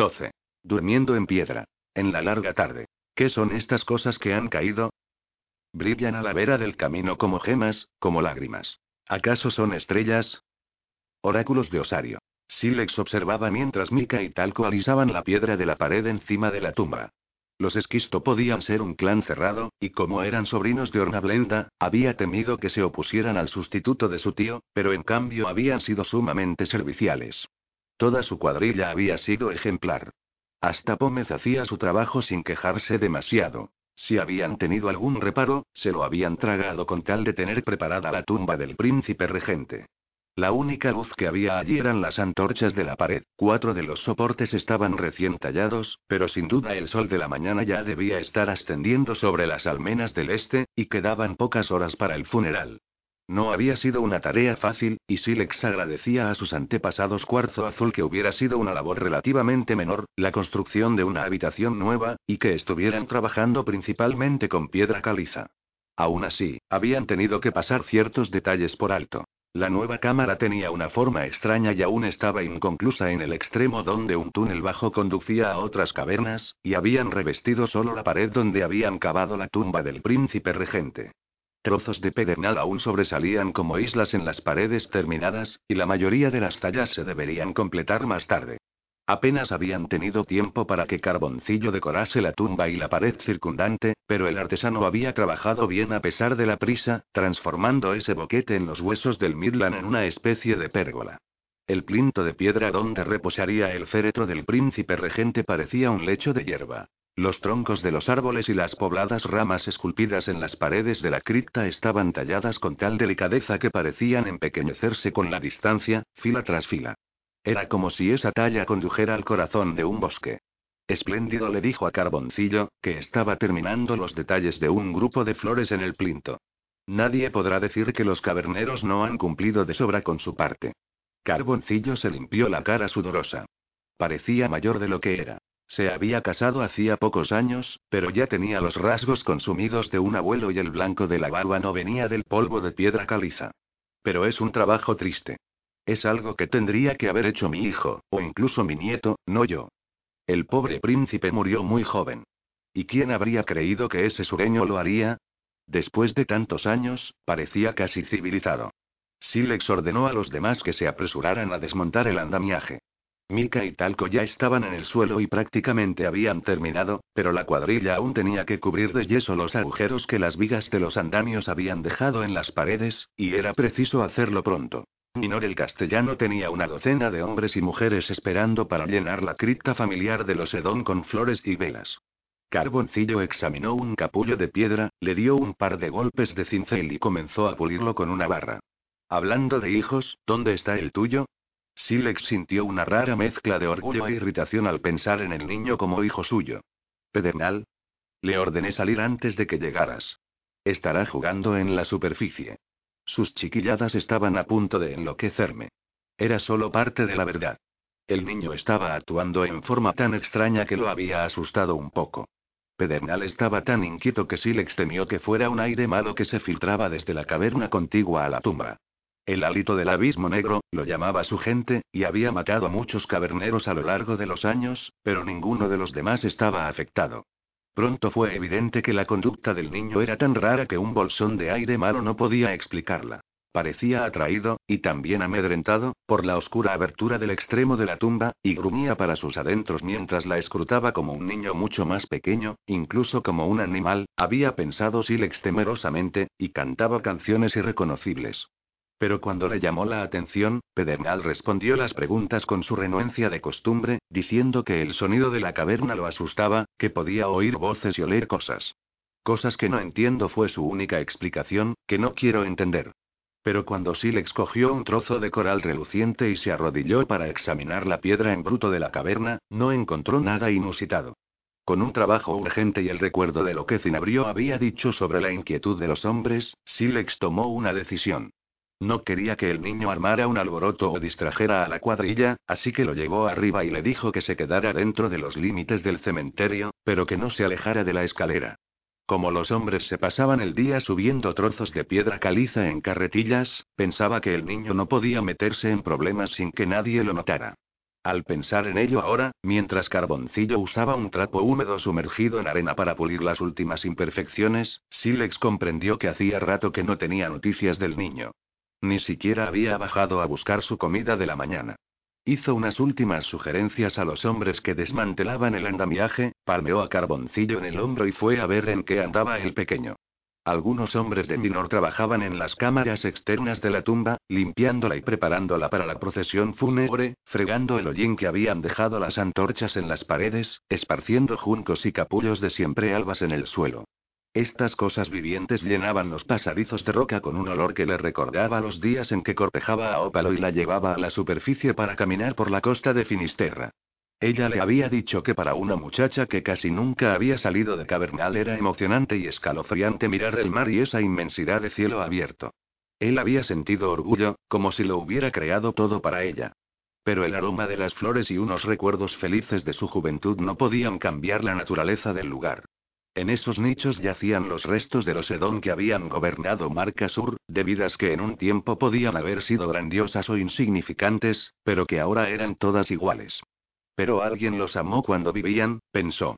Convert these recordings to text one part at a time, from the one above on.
12. Durmiendo en piedra. En la larga tarde. ¿Qué son estas cosas que han caído? Brillan a la vera del camino como gemas, como lágrimas. ¿Acaso son estrellas? Oráculos de Osario. Silex observaba mientras Mika y Talco alisaban la piedra de la pared encima de la tumba. Los Esquisto podían ser un clan cerrado, y como eran sobrinos de Ornablenda, había temido que se opusieran al sustituto de su tío, pero en cambio habían sido sumamente serviciales. Toda su cuadrilla había sido ejemplar. Hasta Pómez hacía su trabajo sin quejarse demasiado. Si habían tenido algún reparo, se lo habían tragado con tal de tener preparada la tumba del príncipe regente. La única luz que había allí eran las antorchas de la pared. Cuatro de los soportes estaban recién tallados, pero sin duda el sol de la mañana ya debía estar ascendiendo sobre las almenas del este, y quedaban pocas horas para el funeral. No había sido una tarea fácil, y Silex agradecía a sus antepasados Cuarzo Azul que hubiera sido una labor relativamente menor, la construcción de una habitación nueva, y que estuvieran trabajando principalmente con piedra caliza. Aún así, habían tenido que pasar ciertos detalles por alto. La nueva cámara tenía una forma extraña y aún estaba inconclusa en el extremo donde un túnel bajo conducía a otras cavernas, y habían revestido solo la pared donde habían cavado la tumba del príncipe regente. Trozos de pedernal aún sobresalían como islas en las paredes terminadas, y la mayoría de las tallas se deberían completar más tarde. Apenas habían tenido tiempo para que Carboncillo decorase la tumba y la pared circundante, pero el artesano había trabajado bien a pesar de la prisa, transformando ese boquete en los huesos del Midland en una especie de pérgola. El plinto de piedra donde reposaría el féretro del príncipe regente parecía un lecho de hierba. Los troncos de los árboles y las pobladas ramas esculpidas en las paredes de la cripta estaban talladas con tal delicadeza que parecían empequeñecerse con la distancia, fila tras fila. Era como si esa talla condujera al corazón de un bosque. Espléndido le dijo a Carboncillo, que estaba terminando los detalles de un grupo de flores en el plinto. Nadie podrá decir que los caverneros no han cumplido de sobra con su parte. Carboncillo se limpió la cara sudorosa. Parecía mayor de lo que era. Se había casado hacía pocos años, pero ya tenía los rasgos consumidos de un abuelo y el blanco de la barba no venía del polvo de piedra caliza. Pero es un trabajo triste. Es algo que tendría que haber hecho mi hijo, o incluso mi nieto, no yo. El pobre príncipe murió muy joven. ¿Y quién habría creído que ese sureño lo haría? Después de tantos años, parecía casi civilizado. Silex ordenó a los demás que se apresuraran a desmontar el andamiaje. Mika y Talco ya estaban en el suelo y prácticamente habían terminado, pero la cuadrilla aún tenía que cubrir de yeso los agujeros que las vigas de los andamios habían dejado en las paredes, y era preciso hacerlo pronto. Minor el castellano tenía una docena de hombres y mujeres esperando para llenar la cripta familiar de los Edón con flores y velas. Carboncillo examinó un capullo de piedra, le dio un par de golpes de cincel y comenzó a pulirlo con una barra. Hablando de hijos, ¿dónde está el tuyo? Silex sintió una rara mezcla de orgullo e irritación al pensar en el niño como hijo suyo. Pedernal. Le ordené salir antes de que llegaras. Estará jugando en la superficie. Sus chiquilladas estaban a punto de enloquecerme. Era solo parte de la verdad. El niño estaba actuando en forma tan extraña que lo había asustado un poco. Pedernal estaba tan inquieto que Silex temió que fuera un aire malo que se filtraba desde la caverna contigua a la tumba. El hálito del abismo negro, lo llamaba su gente, y había matado a muchos caverneros a lo largo de los años, pero ninguno de los demás estaba afectado. Pronto fue evidente que la conducta del niño era tan rara que un bolsón de aire malo no podía explicarla. Parecía atraído, y también amedrentado, por la oscura abertura del extremo de la tumba, y grumía para sus adentros mientras la escrutaba como un niño mucho más pequeño, incluso como un animal, había pensado Silex temerosamente, y cantaba canciones irreconocibles. Pero cuando le llamó la atención, Pedernal respondió las preguntas con su renuencia de costumbre, diciendo que el sonido de la caverna lo asustaba, que podía oír voces y oler cosas. Cosas que no entiendo fue su única explicación, que no quiero entender. Pero cuando Silex cogió un trozo de coral reluciente y se arrodilló para examinar la piedra en bruto de la caverna, no encontró nada inusitado. Con un trabajo urgente y el recuerdo de lo que Cinabrio había dicho sobre la inquietud de los hombres, Silex tomó una decisión. No quería que el niño armara un alboroto o distrajera a la cuadrilla, así que lo llevó arriba y le dijo que se quedara dentro de los límites del cementerio, pero que no se alejara de la escalera. Como los hombres se pasaban el día subiendo trozos de piedra caliza en carretillas, pensaba que el niño no podía meterse en problemas sin que nadie lo notara. Al pensar en ello ahora, mientras Carboncillo usaba un trapo húmedo sumergido en arena para pulir las últimas imperfecciones, Silex comprendió que hacía rato que no tenía noticias del niño. Ni siquiera había bajado a buscar su comida de la mañana. Hizo unas últimas sugerencias a los hombres que desmantelaban el andamiaje, palmeó a Carboncillo en el hombro y fue a ver en qué andaba el pequeño. Algunos hombres de Minor trabajaban en las cámaras externas de la tumba, limpiándola y preparándola para la procesión fúnebre, fregando el hollín que habían dejado las antorchas en las paredes, esparciendo juncos y capullos de siempre albas en el suelo. Estas cosas vivientes llenaban los pasadizos de roca con un olor que le recordaba los días en que cortejaba a Ópalo y la llevaba a la superficie para caminar por la costa de Finisterra. Ella le había dicho que para una muchacha que casi nunca había salido de Cavernal era emocionante y escalofriante mirar el mar y esa inmensidad de cielo abierto. Él había sentido orgullo, como si lo hubiera creado todo para ella. Pero el aroma de las flores y unos recuerdos felices de su juventud no podían cambiar la naturaleza del lugar. En esos nichos yacían los restos de los Edón que habían gobernado Marca Sur, de vidas que en un tiempo podían haber sido grandiosas o insignificantes, pero que ahora eran todas iguales. Pero alguien los amó cuando vivían, pensó.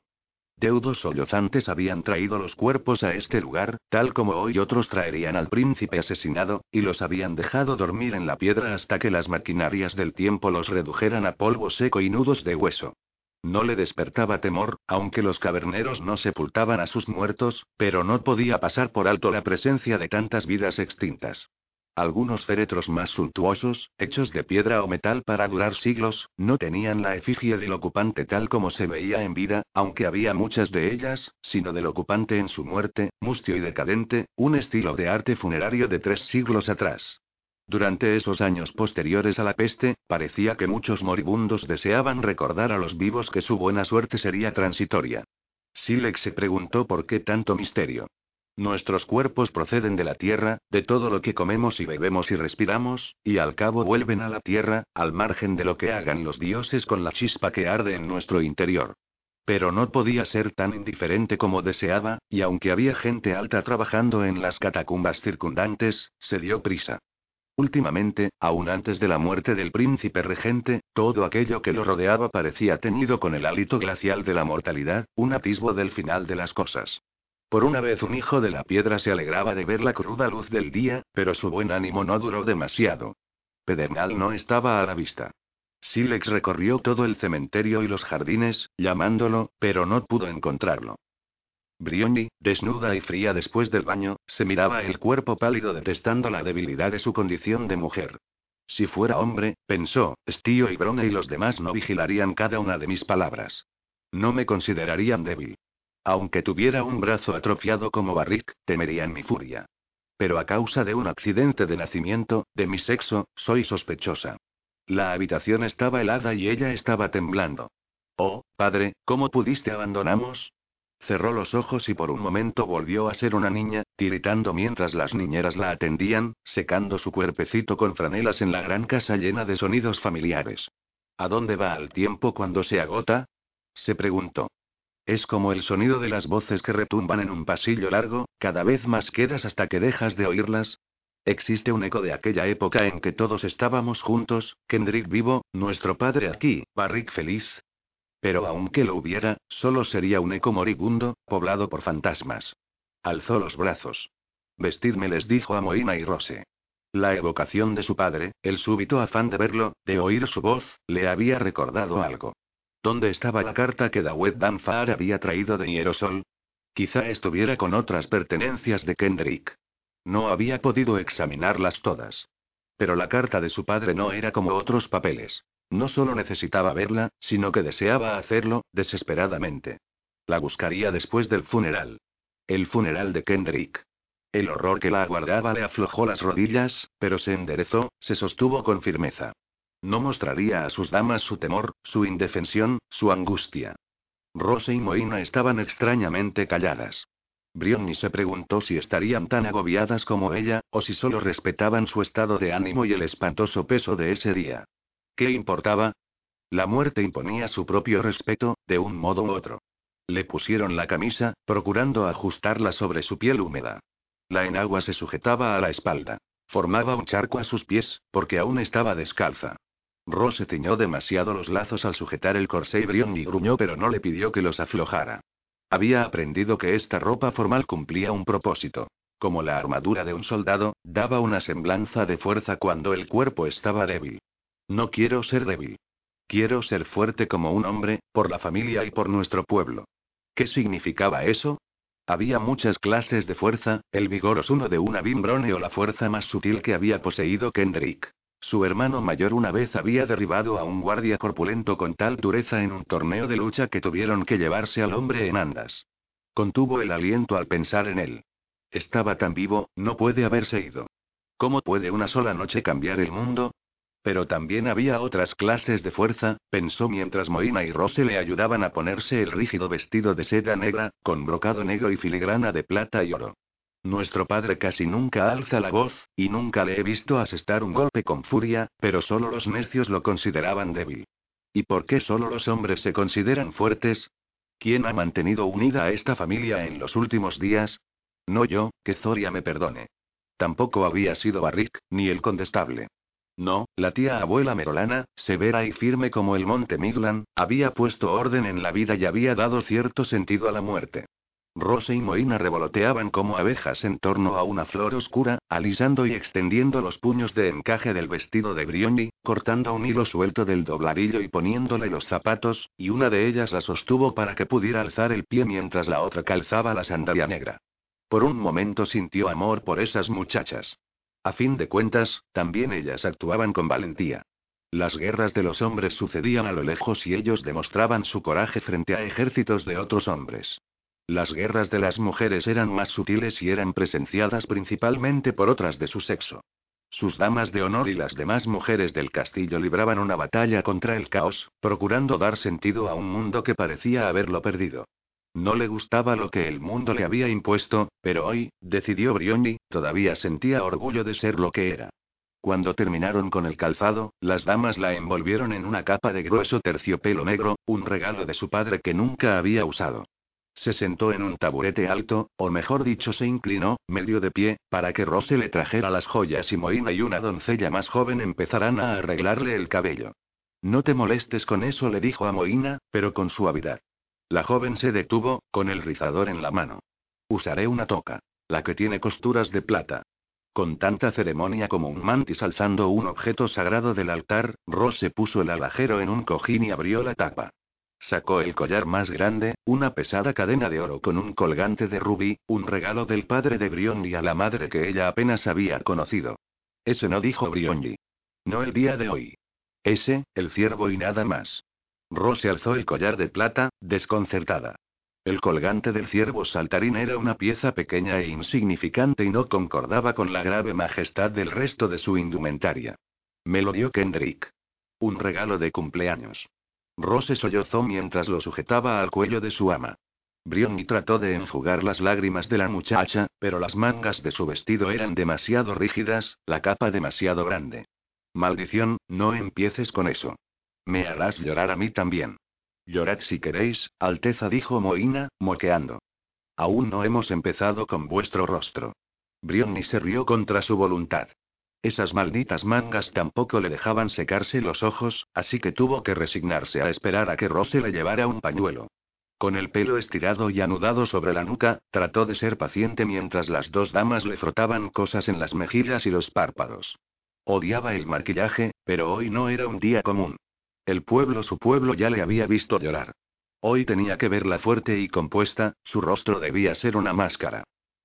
Deudos sollozantes habían traído los cuerpos a este lugar, tal como hoy otros traerían al príncipe asesinado, y los habían dejado dormir en la piedra hasta que las maquinarias del tiempo los redujeran a polvo seco y nudos de hueso. No le despertaba temor, aunque los caverneros no sepultaban a sus muertos, pero no podía pasar por alto la presencia de tantas vidas extintas. Algunos féretros más suntuosos, hechos de piedra o metal para durar siglos, no tenían la efigie del ocupante tal como se veía en vida, aunque había muchas de ellas, sino del ocupante en su muerte, mustio y decadente, un estilo de arte funerario de tres siglos atrás. Durante esos años posteriores a la peste, parecía que muchos moribundos deseaban recordar a los vivos que su buena suerte sería transitoria. Silex se preguntó por qué tanto misterio. Nuestros cuerpos proceden de la tierra, de todo lo que comemos y bebemos y respiramos, y al cabo vuelven a la tierra, al margen de lo que hagan los dioses con la chispa que arde en nuestro interior. Pero no podía ser tan indiferente como deseaba, y aunque había gente alta trabajando en las catacumbas circundantes, se dio prisa. Últimamente, aún antes de la muerte del príncipe regente, todo aquello que lo rodeaba parecía teñido con el hálito glacial de la mortalidad, un atisbo del final de las cosas. Por una vez un hijo de la piedra se alegraba de ver la cruda luz del día, pero su buen ánimo no duró demasiado. Pedernal no estaba a la vista. Silex recorrió todo el cementerio y los jardines, llamándolo, pero no pudo encontrarlo. Brioni, desnuda y fría después del baño, se miraba el cuerpo pálido detestando la debilidad de su condición de mujer. Si fuera hombre, pensó, Stío y Brone y los demás no vigilarían cada una de mis palabras. No me considerarían débil. Aunque tuviera un brazo atrofiado como Barrick, temerían mi furia. Pero a causa de un accidente de nacimiento, de mi sexo, soy sospechosa. La habitación estaba helada y ella estaba temblando. Oh, padre, ¿cómo pudiste abandonarnos? Cerró los ojos y por un momento volvió a ser una niña, tiritando mientras las niñeras la atendían, secando su cuerpecito con franelas en la gran casa llena de sonidos familiares. ¿A dónde va el tiempo cuando se agota? se preguntó. Es como el sonido de las voces que retumban en un pasillo largo, cada vez más quedas hasta que dejas de oírlas. Existe un eco de aquella época en que todos estábamos juntos, Kendrick vivo, nuestro padre aquí, Barrick feliz, pero aunque lo hubiera, solo sería un eco moribundo, poblado por fantasmas. Alzó los brazos. Vestidme les dijo a Moina y Rose. La evocación de su padre, el súbito afán de verlo, de oír su voz, le había recordado algo. ¿Dónde estaba la carta que Dawet Danfar había traído de Hierosol? Quizá estuviera con otras pertenencias de Kendrick. No había podido examinarlas todas. Pero la carta de su padre no era como otros papeles. No solo necesitaba verla, sino que deseaba hacerlo, desesperadamente. La buscaría después del funeral. El funeral de Kendrick. El horror que la aguardaba le aflojó las rodillas, pero se enderezó, se sostuvo con firmeza. No mostraría a sus damas su temor, su indefensión, su angustia. Rose y Moina estaban extrañamente calladas. Brionni se preguntó si estarían tan agobiadas como ella, o si solo respetaban su estado de ánimo y el espantoso peso de ese día. ¿Qué importaba? La muerte imponía su propio respeto, de un modo u otro. Le pusieron la camisa, procurando ajustarla sobre su piel húmeda. La enagua se sujetaba a la espalda. Formaba un charco a sus pies, porque aún estaba descalza. Rose ciñó demasiado los lazos al sujetar el corsé y Brionni gruñó pero no le pidió que los aflojara. Había aprendido que esta ropa formal cumplía un propósito. Como la armadura de un soldado, daba una semblanza de fuerza cuando el cuerpo estaba débil. No quiero ser débil. Quiero ser fuerte como un hombre, por la familia y por nuestro pueblo. ¿Qué significaba eso? Había muchas clases de fuerza, el vigor uno de una bimbrone o la fuerza más sutil que había poseído Kendrick. Su hermano mayor una vez había derribado a un guardia corpulento con tal dureza en un torneo de lucha que tuvieron que llevarse al hombre en andas. Contuvo el aliento al pensar en él. Estaba tan vivo, no puede haberse ido. ¿Cómo puede una sola noche cambiar el mundo? Pero también había otras clases de fuerza, pensó mientras Moina y Rose le ayudaban a ponerse el rígido vestido de seda negra, con brocado negro y filigrana de plata y oro. Nuestro padre casi nunca alza la voz, y nunca le he visto asestar un golpe con furia, pero solo los necios lo consideraban débil. ¿Y por qué solo los hombres se consideran fuertes? ¿Quién ha mantenido unida a esta familia en los últimos días? No yo, que Zoria me perdone. Tampoco había sido Barrick, ni el condestable. No, la tía abuela Merolana, severa y firme como el monte Midland, había puesto orden en la vida y había dado cierto sentido a la muerte. Rose y Moina revoloteaban como abejas en torno a una flor oscura, alisando y extendiendo los puños de encaje del vestido de Brioni, cortando un hilo suelto del dobladillo y poniéndole los zapatos, y una de ellas la sostuvo para que pudiera alzar el pie mientras la otra calzaba la sandalia negra. Por un momento sintió amor por esas muchachas. A fin de cuentas, también ellas actuaban con valentía. Las guerras de los hombres sucedían a lo lejos y ellos demostraban su coraje frente a ejércitos de otros hombres. Las guerras de las mujeres eran más sutiles y eran presenciadas principalmente por otras de su sexo. Sus damas de honor y las demás mujeres del castillo libraban una batalla contra el caos, procurando dar sentido a un mundo que parecía haberlo perdido. No le gustaba lo que el mundo le había impuesto, pero hoy, decidió Brioni, todavía sentía orgullo de ser lo que era. Cuando terminaron con el calzado, las damas la envolvieron en una capa de grueso terciopelo negro, un regalo de su padre que nunca había usado. Se sentó en un taburete alto, o mejor dicho se inclinó, medio de pie, para que Rose le trajera las joyas y Moina y una doncella más joven empezaran a arreglarle el cabello. No te molestes con eso, le dijo a Moina, pero con suavidad. La joven se detuvo, con el rizador en la mano. Usaré una toca. La que tiene costuras de plata. Con tanta ceremonia como un mantis alzando un objeto sagrado del altar, Rose puso el alajero en un cojín y abrió la tapa. Sacó el collar más grande, una pesada cadena de oro con un colgante de rubí, un regalo del padre de Brionji a la madre que ella apenas había conocido. Ese no dijo Brionji. No el día de hoy. Ese, el ciervo y nada más. Rose alzó el collar de plata, desconcertada. El colgante del ciervo saltarín era una pieza pequeña e insignificante y no concordaba con la grave majestad del resto de su indumentaria. Me lo dio Kendrick. Un regalo de cumpleaños. Rose sollozó mientras lo sujetaba al cuello de su ama. Brionni trató de enjugar las lágrimas de la muchacha, pero las mangas de su vestido eran demasiado rígidas, la capa demasiado grande. Maldición, no empieces con eso. Me harás llorar a mí también. Llorad si queréis, Alteza dijo Moina, moqueando. Aún no hemos empezado con vuestro rostro. Brionni se rió contra su voluntad. Esas malditas mangas tampoco le dejaban secarse los ojos, así que tuvo que resignarse a esperar a que Rose le llevara un pañuelo. Con el pelo estirado y anudado sobre la nuca, trató de ser paciente mientras las dos damas le frotaban cosas en las mejillas y los párpados. Odiaba el maquillaje, pero hoy no era un día común. El pueblo, su pueblo ya le había visto llorar. Hoy tenía que verla fuerte y compuesta, su rostro debía ser una máscara.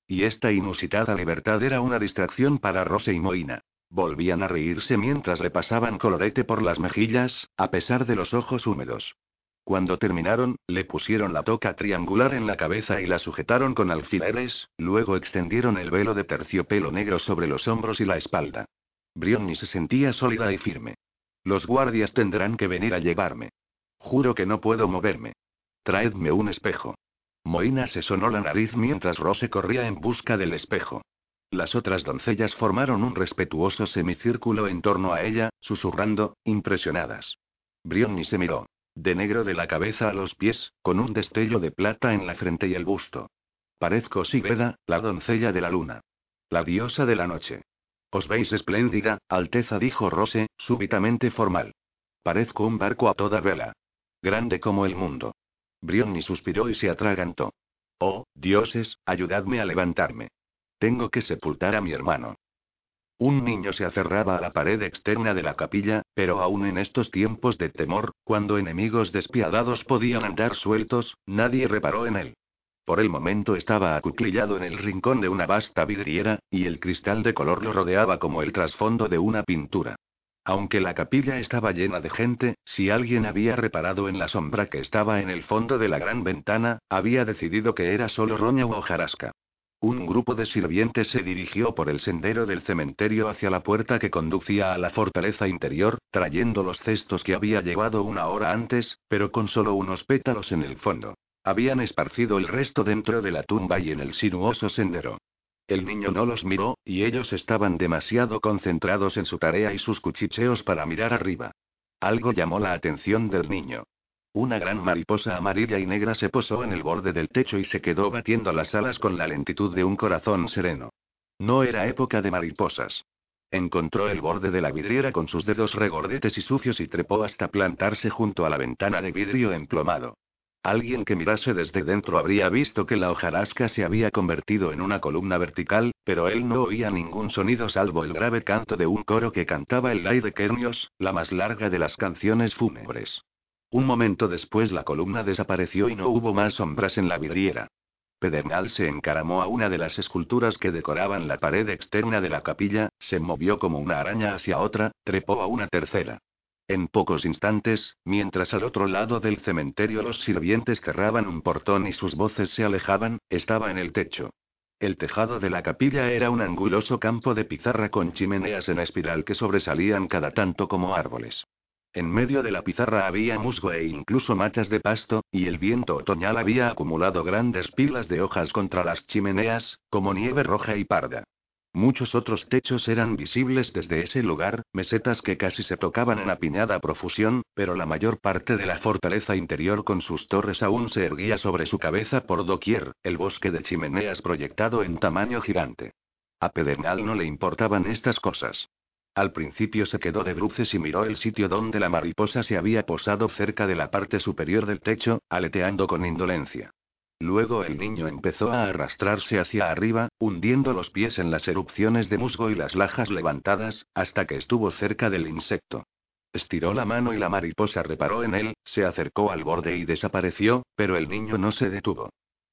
Y esta inusitada libertad era una distracción para Rose y Moina. Volvían a reírse mientras le pasaban colorete por las mejillas, a pesar de los ojos húmedos. Cuando terminaron, le pusieron la toca triangular en la cabeza y la sujetaron con alfileres, luego extendieron el velo de terciopelo negro sobre los hombros y la espalda. Brionni se sentía sólida y firme. Los guardias tendrán que venir a llevarme. Juro que no puedo moverme. Traedme un espejo. Moina se sonó la nariz mientras Rose corría en busca del espejo. Las otras doncellas formaron un respetuoso semicírculo en torno a ella, susurrando, impresionadas. Brionni se miró. De negro de la cabeza a los pies, con un destello de plata en la frente y el busto. Parezco Sigeda, la doncella de la luna. La diosa de la noche. Os veis espléndida, Alteza dijo Rose, súbitamente formal. Parezco un barco a toda vela. Grande como el mundo. Brionni suspiró y se atragantó. Oh, dioses, ayudadme a levantarme. Tengo que sepultar a mi hermano. Un niño se aferraba a la pared externa de la capilla, pero aún en estos tiempos de temor, cuando enemigos despiadados podían andar sueltos, nadie reparó en él. Por el momento estaba acuclillado en el rincón de una vasta vidriera, y el cristal de color lo rodeaba como el trasfondo de una pintura. Aunque la capilla estaba llena de gente, si alguien había reparado en la sombra que estaba en el fondo de la gran ventana, había decidido que era solo roña u hojarasca. Un grupo de sirvientes se dirigió por el sendero del cementerio hacia la puerta que conducía a la fortaleza interior, trayendo los cestos que había llevado una hora antes, pero con solo unos pétalos en el fondo. Habían esparcido el resto dentro de la tumba y en el sinuoso sendero. El niño no los miró, y ellos estaban demasiado concentrados en su tarea y sus cuchicheos para mirar arriba. Algo llamó la atención del niño. Una gran mariposa amarilla y negra se posó en el borde del techo y se quedó batiendo las alas con la lentitud de un corazón sereno. No era época de mariposas. Encontró el borde de la vidriera con sus dedos regordetes y sucios y trepó hasta plantarse junto a la ventana de vidrio emplomado. Alguien que mirase desde dentro habría visto que la hojarasca se había convertido en una columna vertical, pero él no oía ningún sonido salvo el grave canto de un coro que cantaba el de Kernios, la más larga de las canciones fúnebres. Un momento después la columna desapareció y no hubo más sombras en la vidriera. Pedernal se encaramó a una de las esculturas que decoraban la pared externa de la capilla, se movió como una araña hacia otra, trepó a una tercera. En pocos instantes, mientras al otro lado del cementerio los sirvientes cerraban un portón y sus voces se alejaban, estaba en el techo. El tejado de la capilla era un anguloso campo de pizarra con chimeneas en espiral que sobresalían cada tanto como árboles. En medio de la pizarra había musgo e incluso matas de pasto, y el viento otoñal había acumulado grandes pilas de hojas contra las chimeneas, como nieve roja y parda. Muchos otros techos eran visibles desde ese lugar, mesetas que casi se tocaban en apiñada profusión, pero la mayor parte de la fortaleza interior con sus torres aún se erguía sobre su cabeza por doquier, el bosque de chimeneas proyectado en tamaño gigante. A Pedernal no le importaban estas cosas. Al principio se quedó de bruces y miró el sitio donde la mariposa se había posado cerca de la parte superior del techo, aleteando con indolencia. Luego el niño empezó a arrastrarse hacia arriba, hundiendo los pies en las erupciones de musgo y las lajas levantadas, hasta que estuvo cerca del insecto. Estiró la mano y la mariposa reparó en él, se acercó al borde y desapareció, pero el niño no se detuvo.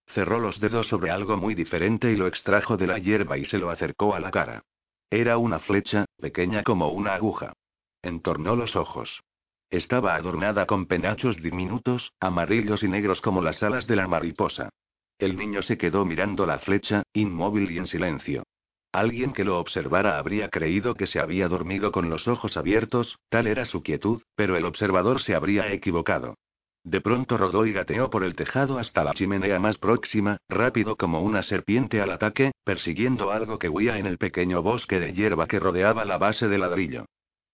Cerró los dedos sobre algo muy diferente y lo extrajo de la hierba y se lo acercó a la cara. Era una flecha, pequeña como una aguja. Entornó los ojos. Estaba adornada con penachos diminutos, amarillos y negros como las alas de la mariposa. El niño se quedó mirando la flecha, inmóvil y en silencio. Alguien que lo observara habría creído que se había dormido con los ojos abiertos, tal era su quietud, pero el observador se habría equivocado. De pronto rodó y gateó por el tejado hasta la chimenea más próxima, rápido como una serpiente al ataque, persiguiendo algo que huía en el pequeño bosque de hierba que rodeaba la base del ladrillo.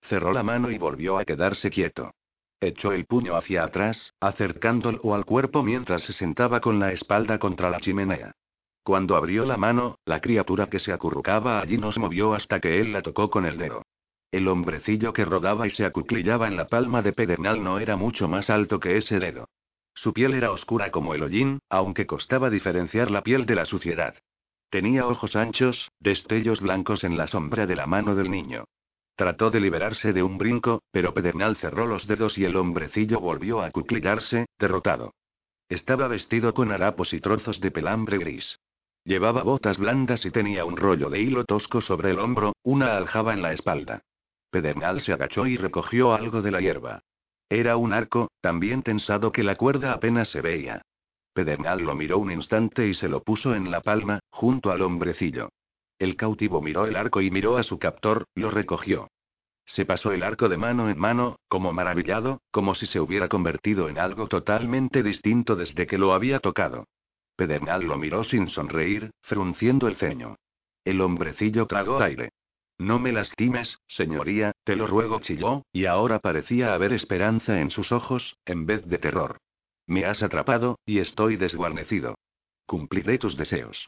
Cerró la mano y volvió a quedarse quieto. Echó el puño hacia atrás, acercándolo al cuerpo mientras se sentaba con la espalda contra la chimenea. Cuando abrió la mano, la criatura que se acurrucaba allí no se movió hasta que él la tocó con el dedo. El hombrecillo que rodaba y se acuclillaba en la palma de Pedernal no era mucho más alto que ese dedo. Su piel era oscura como el hollín, aunque costaba diferenciar la piel de la suciedad. Tenía ojos anchos, destellos blancos en la sombra de la mano del niño. Trató de liberarse de un brinco, pero Pedernal cerró los dedos y el hombrecillo volvió a acuclillarse, derrotado. Estaba vestido con harapos y trozos de pelambre gris. Llevaba botas blandas y tenía un rollo de hilo tosco sobre el hombro, una aljaba en la espalda. Pedernal se agachó y recogió algo de la hierba. Era un arco, tan bien tensado que la cuerda apenas se veía. Pedernal lo miró un instante y se lo puso en la palma, junto al hombrecillo. El cautivo miró el arco y miró a su captor, lo recogió. Se pasó el arco de mano en mano, como maravillado, como si se hubiera convertido en algo totalmente distinto desde que lo había tocado. Pedernal lo miró sin sonreír, frunciendo el ceño. El hombrecillo tragó aire. No me lastimes, señoría, te lo ruego, chilló, y ahora parecía haber esperanza en sus ojos, en vez de terror. Me has atrapado, y estoy desguarnecido. Cumpliré tus deseos.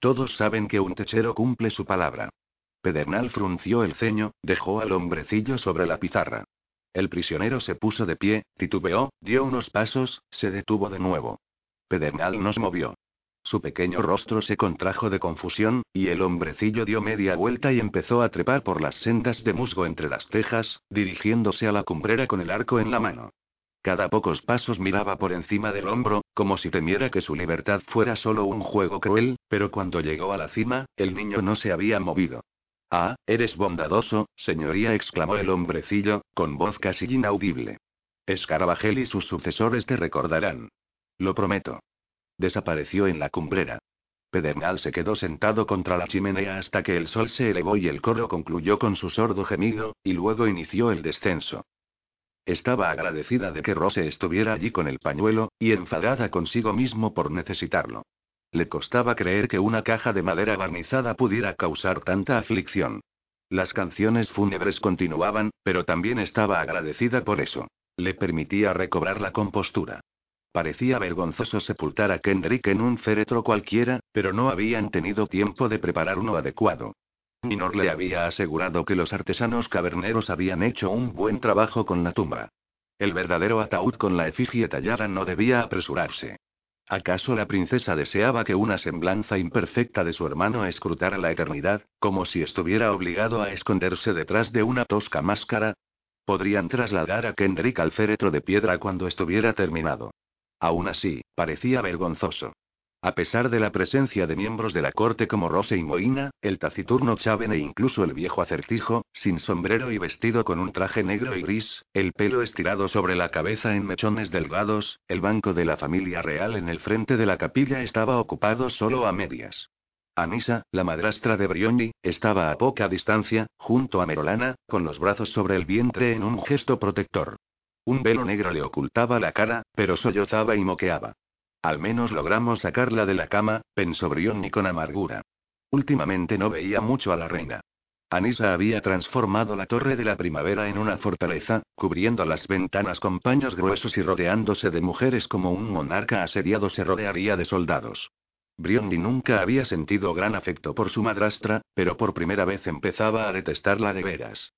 Todos saben que un techero cumple su palabra. Pedernal frunció el ceño, dejó al hombrecillo sobre la pizarra. El prisionero se puso de pie, titubeó, dio unos pasos, se detuvo de nuevo. Pedernal no se movió. Su pequeño rostro se contrajo de confusión, y el hombrecillo dio media vuelta y empezó a trepar por las sendas de musgo entre las tejas, dirigiéndose a la cumbrera con el arco en la mano. Cada pocos pasos miraba por encima del hombro, como si temiera que su libertad fuera solo un juego cruel, pero cuando llegó a la cima, el niño no se había movido. Ah, eres bondadoso, señoría, exclamó el hombrecillo, con voz casi inaudible. Escarabajel y sus sucesores te recordarán. Lo prometo. Desapareció en la cumbrera. Pedernal se quedó sentado contra la chimenea hasta que el sol se elevó y el coro concluyó con su sordo gemido, y luego inició el descenso. Estaba agradecida de que Rose estuviera allí con el pañuelo, y enfadada consigo mismo por necesitarlo. Le costaba creer que una caja de madera barnizada pudiera causar tanta aflicción. Las canciones fúnebres continuaban, pero también estaba agradecida por eso. Le permitía recobrar la compostura. Parecía vergonzoso sepultar a Kendrick en un féretro cualquiera, pero no habían tenido tiempo de preparar uno adecuado. Minor le había asegurado que los artesanos caverneros habían hecho un buen trabajo con la tumba. El verdadero ataúd con la efigie tallada no debía apresurarse. ¿Acaso la princesa deseaba que una semblanza imperfecta de su hermano escrutara la eternidad, como si estuviera obligado a esconderse detrás de una tosca máscara? Podrían trasladar a Kendrick al féretro de piedra cuando estuviera terminado. Aún así, parecía vergonzoso. A pesar de la presencia de miembros de la corte como Rose y Moina, el taciturno Chaven e incluso el viejo acertijo, sin sombrero y vestido con un traje negro y gris, el pelo estirado sobre la cabeza en mechones delgados, el banco de la familia real en el frente de la capilla estaba ocupado solo a medias. Anisa, la madrastra de Brioni, estaba a poca distancia, junto a Merolana, con los brazos sobre el vientre en un gesto protector. Un velo negro le ocultaba la cara, pero sollozaba y moqueaba. Al menos logramos sacarla de la cama, pensó Brionni con amargura. Últimamente no veía mucho a la reina. Anisa había transformado la torre de la primavera en una fortaleza, cubriendo las ventanas con paños gruesos y rodeándose de mujeres como un monarca asediado se rodearía de soldados. Briondi nunca había sentido gran afecto por su madrastra, pero por primera vez empezaba a detestarla de veras.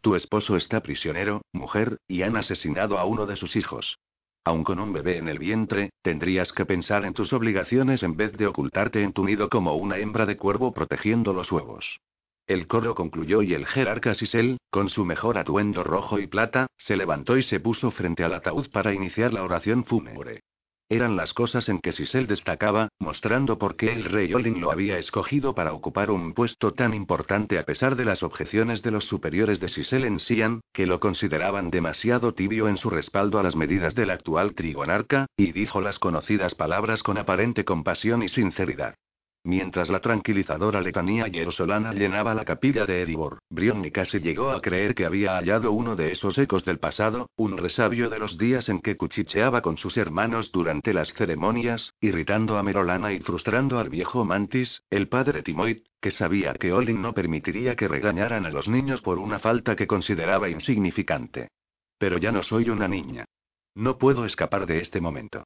Tu esposo está prisionero, mujer, y han asesinado a uno de sus hijos. Aun con un bebé en el vientre, tendrías que pensar en tus obligaciones en vez de ocultarte en tu nido como una hembra de cuervo protegiendo los huevos. El coro concluyó y el jerarca Sisel, con su mejor atuendo rojo y plata, se levantó y se puso frente al ataúd para iniciar la oración fúnebre. Eran las cosas en que Sisel destacaba, mostrando por qué el rey Olin lo había escogido para ocupar un puesto tan importante a pesar de las objeciones de los superiores de Sisel en Sian, que lo consideraban demasiado tibio en su respaldo a las medidas del actual trigonarca, y dijo las conocidas palabras con aparente compasión y sinceridad. Mientras la tranquilizadora letanía yerosolana llenaba la capilla de Edibor, Brionni casi llegó a creer que había hallado uno de esos ecos del pasado, un resabio de los días en que cuchicheaba con sus hermanos durante las ceremonias, irritando a Merolana y frustrando al viejo Mantis, el padre Timoid, que sabía que Olin no permitiría que regañaran a los niños por una falta que consideraba insignificante. Pero ya no soy una niña. No puedo escapar de este momento.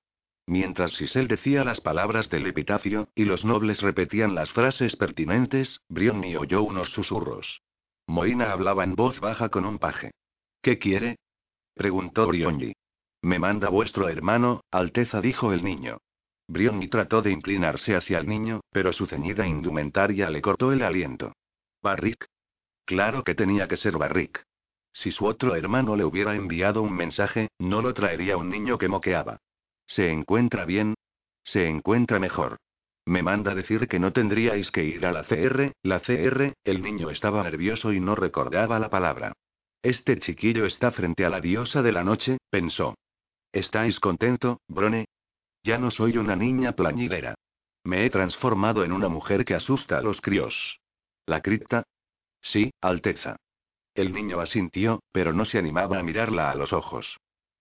Mientras Sisel decía las palabras del epitafio, y los nobles repetían las frases pertinentes, Brionni oyó unos susurros. Moina hablaba en voz baja con un paje. ¿Qué quiere? preguntó Brionni. Me manda vuestro hermano, Alteza, dijo el niño. Brionni trató de inclinarse hacia el niño, pero su ceñida indumentaria le cortó el aliento. ¿Barrick? Claro que tenía que ser Barrick. Si su otro hermano le hubiera enviado un mensaje, no lo traería un niño que moqueaba. ¿Se encuentra bien? Se encuentra mejor. Me manda decir que no tendríais que ir a la CR, la CR, el niño estaba nervioso y no recordaba la palabra. Este chiquillo está frente a la diosa de la noche, pensó. ¿Estáis contento, Brone? Ya no soy una niña plañidera. Me he transformado en una mujer que asusta a los críos. ¿La cripta? Sí, Alteza. El niño asintió, pero no se animaba a mirarla a los ojos.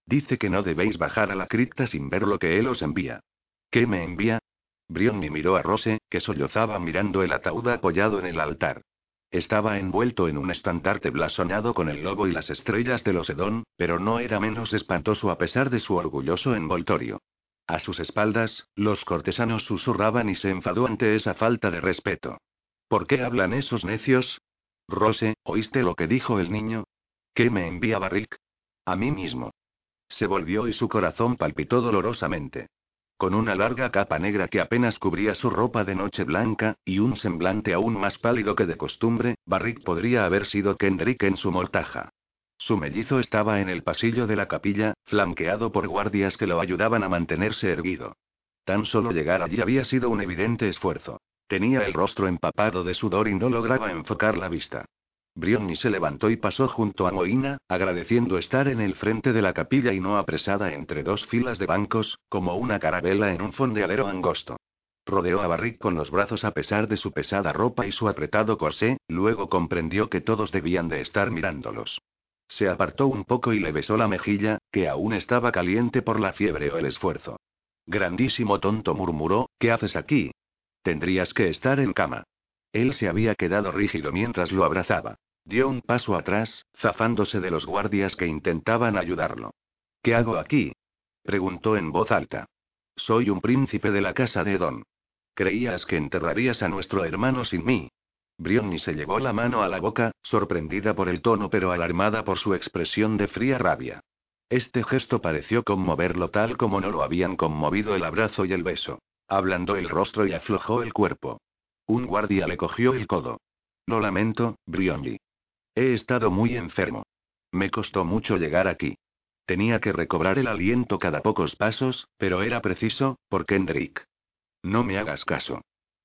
Dice que no debéis bajar a la cripta sin ver lo que él os envía. ¿Qué me envía? Brionni miró a Rose, que sollozaba mirando el ataúd apoyado en el altar. Estaba envuelto en un estandarte blasonado con el lobo y las estrellas de los Edón, pero no era menos espantoso a pesar de su orgulloso envoltorio. A sus espaldas, los cortesanos susurraban y se enfadó ante esa falta de respeto. ¿Por qué hablan esos necios? Rose, ¿oíste lo que dijo el niño? ¿Qué me envía Barrick? A mí mismo. Se volvió y su corazón palpitó dolorosamente. Con una larga capa negra que apenas cubría su ropa de noche blanca, y un semblante aún más pálido que de costumbre, Barrick podría haber sido Kendrick en su mortaja. Su mellizo estaba en el pasillo de la capilla, flanqueado por guardias que lo ayudaban a mantenerse erguido. Tan solo llegar allí había sido un evidente esfuerzo. Tenía el rostro empapado de sudor y no lograba enfocar la vista. Brionni se levantó y pasó junto a Moina, agradeciendo estar en el frente de la capilla y no apresada entre dos filas de bancos, como una carabela en un fondeadero angosto. Rodeó a Barrick con los brazos a pesar de su pesada ropa y su apretado corsé, luego comprendió que todos debían de estar mirándolos. Se apartó un poco y le besó la mejilla, que aún estaba caliente por la fiebre o el esfuerzo. Grandísimo tonto murmuró, ¿qué haces aquí? Tendrías que estar en cama. Él se había quedado rígido mientras lo abrazaba. Dio un paso atrás, zafándose de los guardias que intentaban ayudarlo. ¿Qué hago aquí? preguntó en voz alta. Soy un príncipe de la casa de Don. ¿Creías que enterrarías a nuestro hermano sin mí? Brionni se llevó la mano a la boca, sorprendida por el tono pero alarmada por su expresión de fría rabia. Este gesto pareció conmoverlo tal como no lo habían conmovido el abrazo y el beso. Ablandó el rostro y aflojó el cuerpo. Un guardia le cogió el codo. Lo lamento, Brionni. He estado muy enfermo. Me costó mucho llegar aquí. Tenía que recobrar el aliento cada pocos pasos, pero era preciso, por Kendrick. No me hagas caso.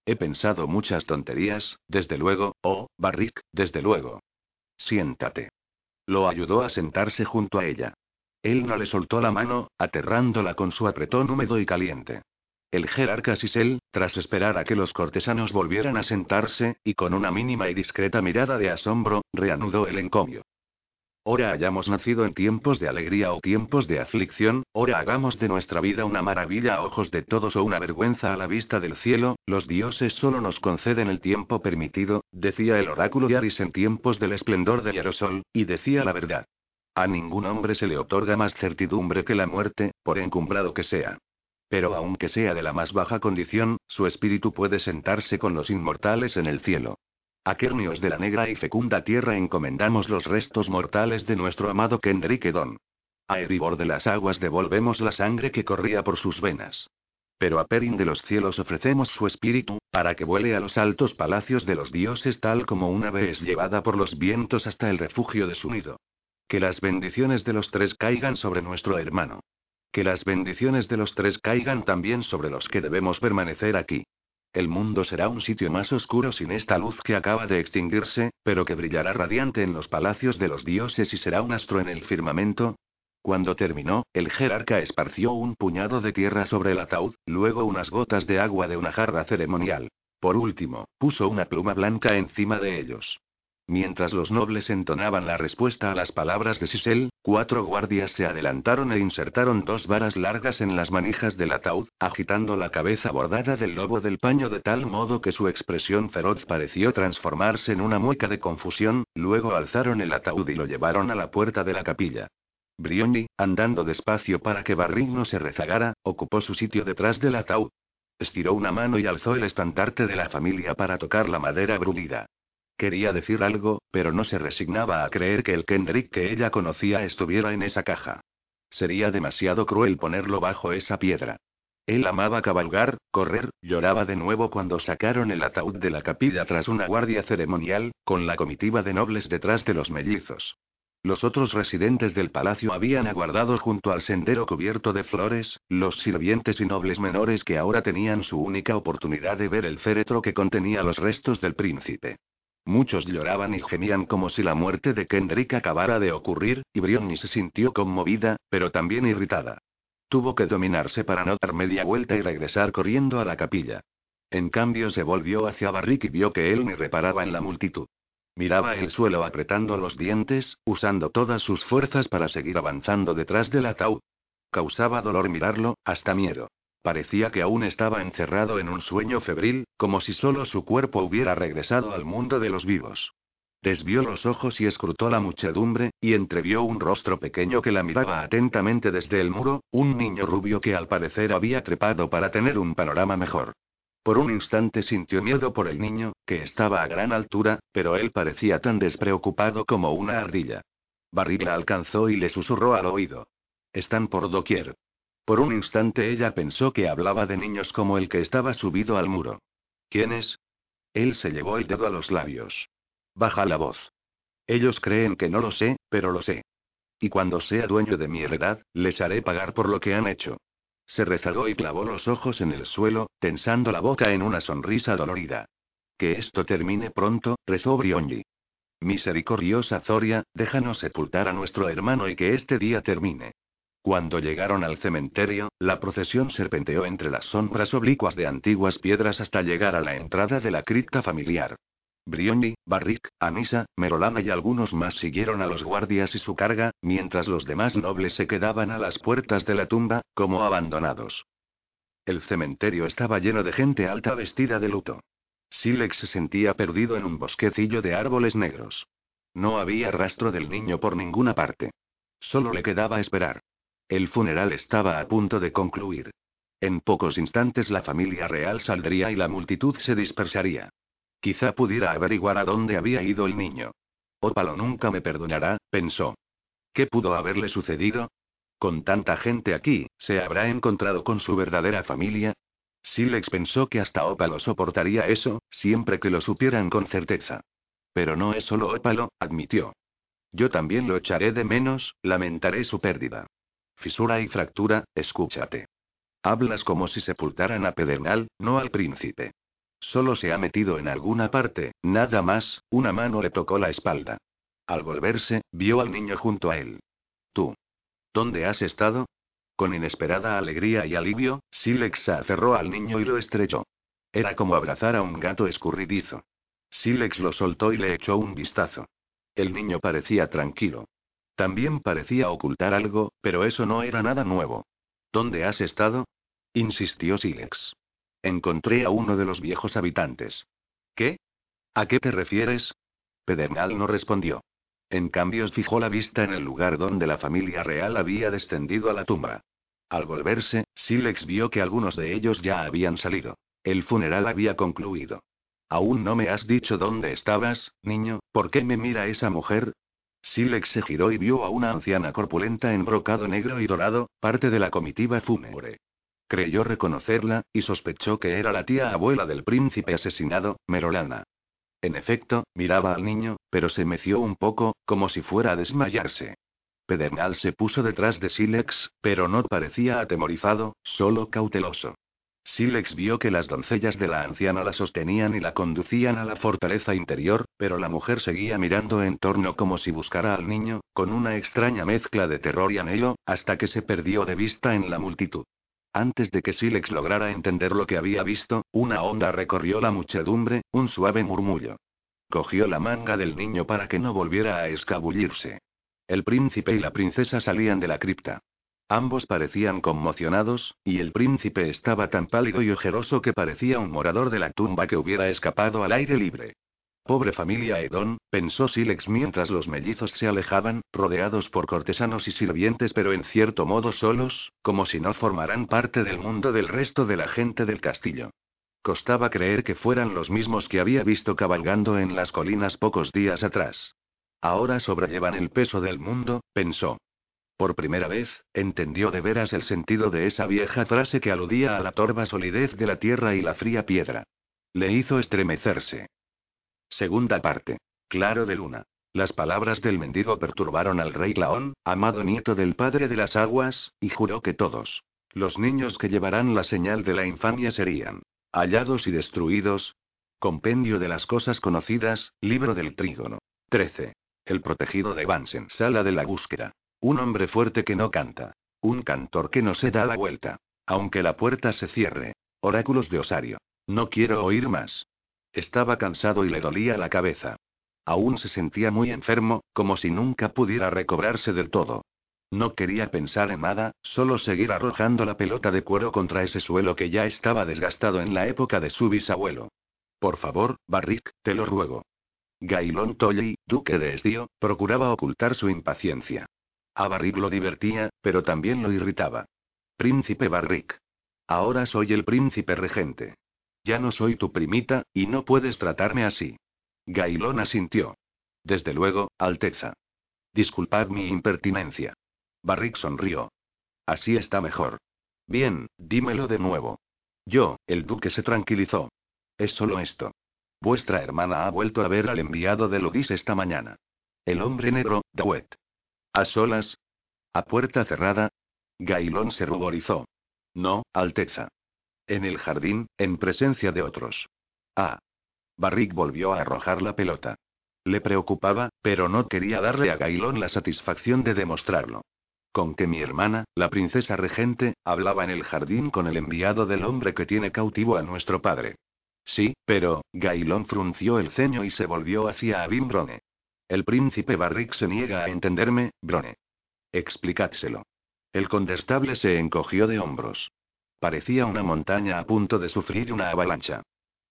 He pensado muchas tonterías, desde luego, oh, Barrick, desde luego. Siéntate. Lo ayudó a sentarse junto a ella. Él no le soltó la mano, aterrándola con su apretón húmedo y caliente. El jerarca Sisel, tras esperar a que los cortesanos volvieran a sentarse, y con una mínima y discreta mirada de asombro, reanudó el encomio. Ora hayamos nacido en tiempos de alegría o tiempos de aflicción, ora hagamos de nuestra vida una maravilla a ojos de todos o una vergüenza a la vista del cielo, los dioses solo nos conceden el tiempo permitido, decía el oráculo de Aris en tiempos del esplendor de Hierosol, y decía la verdad. A ningún hombre se le otorga más certidumbre que la muerte, por encumbrado que sea. Pero aunque sea de la más baja condición, su espíritu puede sentarse con los inmortales en el cielo. A Kernios de la negra y fecunda tierra encomendamos los restos mortales de nuestro amado Kendrick Edon. A Eribor de las aguas devolvemos la sangre que corría por sus venas. Pero a Perin de los cielos ofrecemos su espíritu, para que vuele a los altos palacios de los dioses tal como una ave es llevada por los vientos hasta el refugio de su nido. Que las bendiciones de los tres caigan sobre nuestro hermano. Que las bendiciones de los tres caigan también sobre los que debemos permanecer aquí. El mundo será un sitio más oscuro sin esta luz que acaba de extinguirse, pero que brillará radiante en los palacios de los dioses y será un astro en el firmamento. Cuando terminó, el jerarca esparció un puñado de tierra sobre el ataúd, luego unas gotas de agua de una jarra ceremonial. Por último, puso una pluma blanca encima de ellos. Mientras los nobles entonaban la respuesta a las palabras de Sisel, cuatro guardias se adelantaron e insertaron dos varas largas en las manijas del ataúd, agitando la cabeza bordada del lobo del paño de tal modo que su expresión feroz pareció transformarse en una mueca de confusión, luego alzaron el ataúd y lo llevaron a la puerta de la capilla. Brioni, andando despacio para que Barrin no se rezagara, ocupó su sitio detrás del ataúd. Estiró una mano y alzó el estandarte de la familia para tocar la madera brunida. Quería decir algo, pero no se resignaba a creer que el Kendrick que ella conocía estuviera en esa caja. Sería demasiado cruel ponerlo bajo esa piedra. Él amaba cabalgar, correr, lloraba de nuevo cuando sacaron el ataúd de la capilla tras una guardia ceremonial, con la comitiva de nobles detrás de los mellizos. Los otros residentes del palacio habían aguardado junto al sendero cubierto de flores, los sirvientes y nobles menores que ahora tenían su única oportunidad de ver el féretro que contenía los restos del príncipe. Muchos lloraban y gemían como si la muerte de Kendrick acabara de ocurrir, y Brionni se sintió conmovida, pero también irritada. Tuvo que dominarse para no dar media vuelta y regresar corriendo a la capilla. En cambio se volvió hacia Barrick y vio que él ni reparaba en la multitud. Miraba el suelo apretando los dientes, usando todas sus fuerzas para seguir avanzando detrás del ataúd. Causaba dolor mirarlo, hasta miedo. Parecía que aún estaba encerrado en un sueño febril, como si solo su cuerpo hubiera regresado al mundo de los vivos. Desvió los ojos y escrutó la muchedumbre, y entrevió un rostro pequeño que la miraba atentamente desde el muro, un niño rubio que al parecer había trepado para tener un panorama mejor. Por un instante sintió miedo por el niño, que estaba a gran altura, pero él parecía tan despreocupado como una ardilla. Barrick la alcanzó y le susurró al oído. Están por doquier. Por un instante ella pensó que hablaba de niños como el que estaba subido al muro. ¿Quiénes? Él se llevó el dedo a los labios. Baja la voz. Ellos creen que no lo sé, pero lo sé. Y cuando sea dueño de mi heredad, les haré pagar por lo que han hecho. Se rezagó y clavó los ojos en el suelo, tensando la boca en una sonrisa dolorida. Que esto termine pronto, rezó Brionji. Misericordiosa Zoria, déjanos sepultar a nuestro hermano y que este día termine. Cuando llegaron al cementerio, la procesión serpenteó entre las sombras oblicuas de antiguas piedras hasta llegar a la entrada de la cripta familiar. Brioni, Barrick, Anisa, Merolana y algunos más siguieron a los guardias y su carga, mientras los demás nobles se quedaban a las puertas de la tumba, como abandonados. El cementerio estaba lleno de gente alta vestida de luto. Silex se sentía perdido en un bosquecillo de árboles negros. No había rastro del niño por ninguna parte. Solo le quedaba esperar. El funeral estaba a punto de concluir. En pocos instantes la familia real saldría y la multitud se dispersaría. Quizá pudiera averiguar a dónde había ido el niño. Ópalo nunca me perdonará, pensó. ¿Qué pudo haberle sucedido? Con tanta gente aquí, ¿se habrá encontrado con su verdadera familia? Silex pensó que hasta Ópalo soportaría eso, siempre que lo supieran con certeza. Pero no es solo Ópalo, admitió. Yo también lo echaré de menos, lamentaré su pérdida. Fisura y fractura, escúchate. Hablas como si sepultaran a Pedernal, no al príncipe. Solo se ha metido en alguna parte, nada más, una mano le tocó la espalda. Al volverse, vio al niño junto a él. Tú. ¿Dónde has estado? Con inesperada alegría y alivio, Silex aferró al niño y lo estrechó. Era como abrazar a un gato escurridizo. Silex lo soltó y le echó un vistazo. El niño parecía tranquilo. También parecía ocultar algo, pero eso no era nada nuevo. ¿Dónde has estado? insistió Silex. Encontré a uno de los viejos habitantes. ¿Qué? ¿A qué te refieres? Pedernal no respondió. En cambio, fijó la vista en el lugar donde la familia real había descendido a la tumba. Al volverse, Silex vio que algunos de ellos ya habían salido. El funeral había concluido. ¿Aún no me has dicho dónde estabas, niño? ¿Por qué me mira esa mujer? Silex se giró y vio a una anciana corpulenta en brocado negro y dorado, parte de la comitiva fúnebre. Creyó reconocerla, y sospechó que era la tía abuela del príncipe asesinado, Merolana. En efecto, miraba al niño, pero se meció un poco, como si fuera a desmayarse. Pedernal se puso detrás de Silex, pero no parecía atemorizado, solo cauteloso. Silex vio que las doncellas de la anciana la sostenían y la conducían a la fortaleza interior, pero la mujer seguía mirando en torno como si buscara al niño, con una extraña mezcla de terror y anhelo, hasta que se perdió de vista en la multitud. Antes de que Silex lograra entender lo que había visto, una onda recorrió la muchedumbre, un suave murmullo. Cogió la manga del niño para que no volviera a escabullirse. El príncipe y la princesa salían de la cripta. Ambos parecían conmocionados, y el príncipe estaba tan pálido y ojeroso que parecía un morador de la tumba que hubiera escapado al aire libre. Pobre familia Edón, pensó Silex mientras los mellizos se alejaban, rodeados por cortesanos y sirvientes pero en cierto modo solos, como si no formaran parte del mundo del resto de la gente del castillo. Costaba creer que fueran los mismos que había visto cabalgando en las colinas pocos días atrás. Ahora sobrellevan el peso del mundo, pensó. Por primera vez, entendió de veras el sentido de esa vieja frase que aludía a la torva solidez de la tierra y la fría piedra. Le hizo estremecerse. Segunda parte. Claro de luna. Las palabras del mendigo perturbaron al rey Laón, amado nieto del padre de las aguas, y juró que todos. Los niños que llevarán la señal de la infamia serían hallados y destruidos. Compendio de las cosas conocidas, libro del trígono. 13. El protegido de Bansen, sala de la búsqueda. Un hombre fuerte que no canta. Un cantor que no se da la vuelta. Aunque la puerta se cierre. Oráculos de Osario. No quiero oír más. Estaba cansado y le dolía la cabeza. Aún se sentía muy enfermo, como si nunca pudiera recobrarse del todo. No quería pensar en nada, solo seguir arrojando la pelota de cuero contra ese suelo que ya estaba desgastado en la época de su bisabuelo. Por favor, Barrick, te lo ruego. Gailón Tolley, duque de Estío, procuraba ocultar su impaciencia. A Barrick lo divertía, pero también lo irritaba. Príncipe Barrick. Ahora soy el príncipe regente. Ya no soy tu primita, y no puedes tratarme así. Gailón asintió. Desde luego, Alteza. Disculpad mi impertinencia. Barrick sonrió. Así está mejor. Bien, dímelo de nuevo. Yo, el duque se tranquilizó. Es solo esto. Vuestra hermana ha vuelto a ver al enviado de Ludis esta mañana. El hombre negro, Dawet. ¿A solas? ¿A puerta cerrada? Gailón se ruborizó. No, Alteza. En el jardín, en presencia de otros. Ah. Barrick volvió a arrojar la pelota. Le preocupaba, pero no quería darle a Gailón la satisfacción de demostrarlo. Con que mi hermana, la princesa regente, hablaba en el jardín con el enviado del hombre que tiene cautivo a nuestro padre. Sí, pero, Gailón frunció el ceño y se volvió hacia Abim Brone. El príncipe Barrick se niega a entenderme, Brone. Explicadselo. El condestable se encogió de hombros. Parecía una montaña a punto de sufrir una avalancha.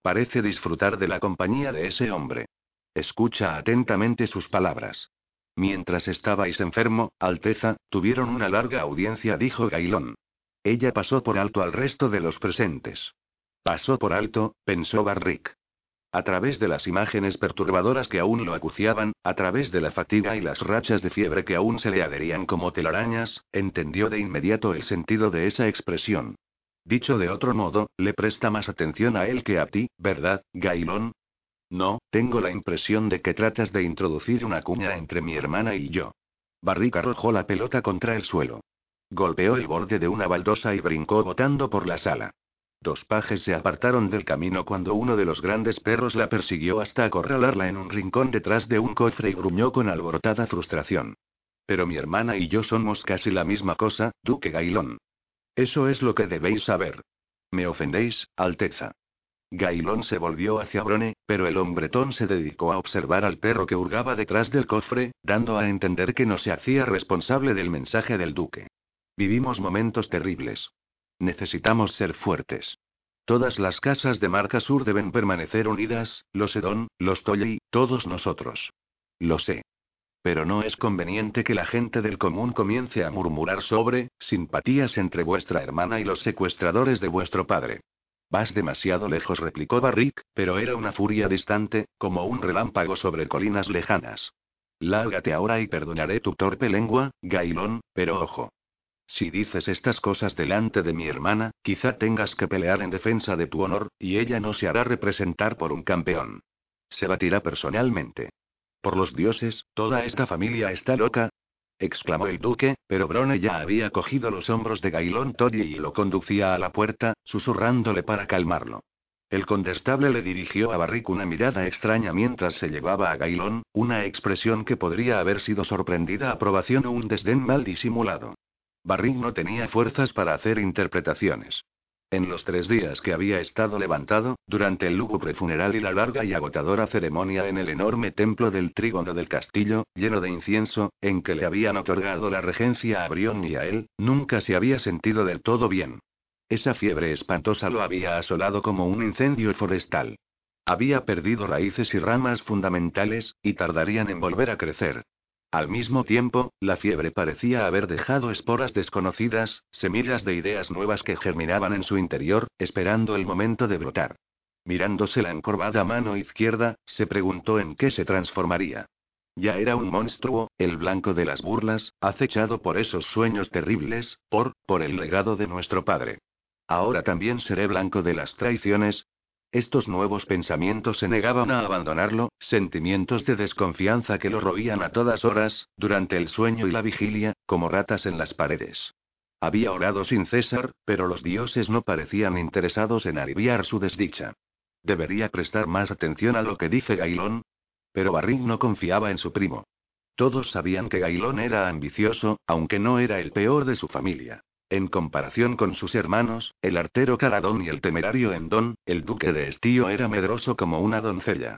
Parece disfrutar de la compañía de ese hombre. Escucha atentamente sus palabras. Mientras estabais enfermo, Alteza, tuvieron una larga audiencia, dijo Gailón. Ella pasó por alto al resto de los presentes. Pasó por alto, pensó Barrick. A través de las imágenes perturbadoras que aún lo acuciaban, a través de la fatiga y las rachas de fiebre que aún se le adherían como telarañas, entendió de inmediato el sentido de esa expresión. Dicho de otro modo, le presta más atención a él que a ti, ¿verdad, Gailón? No, tengo la impresión de que tratas de introducir una cuña entre mi hermana y yo. Barrick arrojó la pelota contra el suelo. Golpeó el borde de una baldosa y brincó botando por la sala. Dos pajes se apartaron del camino cuando uno de los grandes perros la persiguió hasta acorralarla en un rincón detrás de un cofre y gruñó con alborotada frustración. Pero mi hermana y yo somos casi la misma cosa, Duque Gailón. Eso es lo que debéis saber. Me ofendéis, Alteza. Gailón se volvió hacia Brone, pero el hombretón se dedicó a observar al perro que hurgaba detrás del cofre, dando a entender que no se hacía responsable del mensaje del duque. Vivimos momentos terribles. Necesitamos ser fuertes. Todas las casas de Marca Sur deben permanecer unidas, los Edón, los Tolley, todos nosotros. Lo sé. Pero no es conveniente que la gente del común comience a murmurar sobre simpatías entre vuestra hermana y los secuestradores de vuestro padre. Vas demasiado lejos, replicó Barrick, pero era una furia distante, como un relámpago sobre colinas lejanas. Lárgate ahora y perdonaré tu torpe lengua, Gailón, pero ojo. Si dices estas cosas delante de mi hermana, quizá tengas que pelear en defensa de tu honor, y ella no se hará representar por un campeón. Se batirá personalmente. Por los dioses, toda esta familia está loca, exclamó el duque, pero Brone ya había cogido los hombros de Gailón Toddy y lo conducía a la puerta, susurrándole para calmarlo. El condestable le dirigió a Barrick una mirada extraña mientras se llevaba a Gailón, una expresión que podría haber sido sorprendida aprobación o un desdén mal disimulado. Barrick no tenía fuerzas para hacer interpretaciones. En los tres días que había estado levantado, durante el lúgubre funeral y la larga y agotadora ceremonia en el enorme templo del trígono del castillo, lleno de incienso, en que le habían otorgado la regencia a Brión y a él, nunca se había sentido del todo bien. Esa fiebre espantosa lo había asolado como un incendio forestal. Había perdido raíces y ramas fundamentales, y tardarían en volver a crecer. Al mismo tiempo, la fiebre parecía haber dejado esporas desconocidas, semillas de ideas nuevas que germinaban en su interior, esperando el momento de brotar. Mirándose la encorvada mano izquierda, se preguntó en qué se transformaría. Ya era un monstruo, el blanco de las burlas, acechado por esos sueños terribles, por, por el legado de nuestro padre. Ahora también seré blanco de las traiciones, estos nuevos pensamientos se negaban a abandonarlo, sentimientos de desconfianza que lo roían a todas horas, durante el sueño y la vigilia, como ratas en las paredes. Había orado sin cesar, pero los dioses no parecían interesados en aliviar su desdicha. ¿Debería prestar más atención a lo que dice Gailón? Pero Barrín no confiaba en su primo. Todos sabían que Gailón era ambicioso, aunque no era el peor de su familia. En comparación con sus hermanos, el artero Caradón y el temerario Endón, el duque de Estío era medroso como una doncella.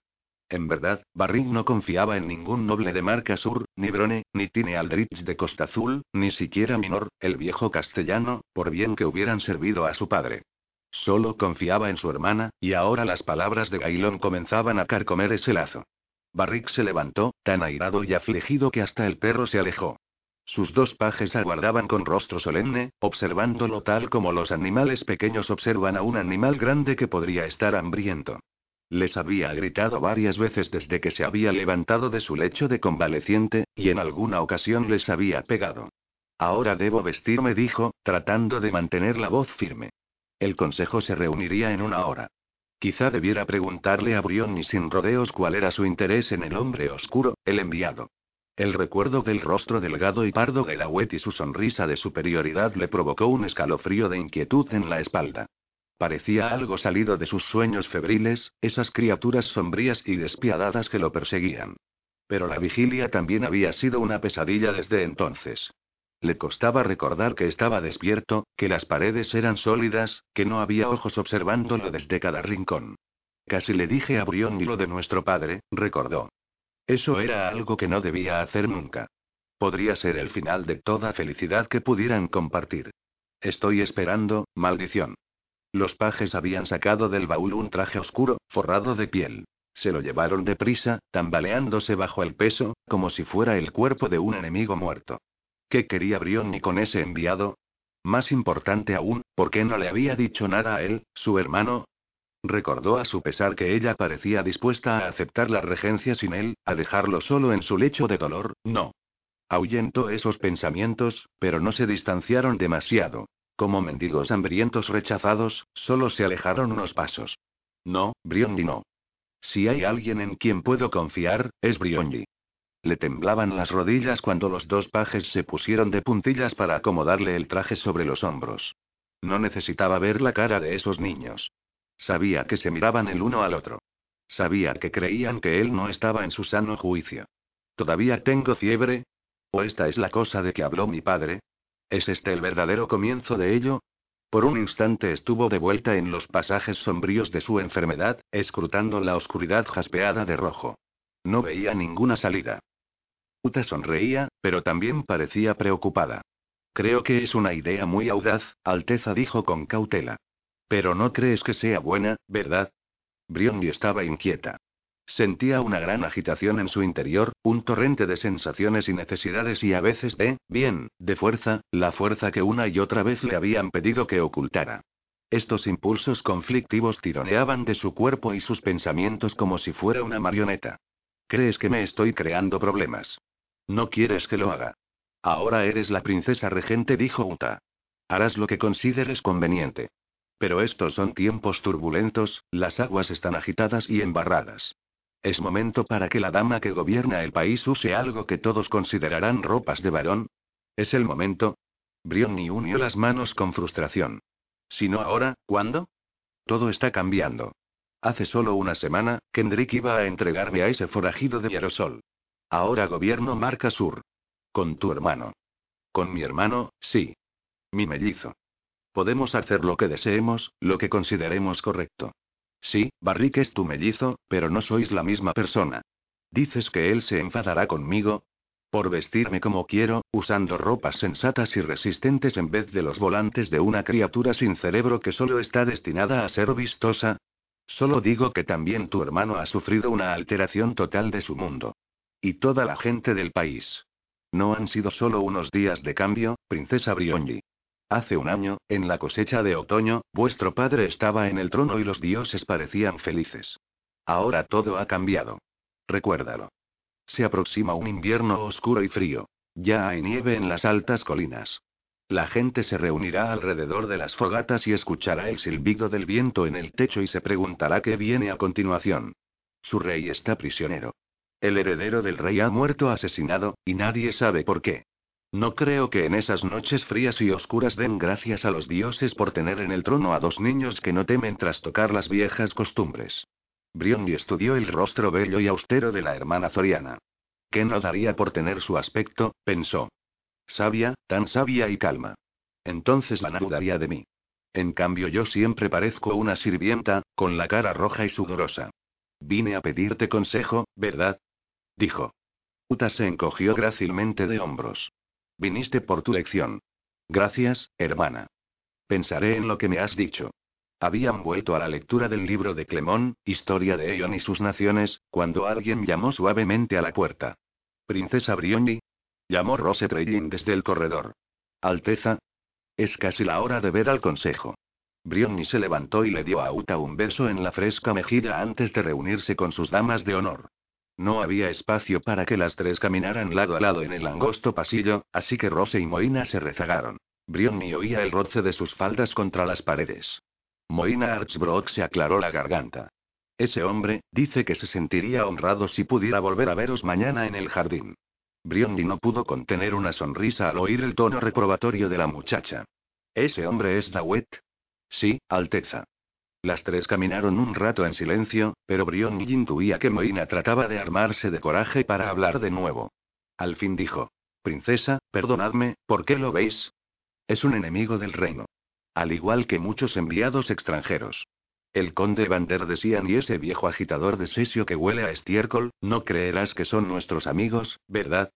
En verdad, Barrick no confiaba en ningún noble de Marca Sur, ni Brone, ni Tine Aldrich de Costa Azul, ni siquiera Minor, el viejo castellano, por bien que hubieran servido a su padre. Solo confiaba en su hermana, y ahora las palabras de Gailón comenzaban a carcomer ese lazo. Barrick se levantó, tan airado y afligido que hasta el perro se alejó. Sus dos pajes aguardaban con rostro solemne, observándolo tal como los animales pequeños observan a un animal grande que podría estar hambriento. Les había gritado varias veces desde que se había levantado de su lecho de convaleciente, y en alguna ocasión les había pegado. Ahora debo vestirme, dijo, tratando de mantener la voz firme. El consejo se reuniría en una hora. Quizá debiera preguntarle a Brionni sin rodeos cuál era su interés en el hombre oscuro, el enviado. El recuerdo del rostro delgado y pardo de la Wet y su sonrisa de superioridad le provocó un escalofrío de inquietud en la espalda. Parecía algo salido de sus sueños febriles, esas criaturas sombrías y despiadadas que lo perseguían. Pero la vigilia también había sido una pesadilla desde entonces. Le costaba recordar que estaba despierto, que las paredes eran sólidas, que no había ojos observándolo desde cada rincón. Casi le dije a Brion lo de nuestro padre, recordó. Eso era algo que no debía hacer nunca. Podría ser el final de toda felicidad que pudieran compartir. Estoy esperando, maldición. Los pajes habían sacado del baúl un traje oscuro, forrado de piel. Se lo llevaron deprisa, tambaleándose bajo el peso, como si fuera el cuerpo de un enemigo muerto. ¿Qué quería Brionni con ese enviado? Más importante aún, ¿por qué no le había dicho nada a él, su hermano? Recordó a su pesar que ella parecía dispuesta a aceptar la regencia sin él, a dejarlo solo en su lecho de dolor, no. Ahuyentó esos pensamientos, pero no se distanciaron demasiado. Como mendigos hambrientos rechazados, solo se alejaron unos pasos. No, Briondi no. Si hay alguien en quien puedo confiar, es Briondi. Le temblaban las rodillas cuando los dos pajes se pusieron de puntillas para acomodarle el traje sobre los hombros. No necesitaba ver la cara de esos niños. Sabía que se miraban el uno al otro. Sabía que creían que él no estaba en su sano juicio. ¿Todavía tengo fiebre? ¿O esta es la cosa de que habló mi padre? ¿Es este el verdadero comienzo de ello? Por un instante estuvo de vuelta en los pasajes sombríos de su enfermedad, escrutando la oscuridad jaspeada de rojo. No veía ninguna salida. Uta sonreía, pero también parecía preocupada. Creo que es una idea muy audaz, Alteza dijo con cautela. Pero no crees que sea buena, ¿verdad? Briondi estaba inquieta. Sentía una gran agitación en su interior, un torrente de sensaciones y necesidades y a veces de, bien, de fuerza, la fuerza que una y otra vez le habían pedido que ocultara. Estos impulsos conflictivos tironeaban de su cuerpo y sus pensamientos como si fuera una marioneta. ¿Crees que me estoy creando problemas? No quieres que lo haga. Ahora eres la princesa regente, dijo Uta. Harás lo que consideres conveniente. Pero estos son tiempos turbulentos, las aguas están agitadas y embarradas. Es momento para que la dama que gobierna el país use algo que todos considerarán ropas de varón. ¿Es el momento? Brionni unió las manos con frustración. Si no ahora, ¿cuándo? Todo está cambiando. Hace solo una semana, Kendrick iba a entregarme a ese forajido de Hierosol. Ahora gobierno Marca Sur. Con tu hermano. Con mi hermano, sí. Mi mellizo. Podemos hacer lo que deseemos, lo que consideremos correcto. Sí, Barrick es tu mellizo, pero no sois la misma persona. ¿Dices que él se enfadará conmigo? Por vestirme como quiero, usando ropas sensatas y resistentes en vez de los volantes de una criatura sin cerebro que solo está destinada a ser vistosa. Solo digo que también tu hermano ha sufrido una alteración total de su mundo. Y toda la gente del país. No han sido solo unos días de cambio, princesa Brionji. Hace un año, en la cosecha de otoño, vuestro padre estaba en el trono y los dioses parecían felices. Ahora todo ha cambiado. Recuérdalo. Se aproxima un invierno oscuro y frío. Ya hay nieve en las altas colinas. La gente se reunirá alrededor de las fogatas y escuchará el silbido del viento en el techo y se preguntará qué viene a continuación. Su rey está prisionero. El heredero del rey ha muerto asesinado, y nadie sabe por qué. No creo que en esas noches frías y oscuras den gracias a los dioses por tener en el trono a dos niños que no temen trastocar las viejas costumbres. Briondi estudió el rostro bello y austero de la hermana Zoriana. ¿Qué no daría por tener su aspecto? pensó. Sabia, tan sabia y calma. Entonces la dudaría de mí. En cambio yo siempre parezco una sirvienta, con la cara roja y sudorosa. Vine a pedirte consejo, ¿verdad? Dijo. Uta se encogió grácilmente de hombros. Viniste por tu lección. Gracias, hermana. Pensaré en lo que me has dicho. Habían vuelto a la lectura del libro de Clemón, Historia de Eon y sus naciones, cuando alguien llamó suavemente a la puerta. Princesa Brioni. Llamó Rose Trellin desde el corredor. Alteza. Es casi la hora de ver al consejo. Brionni se levantó y le dio a Uta un beso en la fresca mejilla antes de reunirse con sus damas de honor. No había espacio para que las tres caminaran lado a lado en el angosto pasillo, así que Rose y Moina se rezagaron. Brionni oía el roce de sus faldas contra las paredes. Moina Archbrook se aclaró la garganta. Ese hombre, dice que se sentiría honrado si pudiera volver a veros mañana en el jardín. Brionni no pudo contener una sonrisa al oír el tono reprobatorio de la muchacha. ¿Ese hombre es Dawet? Sí, Alteza. Las tres caminaron un rato en silencio, pero Brionni intuía que Moina trataba de armarse de coraje para hablar de nuevo. Al fin dijo: Princesa, perdonadme, ¿por qué lo veis? Es un enemigo del reino. Al igual que muchos enviados extranjeros. El conde Van der Desian y ese viejo agitador de sesio que huele a estiércol, no creerás que son nuestros amigos, ¿verdad?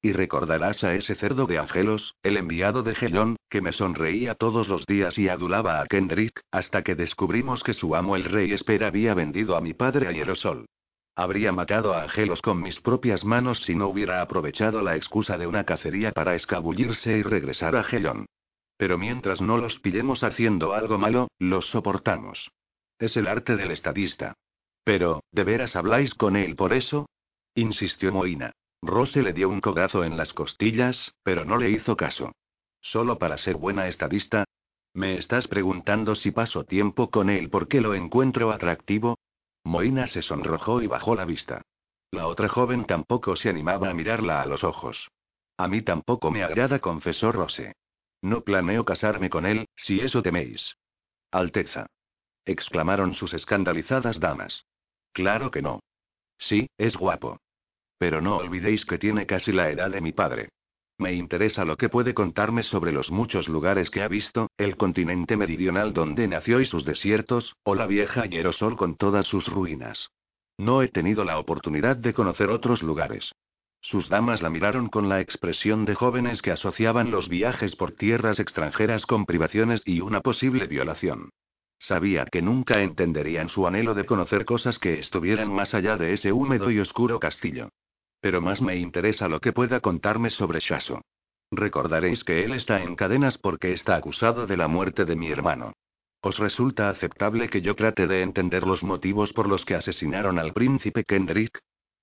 Y recordarás a ese cerdo de Angelos, el enviado de Gelón, que me sonreía todos los días y adulaba a Kendrick, hasta que descubrimos que su amo el rey Esper había vendido a mi padre a Hierosol. Habría matado a Angelos con mis propias manos si no hubiera aprovechado la excusa de una cacería para escabullirse y regresar a Gelón. Pero mientras no los pillemos haciendo algo malo, los soportamos. Es el arte del estadista. Pero, ¿de veras habláis con él por eso? insistió Moina. Rose le dio un codazo en las costillas, pero no le hizo caso. ¿Solo para ser buena estadista? ¿Me estás preguntando si paso tiempo con él porque lo encuentro atractivo? Moina se sonrojó y bajó la vista. La otra joven tampoco se animaba a mirarla a los ojos. A mí tampoco me agrada, confesó Rose. No planeo casarme con él, si eso teméis. Alteza exclamaron sus escandalizadas damas. Claro que no. Sí, es guapo. Pero no olvidéis que tiene casi la edad de mi padre. Me interesa lo que puede contarme sobre los muchos lugares que ha visto, el continente meridional donde nació y sus desiertos, o la vieja Hierosol con todas sus ruinas. No he tenido la oportunidad de conocer otros lugares. Sus damas la miraron con la expresión de jóvenes que asociaban los viajes por tierras extranjeras con privaciones y una posible violación. Sabía que nunca entenderían su anhelo de conocer cosas que estuvieran más allá de ese húmedo y oscuro castillo. Pero más me interesa lo que pueda contarme sobre Shaso. Recordaréis que él está en cadenas porque está acusado de la muerte de mi hermano. ¿Os resulta aceptable que yo trate de entender los motivos por los que asesinaron al príncipe Kendrick?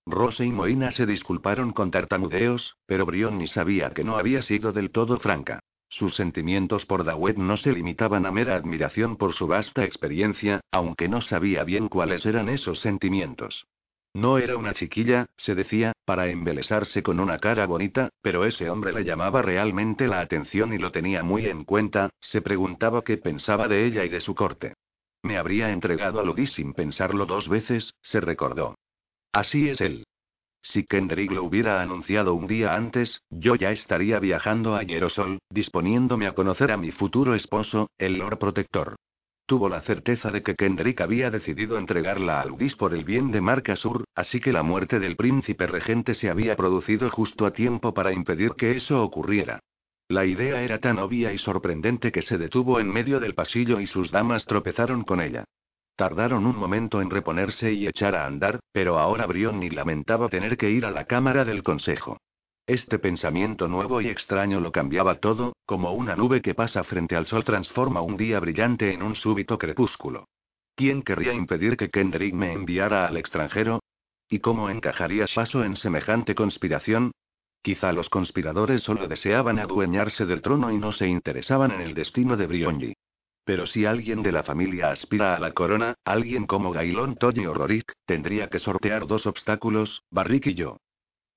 Rose y Moina se disculparon con tartamudeos, pero Brionni sabía que no había sido del todo franca. Sus sentimientos por Dawet no se limitaban a mera admiración por su vasta experiencia, aunque no sabía bien cuáles eran esos sentimientos. No era una chiquilla, se decía, para embelesarse con una cara bonita, pero ese hombre le llamaba realmente la atención y lo tenía muy en cuenta, se preguntaba qué pensaba de ella y de su corte. Me habría entregado a Ludi sin pensarlo dos veces, se recordó. Así es él. Si Kendrick lo hubiera anunciado un día antes, yo ya estaría viajando a Hierosol, disponiéndome a conocer a mi futuro esposo, el Lord Protector. Tuvo la certeza de que Kendrick había decidido entregarla a Ludis por el bien de Marca Sur, así que la muerte del príncipe regente se había producido justo a tiempo para impedir que eso ocurriera. La idea era tan obvia y sorprendente que se detuvo en medio del pasillo y sus damas tropezaron con ella. Tardaron un momento en reponerse y echar a andar, pero ahora Brionni lamentaba tener que ir a la Cámara del Consejo. Este pensamiento nuevo y extraño lo cambiaba todo, como una nube que pasa frente al sol transforma un día brillante en un súbito crepúsculo. ¿Quién querría impedir que Kendrick me enviara al extranjero? ¿Y cómo encajaría Shaso en semejante conspiración? Quizá los conspiradores solo deseaban adueñarse del trono y no se interesaban en el destino de Brionni. Pero si alguien de la familia aspira a la corona, alguien como Gailón Toddy o Rorik, tendría que sortear dos obstáculos, Barrick y yo.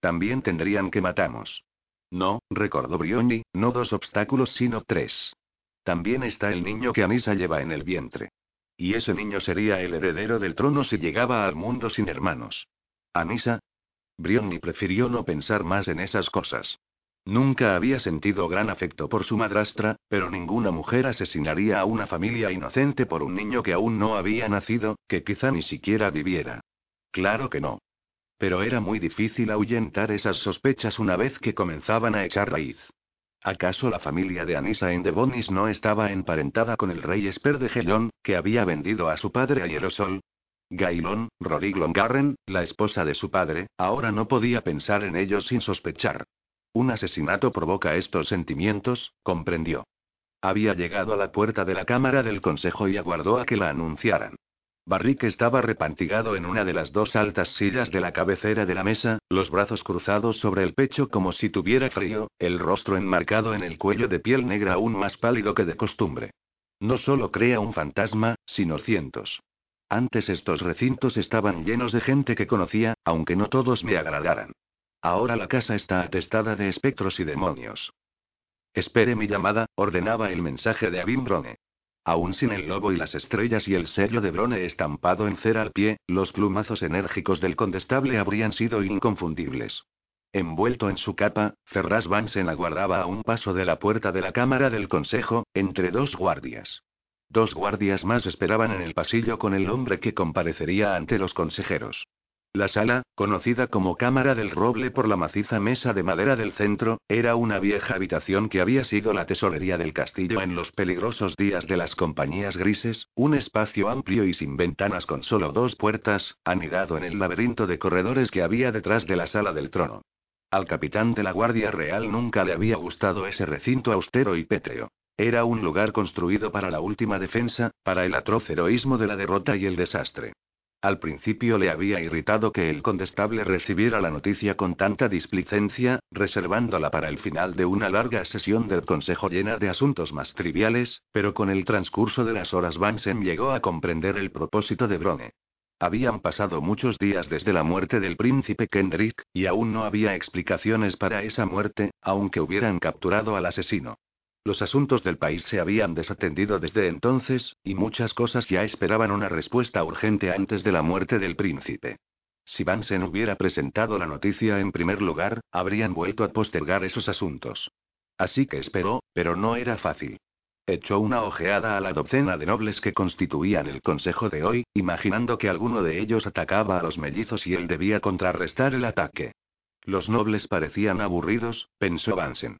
También tendrían que matamos. No, recordó Brioni, no dos obstáculos sino tres. También está el niño que Anisa lleva en el vientre. Y ese niño sería el heredero del trono si llegaba al mundo sin hermanos. Anisa. Brioni prefirió no pensar más en esas cosas. Nunca había sentido gran afecto por su madrastra, pero ninguna mujer asesinaría a una familia inocente por un niño que aún no había nacido, que quizá ni siquiera viviera. Claro que no. Pero era muy difícil ahuyentar esas sospechas una vez que comenzaban a echar raíz. ¿Acaso la familia de Anisa en Devonis no estaba emparentada con el rey Esper de Gelón, que había vendido a su padre a Hierosol? Gailón, Rorig Longarren, la esposa de su padre, ahora no podía pensar en ello sin sospechar. Un asesinato provoca estos sentimientos, comprendió. Había llegado a la puerta de la Cámara del Consejo y aguardó a que la anunciaran. Barrick estaba repantigado en una de las dos altas sillas de la cabecera de la mesa, los brazos cruzados sobre el pecho como si tuviera frío, el rostro enmarcado en el cuello de piel negra aún más pálido que de costumbre. No solo crea un fantasma, sino cientos. Antes estos recintos estaban llenos de gente que conocía, aunque no todos me agradaran. Ahora la casa está atestada de espectros y demonios. Espere mi llamada, ordenaba el mensaje de Abim Brone. Aún sin el lobo y las estrellas y el sello de Brone estampado en cera al pie, los plumazos enérgicos del condestable habrían sido inconfundibles. Envuelto en su capa, Ferraz Vansen aguardaba a un paso de la puerta de la Cámara del Consejo, entre dos guardias. Dos guardias más esperaban en el pasillo con el hombre que comparecería ante los consejeros. La sala, conocida como Cámara del Roble por la maciza mesa de madera del centro, era una vieja habitación que había sido la tesorería del castillo en los peligrosos días de las compañías grises, un espacio amplio y sin ventanas con solo dos puertas, anidado en el laberinto de corredores que había detrás de la sala del trono. Al capitán de la Guardia Real nunca le había gustado ese recinto austero y pétreo. Era un lugar construido para la última defensa, para el atroz heroísmo de la derrota y el desastre. Al principio le había irritado que el condestable recibiera la noticia con tanta displicencia, reservándola para el final de una larga sesión del consejo llena de asuntos más triviales, pero con el transcurso de las horas Vansen llegó a comprender el propósito de Brone. Habían pasado muchos días desde la muerte del príncipe Kendrick, y aún no había explicaciones para esa muerte, aunque hubieran capturado al asesino. Los asuntos del país se habían desatendido desde entonces, y muchas cosas ya esperaban una respuesta urgente antes de la muerte del príncipe. Si Vansen hubiera presentado la noticia en primer lugar, habrían vuelto a postergar esos asuntos. Así que esperó, pero no era fácil. Echó una ojeada a la docena de nobles que constituían el consejo de hoy, imaginando que alguno de ellos atacaba a los mellizos y él debía contrarrestar el ataque. Los nobles parecían aburridos, pensó Vansen.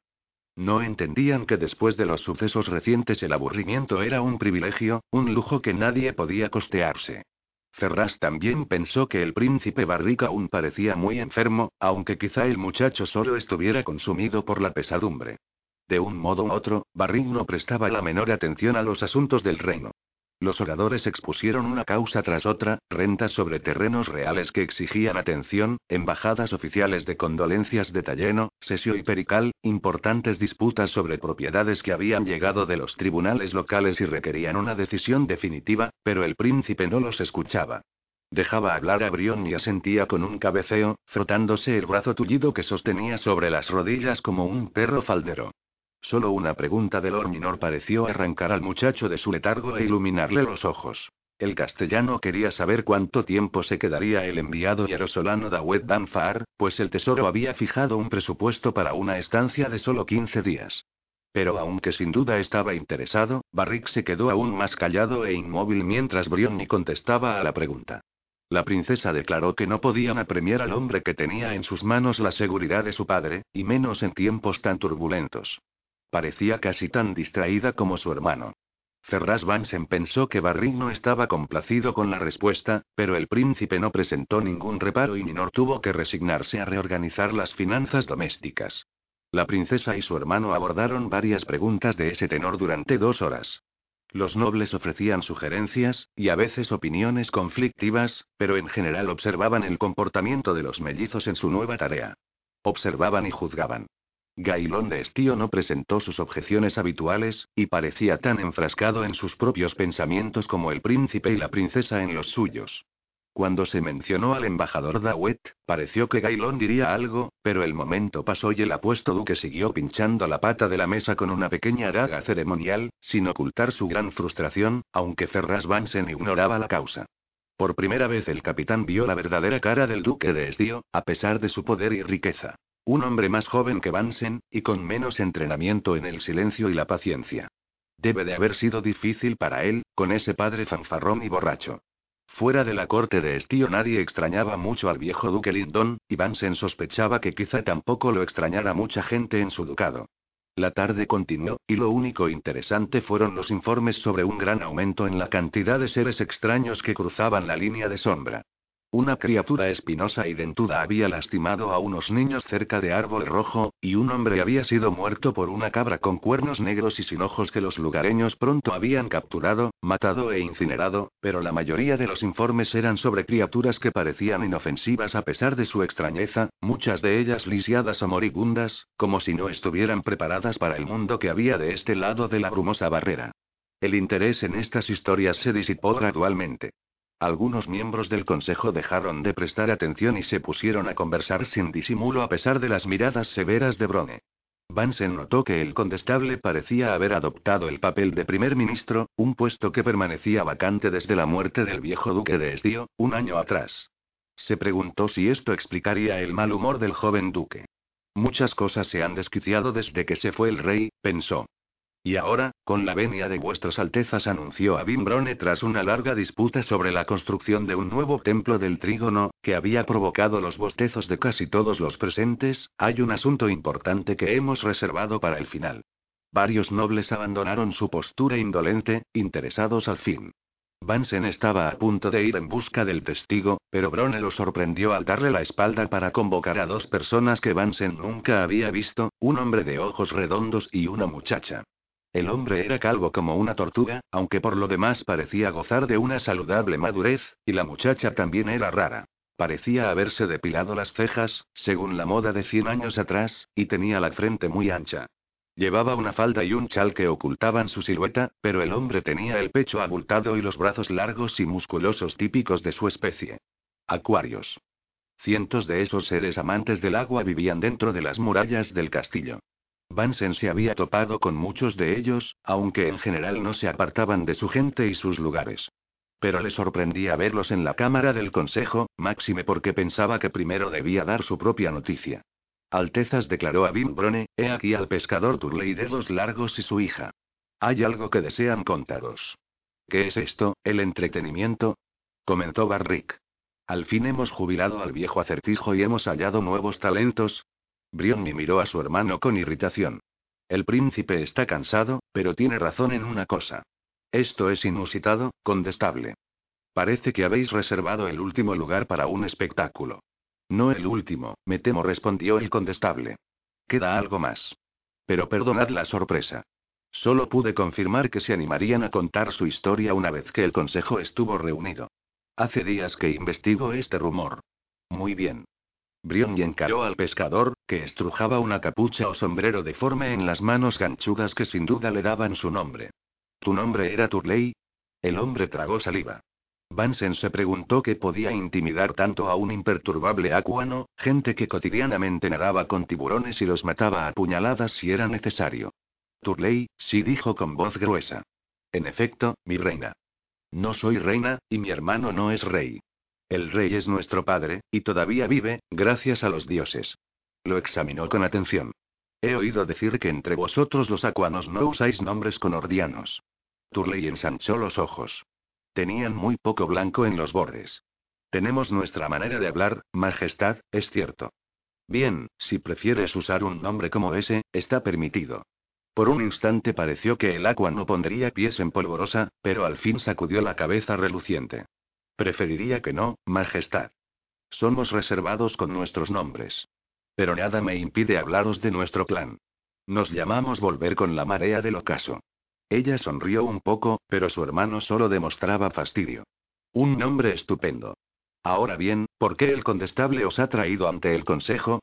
No entendían que después de los sucesos recientes el aburrimiento era un privilegio, un lujo que nadie podía costearse. Ferraz también pensó que el príncipe Barrica aún parecía muy enfermo, aunque quizá el muchacho solo estuviera consumido por la pesadumbre. De un modo u otro, Barrick no prestaba la menor atención a los asuntos del reino. Los oradores expusieron una causa tras otra, rentas sobre terrenos reales que exigían atención, embajadas oficiales de condolencias de Talleno, Sesio y Perical, importantes disputas sobre propiedades que habían llegado de los tribunales locales y requerían una decisión definitiva, pero el príncipe no los escuchaba. Dejaba hablar a Brión y asentía con un cabeceo, frotándose el brazo tullido que sostenía sobre las rodillas como un perro faldero. Solo una pregunta del Lord pareció arrancar al muchacho de su letargo e iluminarle los ojos. El castellano quería saber cuánto tiempo se quedaría el enviado yerosolano Dawet Danfar, pues el tesoro había fijado un presupuesto para una estancia de solo 15 días. Pero aunque sin duda estaba interesado, Barrick se quedó aún más callado e inmóvil mientras Brionni contestaba a la pregunta. La princesa declaró que no podían apremiar al hombre que tenía en sus manos la seguridad de su padre, y menos en tiempos tan turbulentos. Parecía casi tan distraída como su hermano. Ferraz Vansen pensó que Barry no estaba complacido con la respuesta, pero el príncipe no presentó ningún reparo y Ninor tuvo que resignarse a reorganizar las finanzas domésticas. La princesa y su hermano abordaron varias preguntas de ese tenor durante dos horas. Los nobles ofrecían sugerencias, y a veces opiniones conflictivas, pero en general observaban el comportamiento de los mellizos en su nueva tarea. Observaban y juzgaban. Gailón de Estío no presentó sus objeciones habituales, y parecía tan enfrascado en sus propios pensamientos como el príncipe y la princesa en los suyos. Cuando se mencionó al embajador Dawet, pareció que Gailón diría algo, pero el momento pasó y el apuesto duque siguió pinchando la pata de la mesa con una pequeña daga ceremonial, sin ocultar su gran frustración, aunque Ferraz Vansen ignoraba la causa. Por primera vez el capitán vio la verdadera cara del duque de Estío, a pesar de su poder y riqueza. Un hombre más joven que Vansen, y con menos entrenamiento en el silencio y la paciencia. Debe de haber sido difícil para él, con ese padre fanfarrón y borracho. Fuera de la corte de estío nadie extrañaba mucho al viejo duque Lindon, y Vansen sospechaba que quizá tampoco lo extrañara mucha gente en su ducado. La tarde continuó, y lo único interesante fueron los informes sobre un gran aumento en la cantidad de seres extraños que cruzaban la línea de sombra. Una criatura espinosa y dentuda había lastimado a unos niños cerca de Árbol Rojo, y un hombre había sido muerto por una cabra con cuernos negros y sin ojos que los lugareños pronto habían capturado, matado e incinerado, pero la mayoría de los informes eran sobre criaturas que parecían inofensivas a pesar de su extrañeza, muchas de ellas lisiadas o moribundas, como si no estuvieran preparadas para el mundo que había de este lado de la brumosa barrera. El interés en estas historias se disipó gradualmente. Algunos miembros del consejo dejaron de prestar atención y se pusieron a conversar sin disimulo a pesar de las miradas severas de Brone. Vansen notó que el condestable parecía haber adoptado el papel de primer ministro, un puesto que permanecía vacante desde la muerte del viejo duque de Estío, un año atrás. Se preguntó si esto explicaría el mal humor del joven duque. Muchas cosas se han desquiciado desde que se fue el rey, pensó. Y ahora, con la venia de vuestras altezas, anunció a Bimbrone tras una larga disputa sobre la construcción de un nuevo templo del trígono, que había provocado los bostezos de casi todos los presentes, hay un asunto importante que hemos reservado para el final. Varios nobles abandonaron su postura indolente, interesados al fin. Vansen estaba a punto de ir en busca del testigo, pero Brone lo sorprendió al darle la espalda para convocar a dos personas que Vansen nunca había visto, un hombre de ojos redondos y una muchacha. El hombre era calvo como una tortuga, aunque por lo demás parecía gozar de una saludable madurez, y la muchacha también era rara. Parecía haberse depilado las cejas, según la moda de cien años atrás, y tenía la frente muy ancha. Llevaba una falda y un chal que ocultaban su silueta, pero el hombre tenía el pecho abultado y los brazos largos y musculosos típicos de su especie. Acuarios. Cientos de esos seres amantes del agua vivían dentro de las murallas del castillo. Vansen se había topado con muchos de ellos, aunque en general no se apartaban de su gente y sus lugares. Pero le sorprendía verlos en la cámara del consejo, máxime porque pensaba que primero debía dar su propia noticia. Altezas declaró a Bimbrone, he aquí al pescador Turley Dedos Largos y su hija. Hay algo que desean contaros. ¿Qué es esto, el entretenimiento? comentó Barrick. Al fin hemos jubilado al viejo acertijo y hemos hallado nuevos talentos, Brionni miró a su hermano con irritación. El príncipe está cansado, pero tiene razón en una cosa. Esto es inusitado, condestable. Parece que habéis reservado el último lugar para un espectáculo. No el último, me temo, respondió el condestable. Queda algo más. Pero perdonad la sorpresa. Solo pude confirmar que se animarían a contar su historia una vez que el consejo estuvo reunido. Hace días que investigo este rumor. Muy bien. Brion encaró al pescador, que estrujaba una capucha o sombrero deforme en las manos ganchudas que sin duda le daban su nombre. ¿Tu nombre era Turley? El hombre tragó saliva. Vansen se preguntó qué podía intimidar tanto a un imperturbable acuano, gente que cotidianamente nadaba con tiburones y los mataba a puñaladas si era necesario. Turley, sí dijo con voz gruesa. En efecto, mi reina. No soy reina, y mi hermano no es rey. El rey es nuestro padre, y todavía vive, gracias a los dioses. Lo examinó con atención. He oído decir que entre vosotros los acuanos no usáis nombres conordianos. Turley ensanchó los ojos. Tenían muy poco blanco en los bordes. Tenemos nuestra manera de hablar, Majestad, es cierto. Bien, si prefieres usar un nombre como ese, está permitido. Por un instante pareció que el agua no pondría pies en polvorosa, pero al fin sacudió la cabeza reluciente. Preferiría que no, Majestad. Somos reservados con nuestros nombres. Pero nada me impide hablaros de nuestro plan. Nos llamamos Volver con la marea del ocaso. Ella sonrió un poco, pero su hermano solo demostraba fastidio. Un nombre estupendo. Ahora bien, ¿por qué el condestable os ha traído ante el consejo?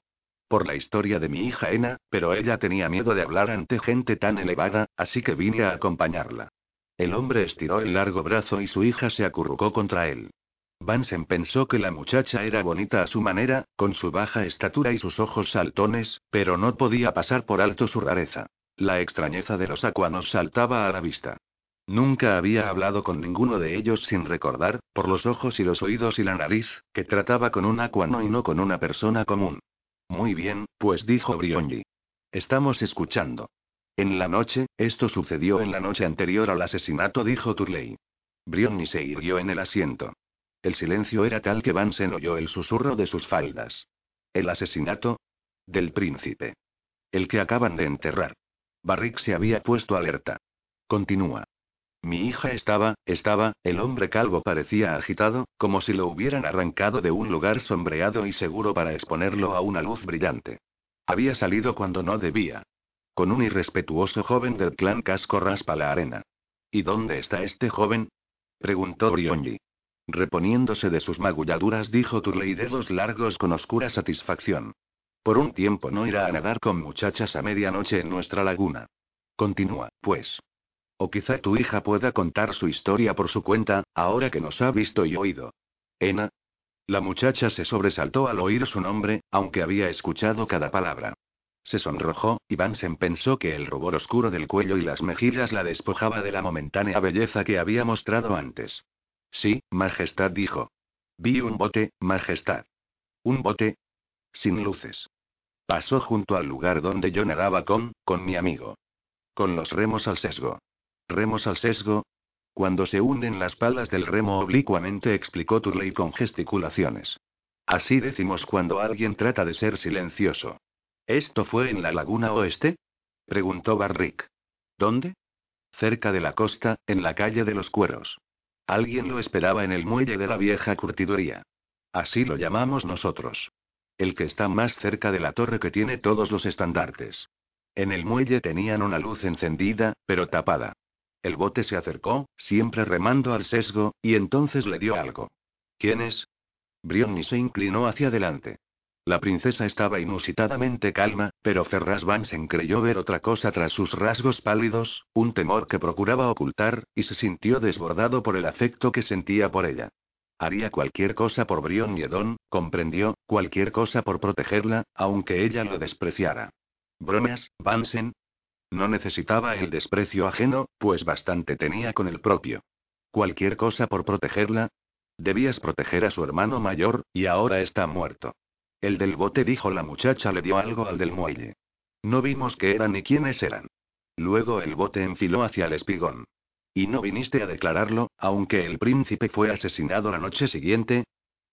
Por la historia de mi hija Ena, pero ella tenía miedo de hablar ante gente tan elevada, así que vine a acompañarla. El hombre estiró el largo brazo y su hija se acurrucó contra él. Vansen pensó que la muchacha era bonita a su manera, con su baja estatura y sus ojos saltones, pero no podía pasar por alto su rareza. La extrañeza de los acuanos saltaba a la vista. Nunca había hablado con ninguno de ellos sin recordar, por los ojos y los oídos y la nariz, que trataba con un acuano y no con una persona común. Muy bien, pues dijo Brionji. Estamos escuchando. En la noche, esto sucedió en la noche anterior al asesinato, dijo Turley. Brionni se irguió en el asiento. El silencio era tal que Vansen oyó el susurro de sus faldas. ¿El asesinato? Del príncipe. El que acaban de enterrar. Barrick se había puesto alerta. Continúa. Mi hija estaba, estaba, el hombre calvo parecía agitado, como si lo hubieran arrancado de un lugar sombreado y seguro para exponerlo a una luz brillante. Había salido cuando no debía. Con un irrespetuoso joven del clan Casco raspa la arena. ¿Y dónde está este joven? preguntó Brionji. Reponiéndose de sus magulladuras, dijo Turley dedos largos con oscura satisfacción. Por un tiempo no irá a nadar con muchachas a medianoche en nuestra laguna. Continúa, pues. O quizá tu hija pueda contar su historia por su cuenta, ahora que nos ha visto y oído. Ena. La muchacha se sobresaltó al oír su nombre, aunque había escuchado cada palabra. Se sonrojó, y Vansen pensó que el rubor oscuro del cuello y las mejillas la despojaba de la momentánea belleza que había mostrado antes. Sí, Majestad dijo. Vi un bote, Majestad. Un bote. Sin luces. Pasó junto al lugar donde yo nadaba con, con mi amigo. Con los remos al sesgo. ¿Remos al sesgo? Cuando se hunden las palas del remo oblicuamente explicó Turley con gesticulaciones. Así decimos cuando alguien trata de ser silencioso. ¿Esto fue en la laguna oeste? preguntó Barrick. ¿Dónde? Cerca de la costa, en la calle de los cueros. Alguien lo esperaba en el muelle de la vieja curtiduría. Así lo llamamos nosotros. El que está más cerca de la torre que tiene todos los estandartes. En el muelle tenían una luz encendida, pero tapada. El bote se acercó, siempre remando al sesgo, y entonces le dio algo. ¿Quién es? Brionni se inclinó hacia adelante. La princesa estaba inusitadamente calma, pero Ferraz Vansen creyó ver otra cosa tras sus rasgos pálidos, un temor que procuraba ocultar, y se sintió desbordado por el afecto que sentía por ella. Haría cualquier cosa por Brion Don, comprendió, cualquier cosa por protegerla, aunque ella lo despreciara. Bromas, Vansen. No necesitaba el desprecio ajeno, pues bastante tenía con el propio. Cualquier cosa por protegerla. Debías proteger a su hermano mayor, y ahora está muerto. El del bote dijo la muchacha le dio algo al del muelle. No vimos qué eran ni quiénes eran. Luego el bote enfiló hacia el espigón. ¿Y no viniste a declararlo, aunque el príncipe fue asesinado la noche siguiente?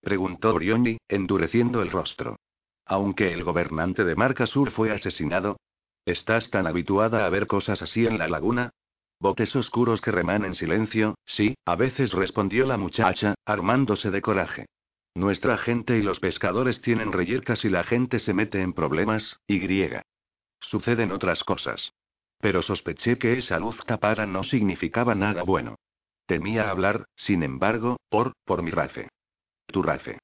preguntó Brioni, endureciendo el rostro. Aunque el gobernante de Marca Sur fue asesinado. ¿Estás tan habituada a ver cosas así en la laguna? Botes oscuros que reman en silencio, sí, a veces respondió la muchacha, armándose de coraje. Nuestra gente y los pescadores tienen reyercas y la gente se mete en problemas, y griega. Suceden otras cosas. Pero sospeché que esa luz tapada no significaba nada bueno. Temía hablar, sin embargo, por, por mi rafe. Tu rafe.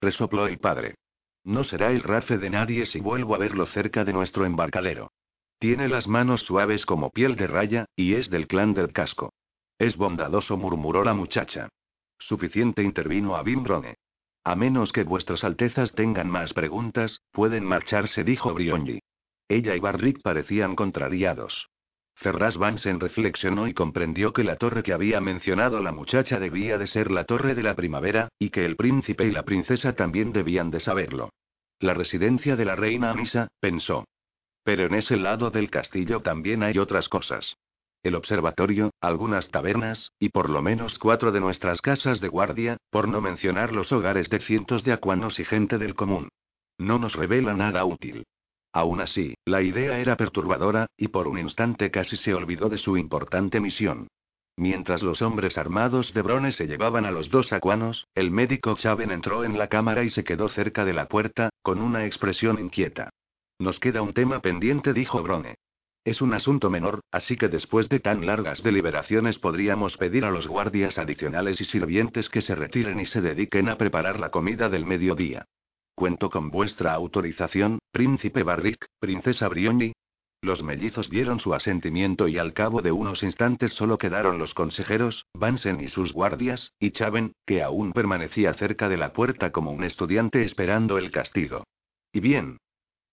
Resopló el padre. No será el rafe de nadie si vuelvo a verlo cerca de nuestro embarcadero. Tiene las manos suaves como piel de raya, y es del clan del casco. Es bondadoso, murmuró la muchacha. Suficiente intervino a Bimbrone. A menos que vuestras altezas tengan más preguntas, pueden marcharse, dijo Brionji. Ella y Barrick parecían contrariados. Ferraz Vansen reflexionó y comprendió que la torre que había mencionado la muchacha debía de ser la torre de la primavera, y que el príncipe y la princesa también debían de saberlo. La residencia de la reina Amisa, pensó. Pero en ese lado del castillo también hay otras cosas el observatorio, algunas tabernas, y por lo menos cuatro de nuestras casas de guardia, por no mencionar los hogares de cientos de acuanos y gente del común. No nos revela nada útil. Aún así, la idea era perturbadora, y por un instante casi se olvidó de su importante misión. Mientras los hombres armados de Brone se llevaban a los dos acuanos, el médico Chaven entró en la cámara y se quedó cerca de la puerta, con una expresión inquieta. Nos queda un tema pendiente, dijo Brone. Es un asunto menor, así que después de tan largas deliberaciones podríamos pedir a los guardias adicionales y sirvientes que se retiren y se dediquen a preparar la comida del mediodía. Cuento con vuestra autorización, príncipe Barrick, princesa Brioni. Los mellizos dieron su asentimiento y al cabo de unos instantes solo quedaron los consejeros, Vansen y sus guardias, y Chaven, que aún permanecía cerca de la puerta como un estudiante esperando el castigo. ¿Y bien?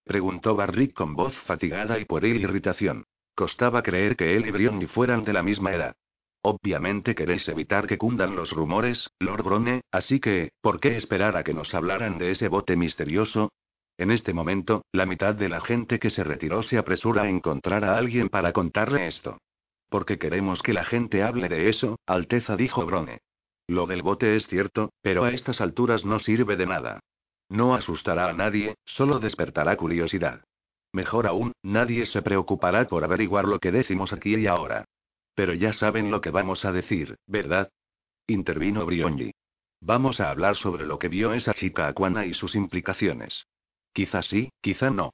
Preguntó Barrick con voz fatigada y por él irritación. Costaba creer que él y Brionni fueran de la misma edad. Obviamente queréis evitar que cundan los rumores, Lord Brone, así que, ¿por qué esperar a que nos hablaran de ese bote misterioso? En este momento, la mitad de la gente que se retiró se apresura a encontrar a alguien para contarle esto. Porque queremos que la gente hable de eso, Alteza dijo Brone. Lo del bote es cierto, pero a estas alturas no sirve de nada. No asustará a nadie, solo despertará curiosidad. Mejor aún, nadie se preocupará por averiguar lo que decimos aquí y ahora. Pero ya saben lo que vamos a decir, ¿verdad? Intervino Brionji. Vamos a hablar sobre lo que vio esa chica Aquana y sus implicaciones. Quizá sí, quizá no.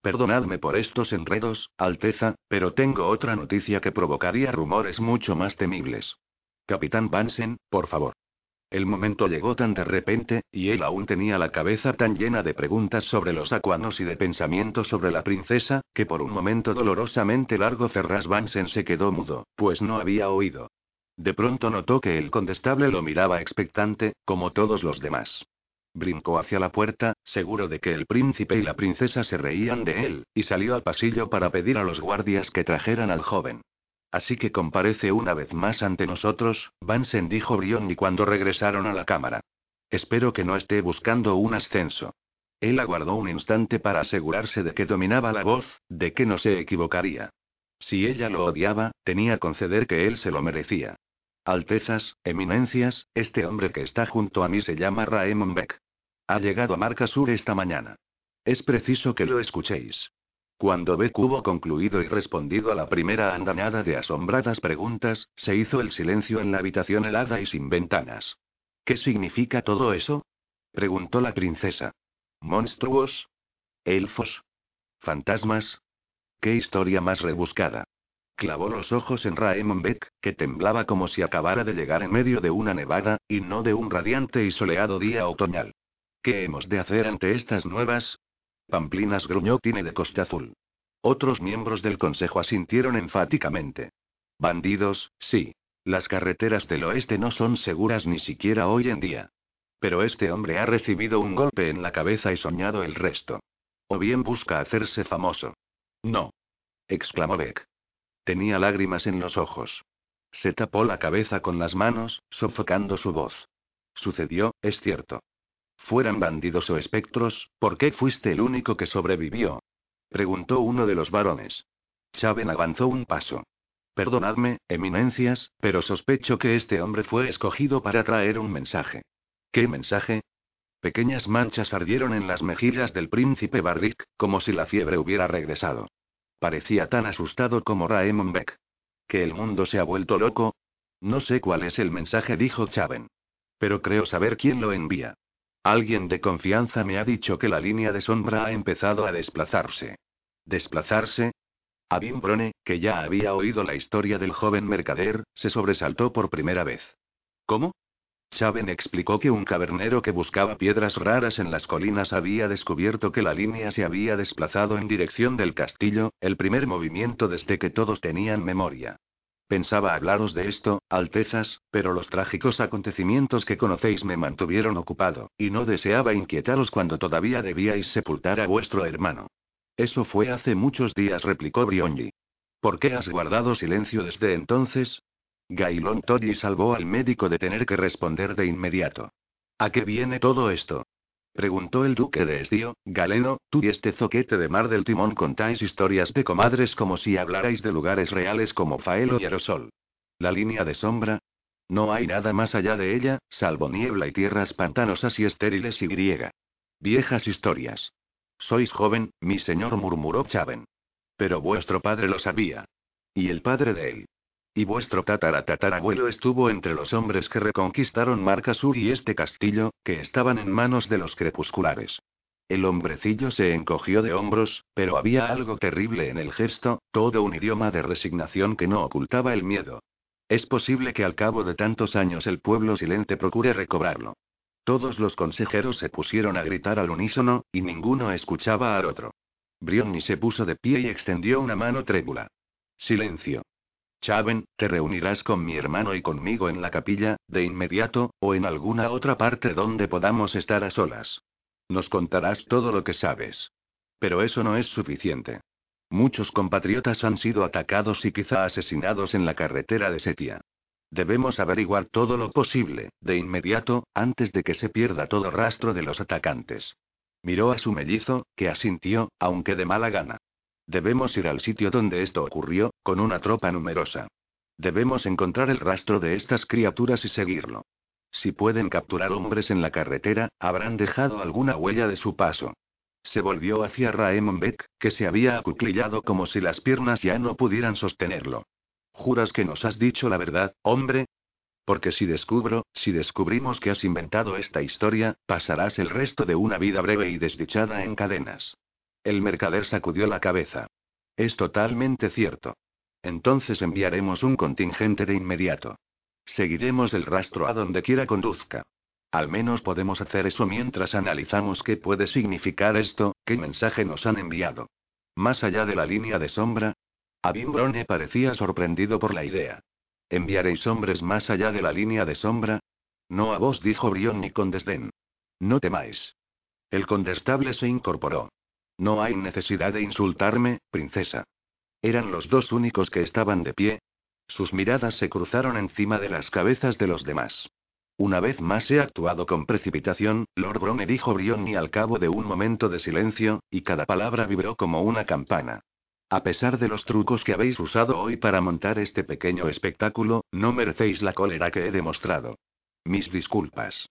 Perdonadme por estos enredos, Alteza, pero tengo otra noticia que provocaría rumores mucho más temibles. Capitán Vansen, por favor. El momento llegó tan de repente, y él aún tenía la cabeza tan llena de preguntas sobre los acuanos y de pensamientos sobre la princesa, que por un momento dolorosamente largo Ferraz Vansen se quedó mudo, pues no había oído. De pronto notó que el condestable lo miraba expectante, como todos los demás. Brincó hacia la puerta, seguro de que el príncipe y la princesa se reían de él, y salió al pasillo para pedir a los guardias que trajeran al joven. Así que comparece una vez más ante nosotros, Vansen dijo Brion y cuando regresaron a la cámara. Espero que no esté buscando un ascenso. Él aguardó un instante para asegurarse de que dominaba la voz, de que no se equivocaría. Si ella lo odiaba, tenía conceder que él se lo merecía. Altezas, eminencias, este hombre que está junto a mí se llama Raemon Beck. Ha llegado a Marca Sur esta mañana. Es preciso que lo escuchéis. Cuando Beck hubo concluido y respondido a la primera andanada de asombradas preguntas, se hizo el silencio en la habitación helada y sin ventanas. ¿Qué significa todo eso? preguntó la princesa. ¿Monstruos? ¿Elfos? ¿Fantasmas? ¿Qué historia más rebuscada? Clavó los ojos en Raemon Beck, que temblaba como si acabara de llegar en medio de una nevada, y no de un radiante y soleado día otoñal. ¿Qué hemos de hacer ante estas nuevas? Pamplinas gruñó Tine de Costa Azul. Otros miembros del consejo asintieron enfáticamente. Bandidos, sí. Las carreteras del oeste no son seguras ni siquiera hoy en día. Pero este hombre ha recibido un golpe en la cabeza y soñado el resto. O bien busca hacerse famoso. No. exclamó Beck. Tenía lágrimas en los ojos. Se tapó la cabeza con las manos, sofocando su voz. Sucedió, es cierto. Fueran bandidos o espectros, ¿por qué fuiste el único que sobrevivió? Preguntó uno de los varones. Chaven avanzó un paso. Perdonadme, eminencias, pero sospecho que este hombre fue escogido para traer un mensaje. ¿Qué mensaje? Pequeñas manchas ardieron en las mejillas del príncipe Barrick, como si la fiebre hubiera regresado. Parecía tan asustado como Raemon Beck. ¿Que el mundo se ha vuelto loco? No sé cuál es el mensaje, dijo Chaven. Pero creo saber quién lo envía. Alguien de confianza me ha dicho que la línea de sombra ha empezado a desplazarse. ¿Desplazarse? Abim Brone, que ya había oído la historia del joven mercader, se sobresaltó por primera vez. ¿Cómo? Chaven explicó que un cavernero que buscaba piedras raras en las colinas había descubierto que la línea se había desplazado en dirección del castillo, el primer movimiento desde que todos tenían memoria. Pensaba hablaros de esto, Altezas, pero los trágicos acontecimientos que conocéis me mantuvieron ocupado, y no deseaba inquietaros cuando todavía debíais sepultar a vuestro hermano. Eso fue hace muchos días, replicó Brionji. ¿Por qué has guardado silencio desde entonces? Gailon Toddy salvó al médico de tener que responder de inmediato. ¿A qué viene todo esto? Preguntó el duque de Estío, Galeno, tú y este zoquete de mar del timón contáis historias de comadres como si hablarais de lugares reales como Faelo y Aerosol. La línea de sombra. No hay nada más allá de ella, salvo niebla y tierras pantanosas y estériles y griega. Viejas historias. Sois joven, mi señor murmuró Chaven. Pero vuestro padre lo sabía. Y el padre de él. Y vuestro tataratatarabuelo estuvo entre los hombres que reconquistaron Marca Sur y este castillo, que estaban en manos de los crepusculares. El hombrecillo se encogió de hombros, pero había algo terrible en el gesto, todo un idioma de resignación que no ocultaba el miedo. Es posible que al cabo de tantos años el pueblo silente procure recobrarlo. Todos los consejeros se pusieron a gritar al unísono, y ninguno escuchaba al otro. Brionni se puso de pie y extendió una mano trébula. Silencio. Chaven, te reunirás con mi hermano y conmigo en la capilla, de inmediato, o en alguna otra parte donde podamos estar a solas. Nos contarás todo lo que sabes. Pero eso no es suficiente. Muchos compatriotas han sido atacados y quizá asesinados en la carretera de Setia. Debemos averiguar todo lo posible, de inmediato, antes de que se pierda todo rastro de los atacantes. Miró a su mellizo, que asintió, aunque de mala gana. Debemos ir al sitio donde esto ocurrió, con una tropa numerosa. Debemos encontrar el rastro de estas criaturas y seguirlo. Si pueden capturar hombres en la carretera, habrán dejado alguna huella de su paso. Se volvió hacia Raemon Beck, que se había acuclillado como si las piernas ya no pudieran sostenerlo. ¿Juras que nos has dicho la verdad, hombre? Porque si descubro, si descubrimos que has inventado esta historia, pasarás el resto de una vida breve y desdichada en cadenas. El mercader sacudió la cabeza. Es totalmente cierto. Entonces enviaremos un contingente de inmediato. Seguiremos el rastro a donde quiera conduzca. Al menos podemos hacer eso mientras analizamos qué puede significar esto, qué mensaje nos han enviado. Más allá de la línea de sombra. Abim Brone parecía sorprendido por la idea. ¿Enviaréis hombres más allá de la línea de sombra? No a vos, dijo Brionni con desdén. No temáis. El condestable se incorporó. No hay necesidad de insultarme, princesa. Eran los dos únicos que estaban de pie. Sus miradas se cruzaron encima de las cabezas de los demás. Una vez más he actuado con precipitación, Lord Brone dijo Brionni al cabo de un momento de silencio, y cada palabra vibró como una campana. A pesar de los trucos que habéis usado hoy para montar este pequeño espectáculo, no merecéis la cólera que he demostrado. Mis disculpas.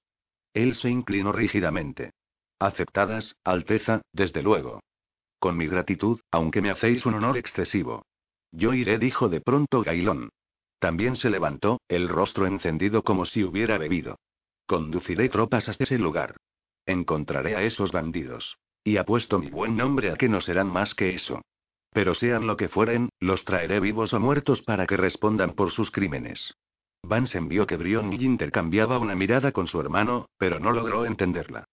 Él se inclinó rígidamente. Aceptadas, Alteza, desde luego. Con mi gratitud, aunque me hacéis un honor excesivo. Yo iré, dijo de pronto Gailón. También se levantó, el rostro encendido como si hubiera bebido. Conduciré tropas hasta ese lugar. Encontraré a esos bandidos. Y apuesto mi buen nombre a que no serán más que eso. Pero sean lo que fueren, los traeré vivos o muertos para que respondan por sus crímenes. Vance vio que Brion y intercambiaba una mirada con su hermano, pero no logró entenderla.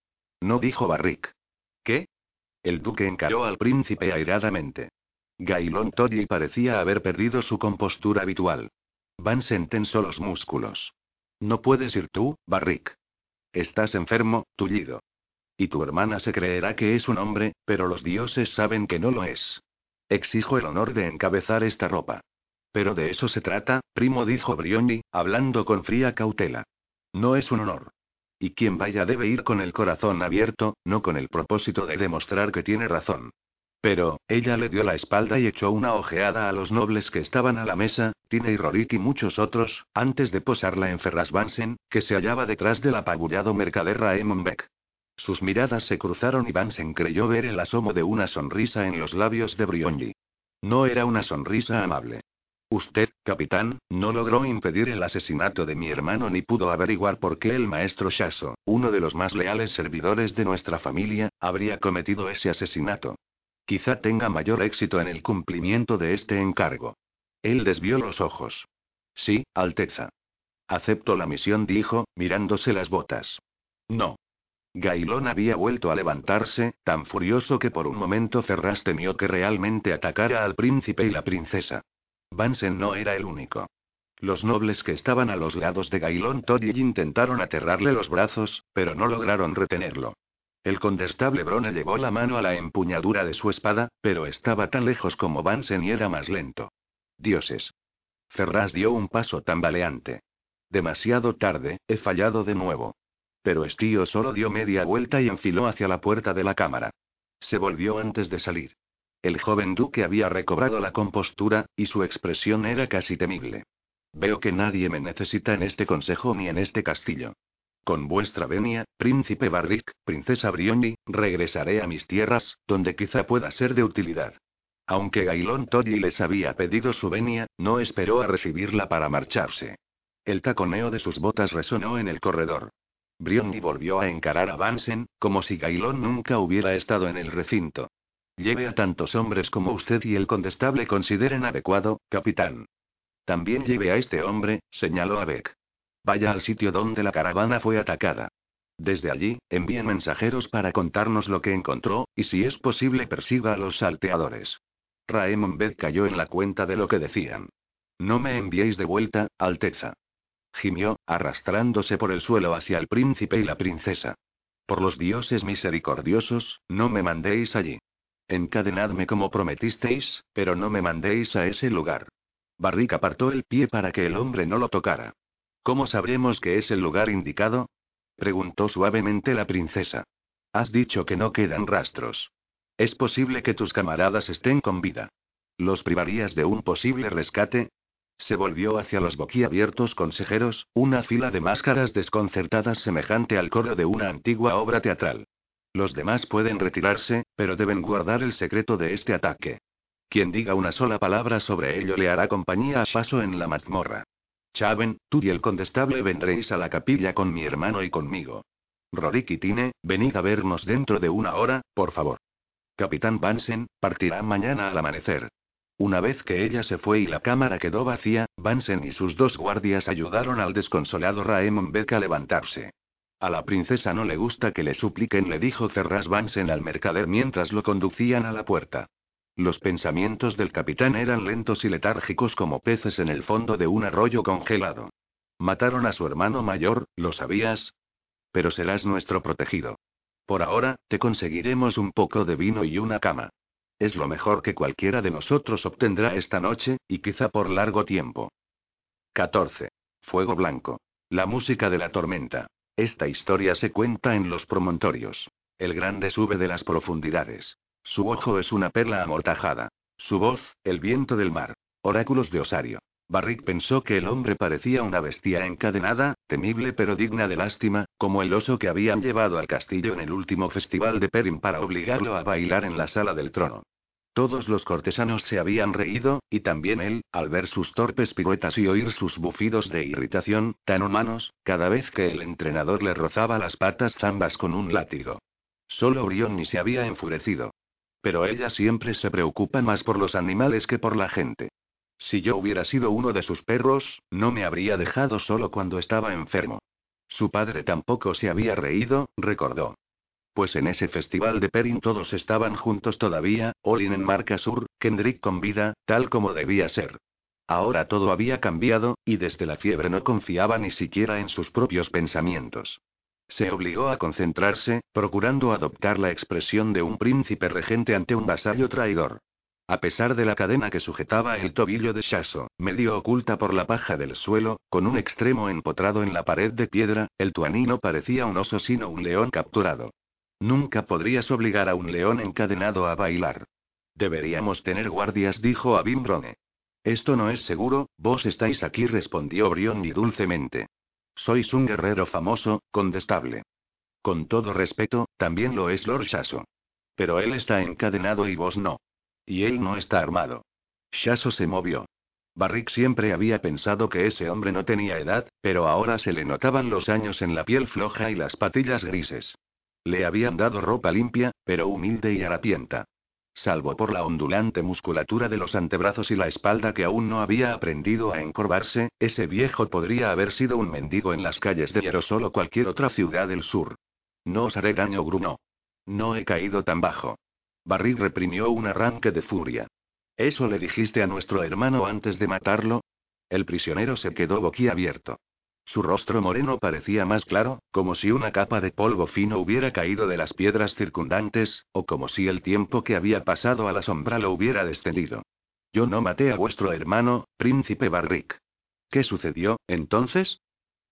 No dijo Barrick. ¿Qué? El duque encaró al príncipe airadamente. Gailón Toddy parecía haber perdido su compostura habitual. Vansen tensó los músculos. No puedes ir tú, Barrick. Estás enfermo, tullido. Y tu hermana se creerá que es un hombre, pero los dioses saben que no lo es. Exijo el honor de encabezar esta ropa. Pero de eso se trata, primo, dijo Brioni, hablando con fría cautela. No es un honor. Y quien vaya debe ir con el corazón abierto, no con el propósito de demostrar que tiene razón. Pero, ella le dio la espalda y echó una ojeada a los nobles que estaban a la mesa, Tine y Rorik y muchos otros, antes de posarla en Ferras Vansen, que se hallaba detrás del apabullado mercader Raemon Beck. Sus miradas se cruzaron y Vansen creyó ver el asomo de una sonrisa en los labios de Brionji. No era una sonrisa amable. Usted, capitán, no logró impedir el asesinato de mi hermano ni pudo averiguar por qué el maestro Shaso, uno de los más leales servidores de nuestra familia, habría cometido ese asesinato. Quizá tenga mayor éxito en el cumplimiento de este encargo. Él desvió los ojos. Sí, Alteza. Acepto la misión, dijo, mirándose las botas. No. Gailón había vuelto a levantarse, tan furioso que por un momento Ferraz temió que realmente atacara al príncipe y la princesa. Vansen no era el único. Los nobles que estaban a los lados de Gailón Toddy intentaron aterrarle los brazos, pero no lograron retenerlo. El condestable Brone llevó la mano a la empuñadura de su espada, pero estaba tan lejos como Vansen y era más lento. Dioses. Ferraz dio un paso tambaleante. Demasiado tarde, he fallado de nuevo. Pero Estío solo dio media vuelta y enfiló hacia la puerta de la cámara. Se volvió antes de salir. El joven duque había recobrado la compostura, y su expresión era casi temible. Veo que nadie me necesita en este consejo ni en este castillo. Con vuestra venia, príncipe Barrick, princesa Brioni, regresaré a mis tierras, donde quizá pueda ser de utilidad. Aunque Gailón Toddy les había pedido su venia, no esperó a recibirla para marcharse. El taconeo de sus botas resonó en el corredor. Brioni volvió a encarar a Vansen, como si Gailón nunca hubiera estado en el recinto. Lleve a tantos hombres como usted y el condestable consideren adecuado, capitán. También lleve a este hombre, señaló a Beck. Vaya al sitio donde la caravana fue atacada. Desde allí, envíen mensajeros para contarnos lo que encontró, y si es posible persiga a los salteadores. Raemon Beth cayó en la cuenta de lo que decían. No me enviéis de vuelta, Alteza. Gimió, arrastrándose por el suelo hacia el príncipe y la princesa. Por los dioses misericordiosos, no me mandéis allí. Encadenadme como prometisteis, pero no me mandéis a ese lugar. Barrick apartó el pie para que el hombre no lo tocara. ¿Cómo sabremos que es el lugar indicado? preguntó suavemente la princesa. Has dicho que no quedan rastros. Es posible que tus camaradas estén con vida. ¿Los privarías de un posible rescate? Se volvió hacia los boquiabiertos consejeros, una fila de máscaras desconcertadas semejante al coro de una antigua obra teatral. Los demás pueden retirarse, pero deben guardar el secreto de este ataque. Quien diga una sola palabra sobre ello le hará compañía a Shaso en la mazmorra. Chaven, tú y el condestable vendréis a la capilla con mi hermano y conmigo. Rorik Tine, venid a vernos dentro de una hora, por favor. Capitán Vansen, partirá mañana al amanecer. Una vez que ella se fue y la cámara quedó vacía, Vansen y sus dos guardias ayudaron al desconsolado Raemon Beck a levantarse. A la princesa no le gusta que le supliquen, le dijo Cerras Vansen al mercader mientras lo conducían a la puerta. Los pensamientos del capitán eran lentos y letárgicos como peces en el fondo de un arroyo congelado. Mataron a su hermano mayor, ¿lo sabías? Pero serás nuestro protegido. Por ahora, te conseguiremos un poco de vino y una cama. Es lo mejor que cualquiera de nosotros obtendrá esta noche, y quizá por largo tiempo. 14. Fuego Blanco. La música de la tormenta. Esta historia se cuenta en los promontorios. El grande sube de las profundidades. Su ojo es una perla amortajada. Su voz, el viento del mar. Oráculos de Osario. Barrick pensó que el hombre parecía una bestia encadenada, temible pero digna de lástima, como el oso que habían llevado al castillo en el último festival de Perim para obligarlo a bailar en la sala del trono. Todos los cortesanos se habían reído, y también él, al ver sus torpes piruetas y oír sus bufidos de irritación, tan humanos, cada vez que el entrenador le rozaba las patas zambas con un látigo. Solo Orión se había enfurecido. Pero ella siempre se preocupa más por los animales que por la gente. Si yo hubiera sido uno de sus perros, no me habría dejado solo cuando estaba enfermo. Su padre tampoco se había reído, recordó. Pues en ese festival de Perin todos estaban juntos todavía, Olin en Marca Sur, Kendrick con vida, tal como debía ser. Ahora todo había cambiado, y desde la fiebre no confiaba ni siquiera en sus propios pensamientos. Se obligó a concentrarse, procurando adoptar la expresión de un príncipe regente ante un vasallo traidor. A pesar de la cadena que sujetaba el tobillo de Shaso, medio oculta por la paja del suelo, con un extremo empotrado en la pared de piedra, el tuanino parecía un oso sino un león capturado. Nunca podrías obligar a un león encadenado a bailar. Deberíamos tener guardias, dijo a Bimbrone. Esto no es seguro, vos estáis aquí, respondió Brionni dulcemente. Sois un guerrero famoso, condestable. Con todo respeto, también lo es Lord Shaso. Pero él está encadenado y vos no. Y él no está armado. Shaso se movió. Barrick siempre había pensado que ese hombre no tenía edad, pero ahora se le notaban los años en la piel floja y las patillas grises. Le habían dado ropa limpia, pero humilde y harapienta. Salvo por la ondulante musculatura de los antebrazos y la espalda que aún no había aprendido a encorvarse, ese viejo podría haber sido un mendigo en las calles de Hierosol o cualquier otra ciudad del sur. No os haré daño, grunó. No he caído tan bajo. Barry reprimió un arranque de furia. ¿Eso le dijiste a nuestro hermano antes de matarlo? El prisionero se quedó boquiabierto. Su rostro moreno parecía más claro, como si una capa de polvo fino hubiera caído de las piedras circundantes, o como si el tiempo que había pasado a la sombra lo hubiera descendido. Yo no maté a vuestro hermano, príncipe Barrick. ¿Qué sucedió, entonces?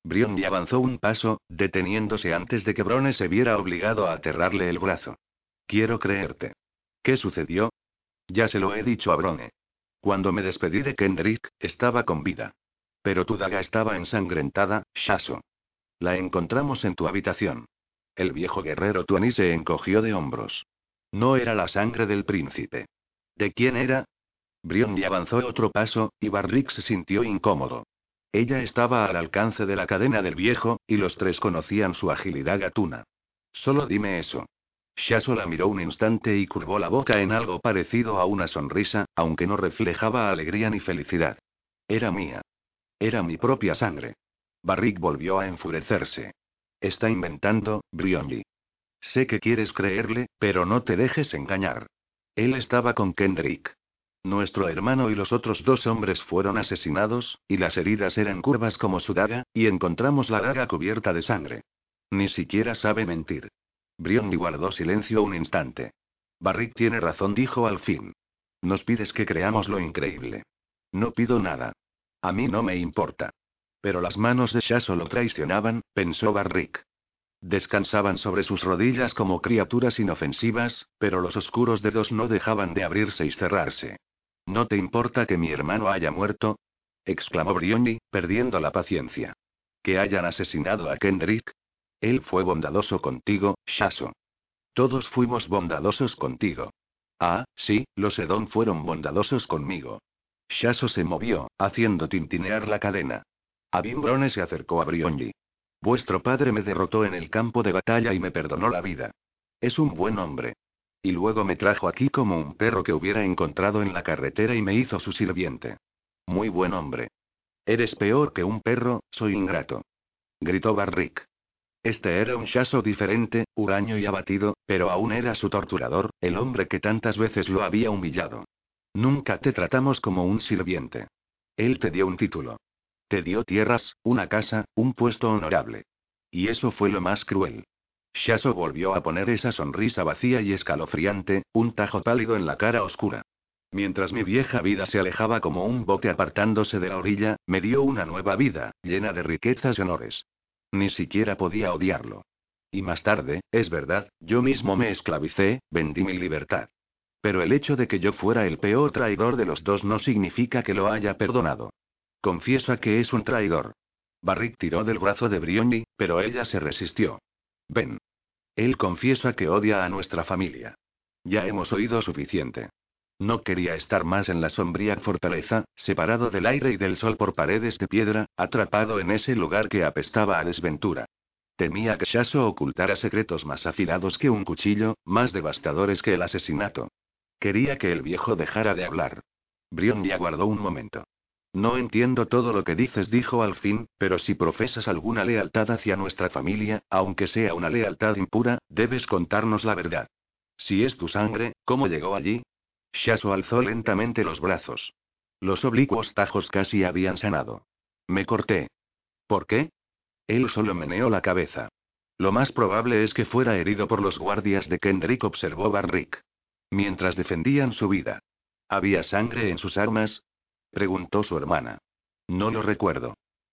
Briondi avanzó un paso, deteniéndose antes de que Brone se viera obligado a aterrarle el brazo. Quiero creerte. ¿Qué sucedió? Ya se lo he dicho a Brone. Cuando me despedí de Kendrick, estaba con vida. Pero tu daga estaba ensangrentada, Shaso. La encontramos en tu habitación. El viejo guerrero Tuani se encogió de hombros. No era la sangre del príncipe. ¿De quién era? Briondi avanzó otro paso, y Barrick se sintió incómodo. Ella estaba al alcance de la cadena del viejo, y los tres conocían su agilidad gatuna. Solo dime eso. Shaso la miró un instante y curvó la boca en algo parecido a una sonrisa, aunque no reflejaba alegría ni felicidad. Era mía. Era mi propia sangre. Barrick volvió a enfurecerse. Está inventando, Brionly. Sé que quieres creerle, pero no te dejes engañar. Él estaba con Kendrick. Nuestro hermano y los otros dos hombres fueron asesinados, y las heridas eran curvas como su daga, y encontramos la daga cubierta de sangre. Ni siquiera sabe mentir. Brionly guardó silencio un instante. Barrick tiene razón, dijo al fin. Nos pides que creamos lo increíble. No pido nada. A mí no me importa. Pero las manos de Shaso lo traicionaban, pensó Barrick. Descansaban sobre sus rodillas como criaturas inofensivas, pero los oscuros dedos no dejaban de abrirse y cerrarse. ¿No te importa que mi hermano haya muerto? exclamó Brioni, perdiendo la paciencia. ¿Que hayan asesinado a Kendrick? Él fue bondadoso contigo, Shaso. Todos fuimos bondadosos contigo. Ah, sí, los Edon fueron bondadosos conmigo. Shaso se movió, haciendo tintinear la cadena. Abimbrone se acercó a Brionji. Vuestro padre me derrotó en el campo de batalla y me perdonó la vida. Es un buen hombre. Y luego me trajo aquí como un perro que hubiera encontrado en la carretera y me hizo su sirviente. Muy buen hombre. Eres peor que un perro, soy ingrato. Gritó Barrick. Este era un Shaso diferente, huraño y abatido, pero aún era su torturador, el hombre que tantas veces lo había humillado. Nunca te tratamos como un sirviente. Él te dio un título. Te dio tierras, una casa, un puesto honorable. Y eso fue lo más cruel. Shaso volvió a poner esa sonrisa vacía y escalofriante, un tajo pálido en la cara oscura. Mientras mi vieja vida se alejaba como un bote apartándose de la orilla, me dio una nueva vida, llena de riquezas y honores. Ni siquiera podía odiarlo. Y más tarde, es verdad, yo mismo me esclavicé, vendí mi libertad. Pero el hecho de que yo fuera el peor traidor de los dos no significa que lo haya perdonado. Confiesa que es un traidor. Barrick tiró del brazo de Brioni, pero ella se resistió. Ven. Él confiesa que odia a nuestra familia. Ya hemos oído suficiente. No quería estar más en la sombría fortaleza, separado del aire y del sol por paredes de piedra, atrapado en ese lugar que apestaba a desventura. Temía que Shaso ocultara secretos más afilados que un cuchillo, más devastadores que el asesinato. Quería que el viejo dejara de hablar. Brion ya aguardó un momento. No entiendo todo lo que dices, dijo al fin, pero si profesas alguna lealtad hacia nuestra familia, aunque sea una lealtad impura, debes contarnos la verdad. Si es tu sangre, ¿cómo llegó allí? Shaso alzó lentamente los brazos. Los oblicuos tajos casi habían sanado. Me corté. ¿Por qué? Él solo meneó la cabeza. Lo más probable es que fuera herido por los guardias de Kendrick, observó Barrick. Mientras defendían su vida. ¿Había sangre en sus armas? preguntó su hermana. No lo recuerdo.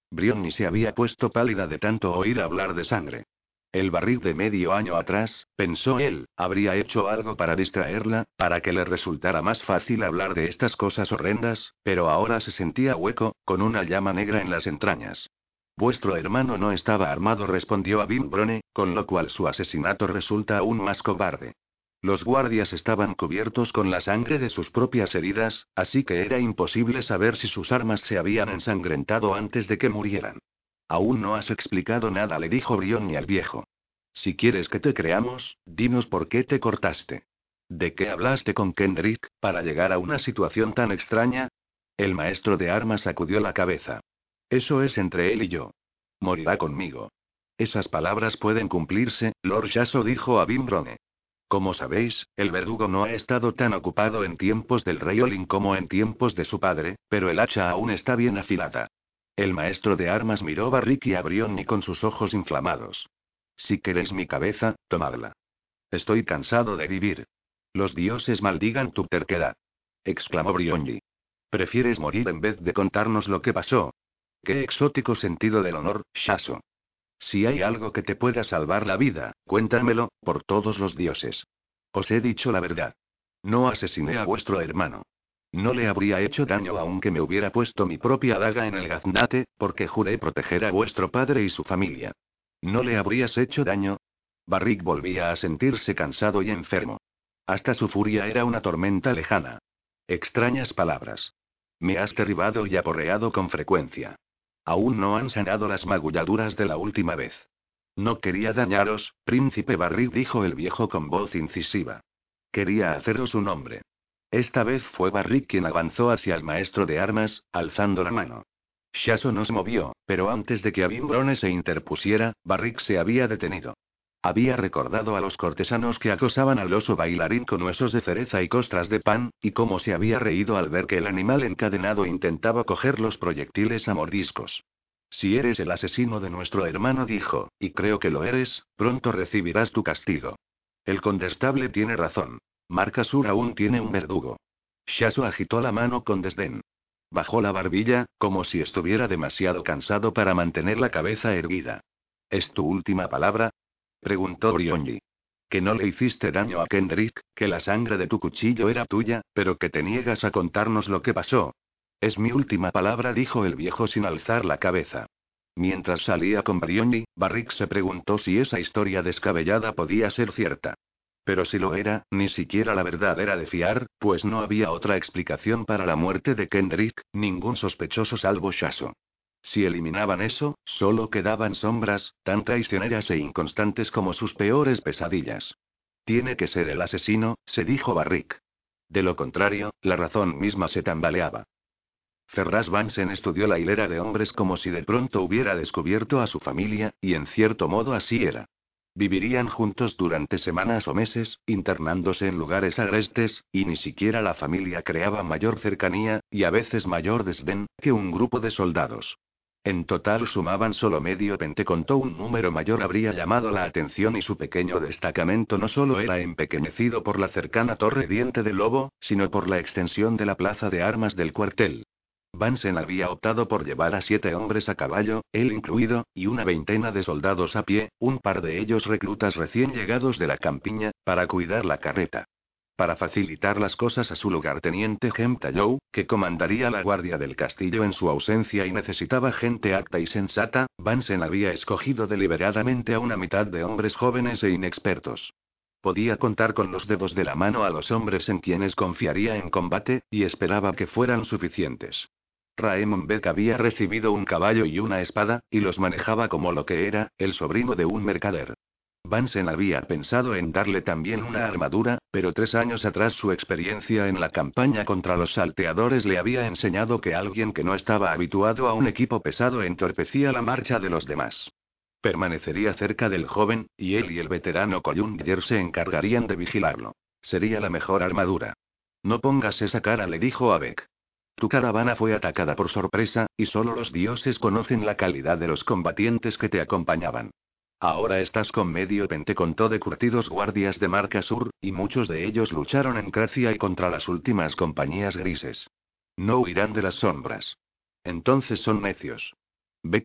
Brionni se había puesto pálida de tanto oír hablar de sangre. El barril de medio año atrás, pensó él, habría hecho algo para distraerla, para que le resultara más fácil hablar de estas cosas horrendas, pero ahora se sentía hueco, con una llama negra en las entrañas. Vuestro hermano no estaba armado, respondió a Brone, con lo cual su asesinato resulta aún más cobarde. Los guardias estaban cubiertos con la sangre de sus propias heridas, así que era imposible saber si sus armas se habían ensangrentado antes de que murieran. Aún no has explicado nada, le dijo Brionni al viejo. Si quieres que te creamos, dinos por qué te cortaste. ¿De qué hablaste con Kendrick, para llegar a una situación tan extraña? El maestro de armas sacudió la cabeza. Eso es entre él y yo. Morirá conmigo. Esas palabras pueden cumplirse, Lord Shaso dijo a Bimbrone. Como sabéis, el verdugo no ha estado tan ocupado en tiempos del rey Olin como en tiempos de su padre, pero el hacha aún está bien afilada. El maestro de armas miró Barrick y a Brionni con sus ojos inflamados. Si queréis mi cabeza, tomadla. Estoy cansado de vivir. Los dioses maldigan tu terquedad. exclamó Brionni. ¿Prefieres morir en vez de contarnos lo que pasó? Qué exótico sentido del honor, Shaso. Si hay algo que te pueda salvar la vida, cuéntamelo, por todos los dioses. Os he dicho la verdad. No asesiné a vuestro hermano. No le habría hecho daño aunque me hubiera puesto mi propia daga en el gaznate, porque juré proteger a vuestro padre y su familia. ¿No le habrías hecho daño? Barrick volvía a sentirse cansado y enfermo. Hasta su furia era una tormenta lejana. Extrañas palabras. Me has derribado y aporreado con frecuencia. Aún no han sanado las magulladuras de la última vez. No quería dañaros, príncipe Barrick, dijo el viejo con voz incisiva. Quería haceros un hombre. Esta vez fue Barrick quien avanzó hacia el maestro de armas, alzando la mano. Shaso nos movió, pero antes de que Abimbrone se interpusiera, Barrick se había detenido. Había recordado a los cortesanos que acosaban al oso bailarín con huesos de cereza y costras de pan, y cómo se había reído al ver que el animal encadenado intentaba coger los proyectiles a mordiscos. Si eres el asesino de nuestro hermano, dijo, y creo que lo eres, pronto recibirás tu castigo. El condestable tiene razón. Marcasur aún tiene un verdugo. Shasu agitó la mano con desdén. Bajó la barbilla, como si estuviera demasiado cansado para mantener la cabeza erguida. ¿Es tu última palabra? Preguntó Brionji. Que no le hiciste daño a Kendrick, que la sangre de tu cuchillo era tuya, pero que te niegas a contarnos lo que pasó. Es mi última palabra, dijo el viejo sin alzar la cabeza. Mientras salía con Brioni, Barrick se preguntó si esa historia descabellada podía ser cierta. Pero si lo era, ni siquiera la verdad era de fiar, pues no había otra explicación para la muerte de Kendrick, ningún sospechoso salvo Shaso. Si eliminaban eso, solo quedaban sombras, tan traicioneras e inconstantes como sus peores pesadillas. Tiene que ser el asesino, se dijo Barrick. De lo contrario, la razón misma se tambaleaba. Ferraz Vansen estudió la hilera de hombres como si de pronto hubiera descubierto a su familia, y en cierto modo así era. Vivirían juntos durante semanas o meses, internándose en lugares agrestes, y ni siquiera la familia creaba mayor cercanía, y a veces mayor desdén, que un grupo de soldados. En total sumaban solo medio pente contó un número mayor habría llamado la atención y su pequeño destacamento no solo era empequeñecido por la cercana torre Diente de Lobo, sino por la extensión de la plaza de armas del cuartel. Vansen había optado por llevar a siete hombres a caballo, él incluido, y una veintena de soldados a pie, un par de ellos reclutas recién llegados de la campiña, para cuidar la carreta. Para facilitar las cosas a su lugarteniente Tallow, que comandaría la guardia del castillo en su ausencia y necesitaba gente acta y sensata, Vansen había escogido deliberadamente a una mitad de hombres jóvenes e inexpertos. Podía contar con los dedos de la mano a los hombres en quienes confiaría en combate, y esperaba que fueran suficientes. Raemon Beck había recibido un caballo y una espada, y los manejaba como lo que era, el sobrino de un mercader. Vansen había pensado en darle también una armadura, pero tres años atrás su experiencia en la campaña contra los salteadores le había enseñado que alguien que no estaba habituado a un equipo pesado entorpecía la marcha de los demás. Permanecería cerca del joven, y él y el veterano Collinger se encargarían de vigilarlo. Sería la mejor armadura. No pongas esa cara, le dijo a Beck. Tu caravana fue atacada por sorpresa, y solo los dioses conocen la calidad de los combatientes que te acompañaban. Ahora estás con medio pentecontó de curtidos guardias de marca sur, y muchos de ellos lucharon en Cracia y contra las últimas compañías grises. No huirán de las sombras. Entonces son necios.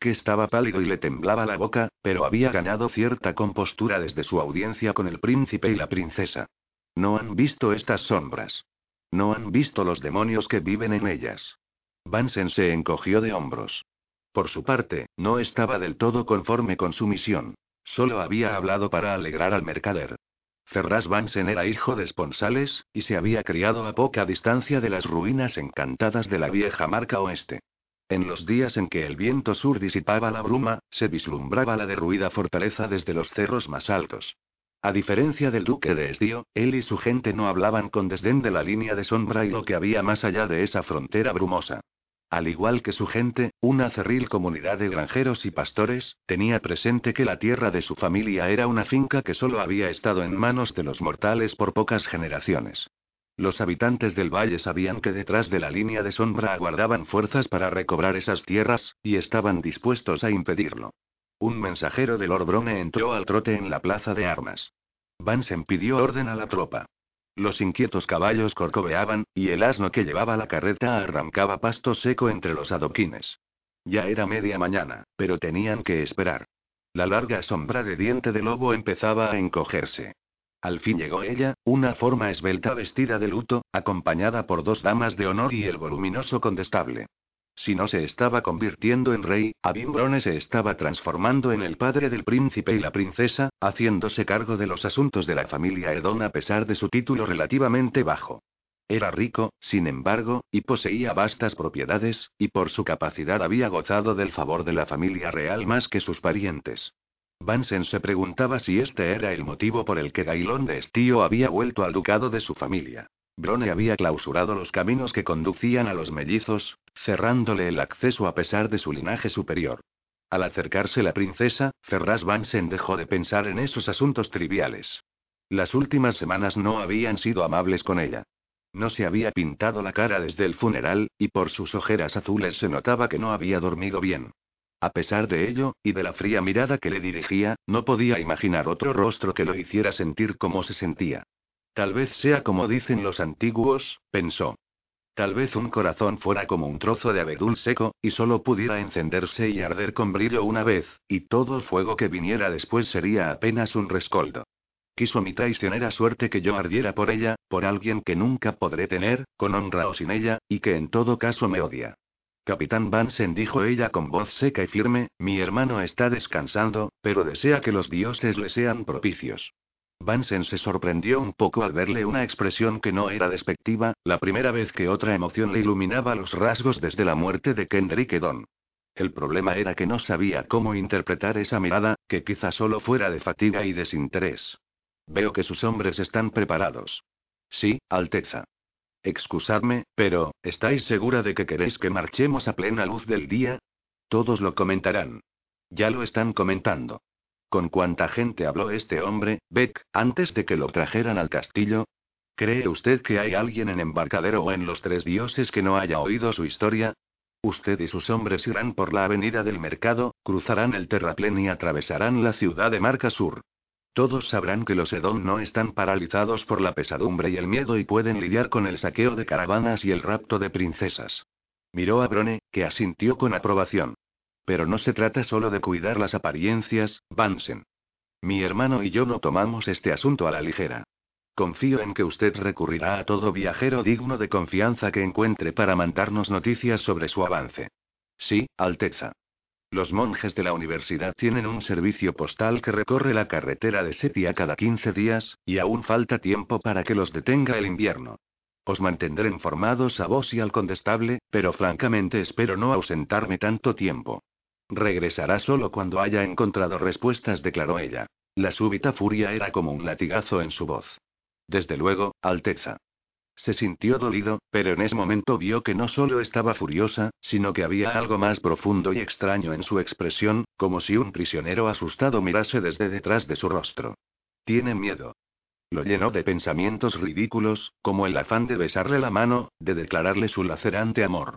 Que estaba pálido y le temblaba la boca, pero había ganado cierta compostura desde su audiencia con el príncipe y la princesa. No han visto estas sombras. No han visto los demonios que viven en ellas. Vansen se encogió de hombros. Por su parte, no estaba del todo conforme con su misión. Solo había hablado para alegrar al mercader. Ferraz Vansen era hijo de esponsales, y se había criado a poca distancia de las ruinas encantadas de la vieja marca oeste. En los días en que el viento sur disipaba la bruma, se vislumbraba la derruida fortaleza desde los cerros más altos. A diferencia del duque de Estío, él y su gente no hablaban con desdén de la línea de sombra y lo que había más allá de esa frontera brumosa. Al igual que su gente, una cerril comunidad de granjeros y pastores, tenía presente que la tierra de su familia era una finca que solo había estado en manos de los mortales por pocas generaciones. Los habitantes del valle sabían que detrás de la línea de sombra aguardaban fuerzas para recobrar esas tierras, y estaban dispuestos a impedirlo. Un mensajero de Lord Brone entró al trote en la plaza de armas. Vansen pidió orden a la tropa. Los inquietos caballos corcoveaban, y el asno que llevaba la carreta arrancaba pasto seco entre los adoquines. Ya era media mañana, pero tenían que esperar. La larga sombra de diente de lobo empezaba a encogerse. Al fin llegó ella, una forma esbelta vestida de luto, acompañada por dos damas de honor y el voluminoso condestable. Si no se estaba convirtiendo en rey, Abimbrone se estaba transformando en el padre del príncipe y la princesa, haciéndose cargo de los asuntos de la familia Edon a pesar de su título relativamente bajo. Era rico, sin embargo, y poseía vastas propiedades, y por su capacidad había gozado del favor de la familia real más que sus parientes. Vansen se preguntaba si este era el motivo por el que Gailón de Estío había vuelto al ducado de su familia. Brone había clausurado los caminos que conducían a los mellizos, cerrándole el acceso a pesar de su linaje superior. Al acercarse la princesa, Ferraz Vansen dejó de pensar en esos asuntos triviales. Las últimas semanas no habían sido amables con ella. No se había pintado la cara desde el funeral, y por sus ojeras azules se notaba que no había dormido bien. A pesar de ello, y de la fría mirada que le dirigía, no podía imaginar otro rostro que lo hiciera sentir como se sentía. Tal vez sea como dicen los antiguos, pensó. Tal vez un corazón fuera como un trozo de abedul seco, y solo pudiera encenderse y arder con brillo una vez, y todo fuego que viniera después sería apenas un rescoldo. Quiso mi traicionera suerte que yo ardiera por ella, por alguien que nunca podré tener, con honra o sin ella, y que en todo caso me odia. Capitán Vansen dijo ella con voz seca y firme, mi hermano está descansando, pero desea que los dioses le sean propicios. Vansen se sorprendió un poco al verle una expresión que no era despectiva, la primera vez que otra emoción le iluminaba los rasgos desde la muerte de Kendrick Edon. El problema era que no sabía cómo interpretar esa mirada, que quizá solo fuera de fatiga y desinterés. Veo que sus hombres están preparados. Sí, Alteza. Excusadme, pero, ¿estáis segura de que queréis que marchemos a plena luz del día? Todos lo comentarán. Ya lo están comentando. ¿Con cuánta gente habló este hombre, Beck, antes de que lo trajeran al castillo? ¿Cree usted que hay alguien en embarcadero o en los tres dioses que no haya oído su historia? Usted y sus hombres irán por la avenida del mercado, cruzarán el terraplén y atravesarán la ciudad de Marca Sur. Todos sabrán que los Edom no están paralizados por la pesadumbre y el miedo y pueden lidiar con el saqueo de caravanas y el rapto de princesas. Miró a Brone, que asintió con aprobación. Pero no se trata solo de cuidar las apariencias, Vansen. Mi hermano y yo no tomamos este asunto a la ligera. Confío en que usted recurrirá a todo viajero digno de confianza que encuentre para mandarnos noticias sobre su avance. Sí, Alteza. Los monjes de la universidad tienen un servicio postal que recorre la carretera de Setia cada 15 días, y aún falta tiempo para que los detenga el invierno. Os mantendré informados a vos y al condestable, pero francamente espero no ausentarme tanto tiempo. Regresará solo cuando haya encontrado respuestas, declaró ella. La súbita furia era como un latigazo en su voz. Desde luego, Alteza. Se sintió dolido, pero en ese momento vio que no solo estaba furiosa, sino que había algo más profundo y extraño en su expresión, como si un prisionero asustado mirase desde detrás de su rostro. Tiene miedo. Lo llenó de pensamientos ridículos, como el afán de besarle la mano, de declararle su lacerante amor.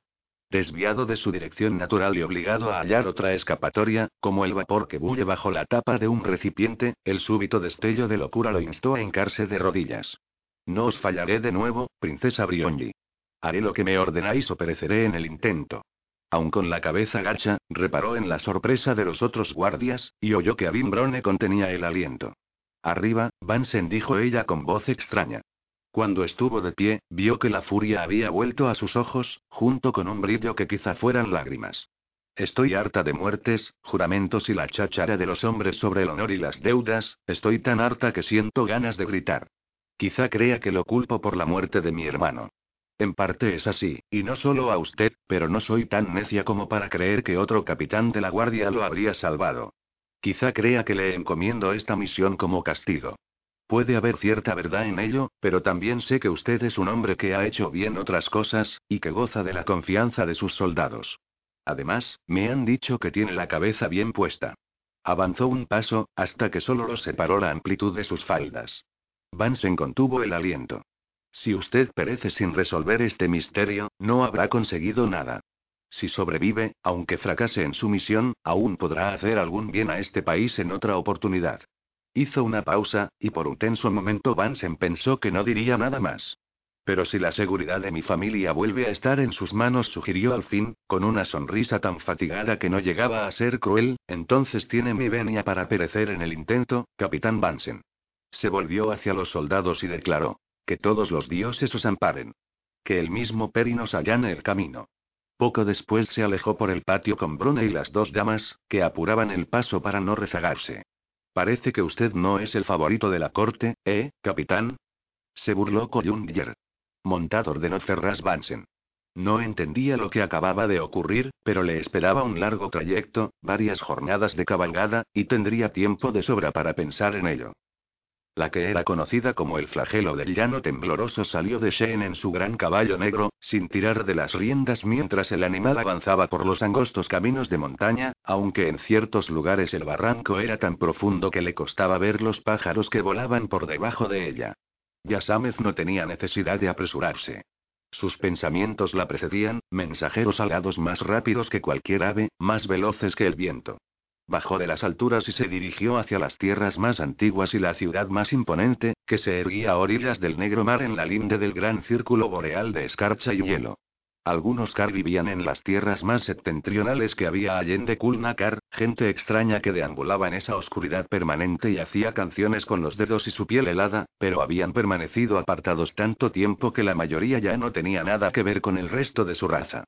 Desviado de su dirección natural y obligado a hallar otra escapatoria, como el vapor que bulle bajo la tapa de un recipiente, el súbito destello de locura lo instó a hincarse de rodillas. No os fallaré de nuevo, princesa Brionji. Haré lo que me ordenáis o pereceré en el intento. Aun con la cabeza gacha, reparó en la sorpresa de los otros guardias, y oyó que Abimbrone contenía el aliento. Arriba, Vansen dijo ella con voz extraña. Cuando estuvo de pie, vio que la furia había vuelto a sus ojos, junto con un brillo que quizá fueran lágrimas. Estoy harta de muertes, juramentos y la cháchara de los hombres sobre el honor y las deudas, estoy tan harta que siento ganas de gritar. Quizá crea que lo culpo por la muerte de mi hermano. En parte es así, y no solo a usted, pero no soy tan necia como para creer que otro capitán de la guardia lo habría salvado. Quizá crea que le encomiendo esta misión como castigo. Puede haber cierta verdad en ello, pero también sé que usted es un hombre que ha hecho bien otras cosas, y que goza de la confianza de sus soldados. Además, me han dicho que tiene la cabeza bien puesta. Avanzó un paso, hasta que solo lo separó la amplitud de sus faldas. Vansen contuvo el aliento. Si usted perece sin resolver este misterio, no habrá conseguido nada. Si sobrevive, aunque fracase en su misión, aún podrá hacer algún bien a este país en otra oportunidad. Hizo una pausa, y por un tenso momento Vansen pensó que no diría nada más. Pero si la seguridad de mi familia vuelve a estar en sus manos, sugirió al fin, con una sonrisa tan fatigada que no llegaba a ser cruel, entonces tiene mi venia para perecer en el intento, capitán Vansen. Se volvió hacia los soldados y declaró: Que todos los dioses os amparen. Que el mismo Peri nos allane el camino. Poco después se alejó por el patio con Bruna y las dos damas, que apuraban el paso para no rezagarse. Parece que usted no es el favorito de la corte, ¿eh, capitán? Se burló Coyundier. Montado ordenó Ferraz Vansen. No entendía lo que acababa de ocurrir, pero le esperaba un largo trayecto, varias jornadas de cabalgada, y tendría tiempo de sobra para pensar en ello. La que era conocida como el flagelo del llano tembloroso salió de Sheen en su gran caballo negro, sin tirar de las riendas mientras el animal avanzaba por los angostos caminos de montaña, aunque en ciertos lugares el barranco era tan profundo que le costaba ver los pájaros que volaban por debajo de ella. Yasamez no tenía necesidad de apresurarse. Sus pensamientos la precedían, mensajeros alados más rápidos que cualquier ave, más veloces que el viento. Bajó de las alturas y se dirigió hacia las tierras más antiguas y la ciudad más imponente, que se erguía a orillas del Negro Mar en la linde del gran círculo boreal de escarcha y hielo. Algunos Kar vivían en las tierras más septentrionales que había allende Kulnakar, gente extraña que deambulaba en esa oscuridad permanente y hacía canciones con los dedos y su piel helada, pero habían permanecido apartados tanto tiempo que la mayoría ya no tenía nada que ver con el resto de su raza.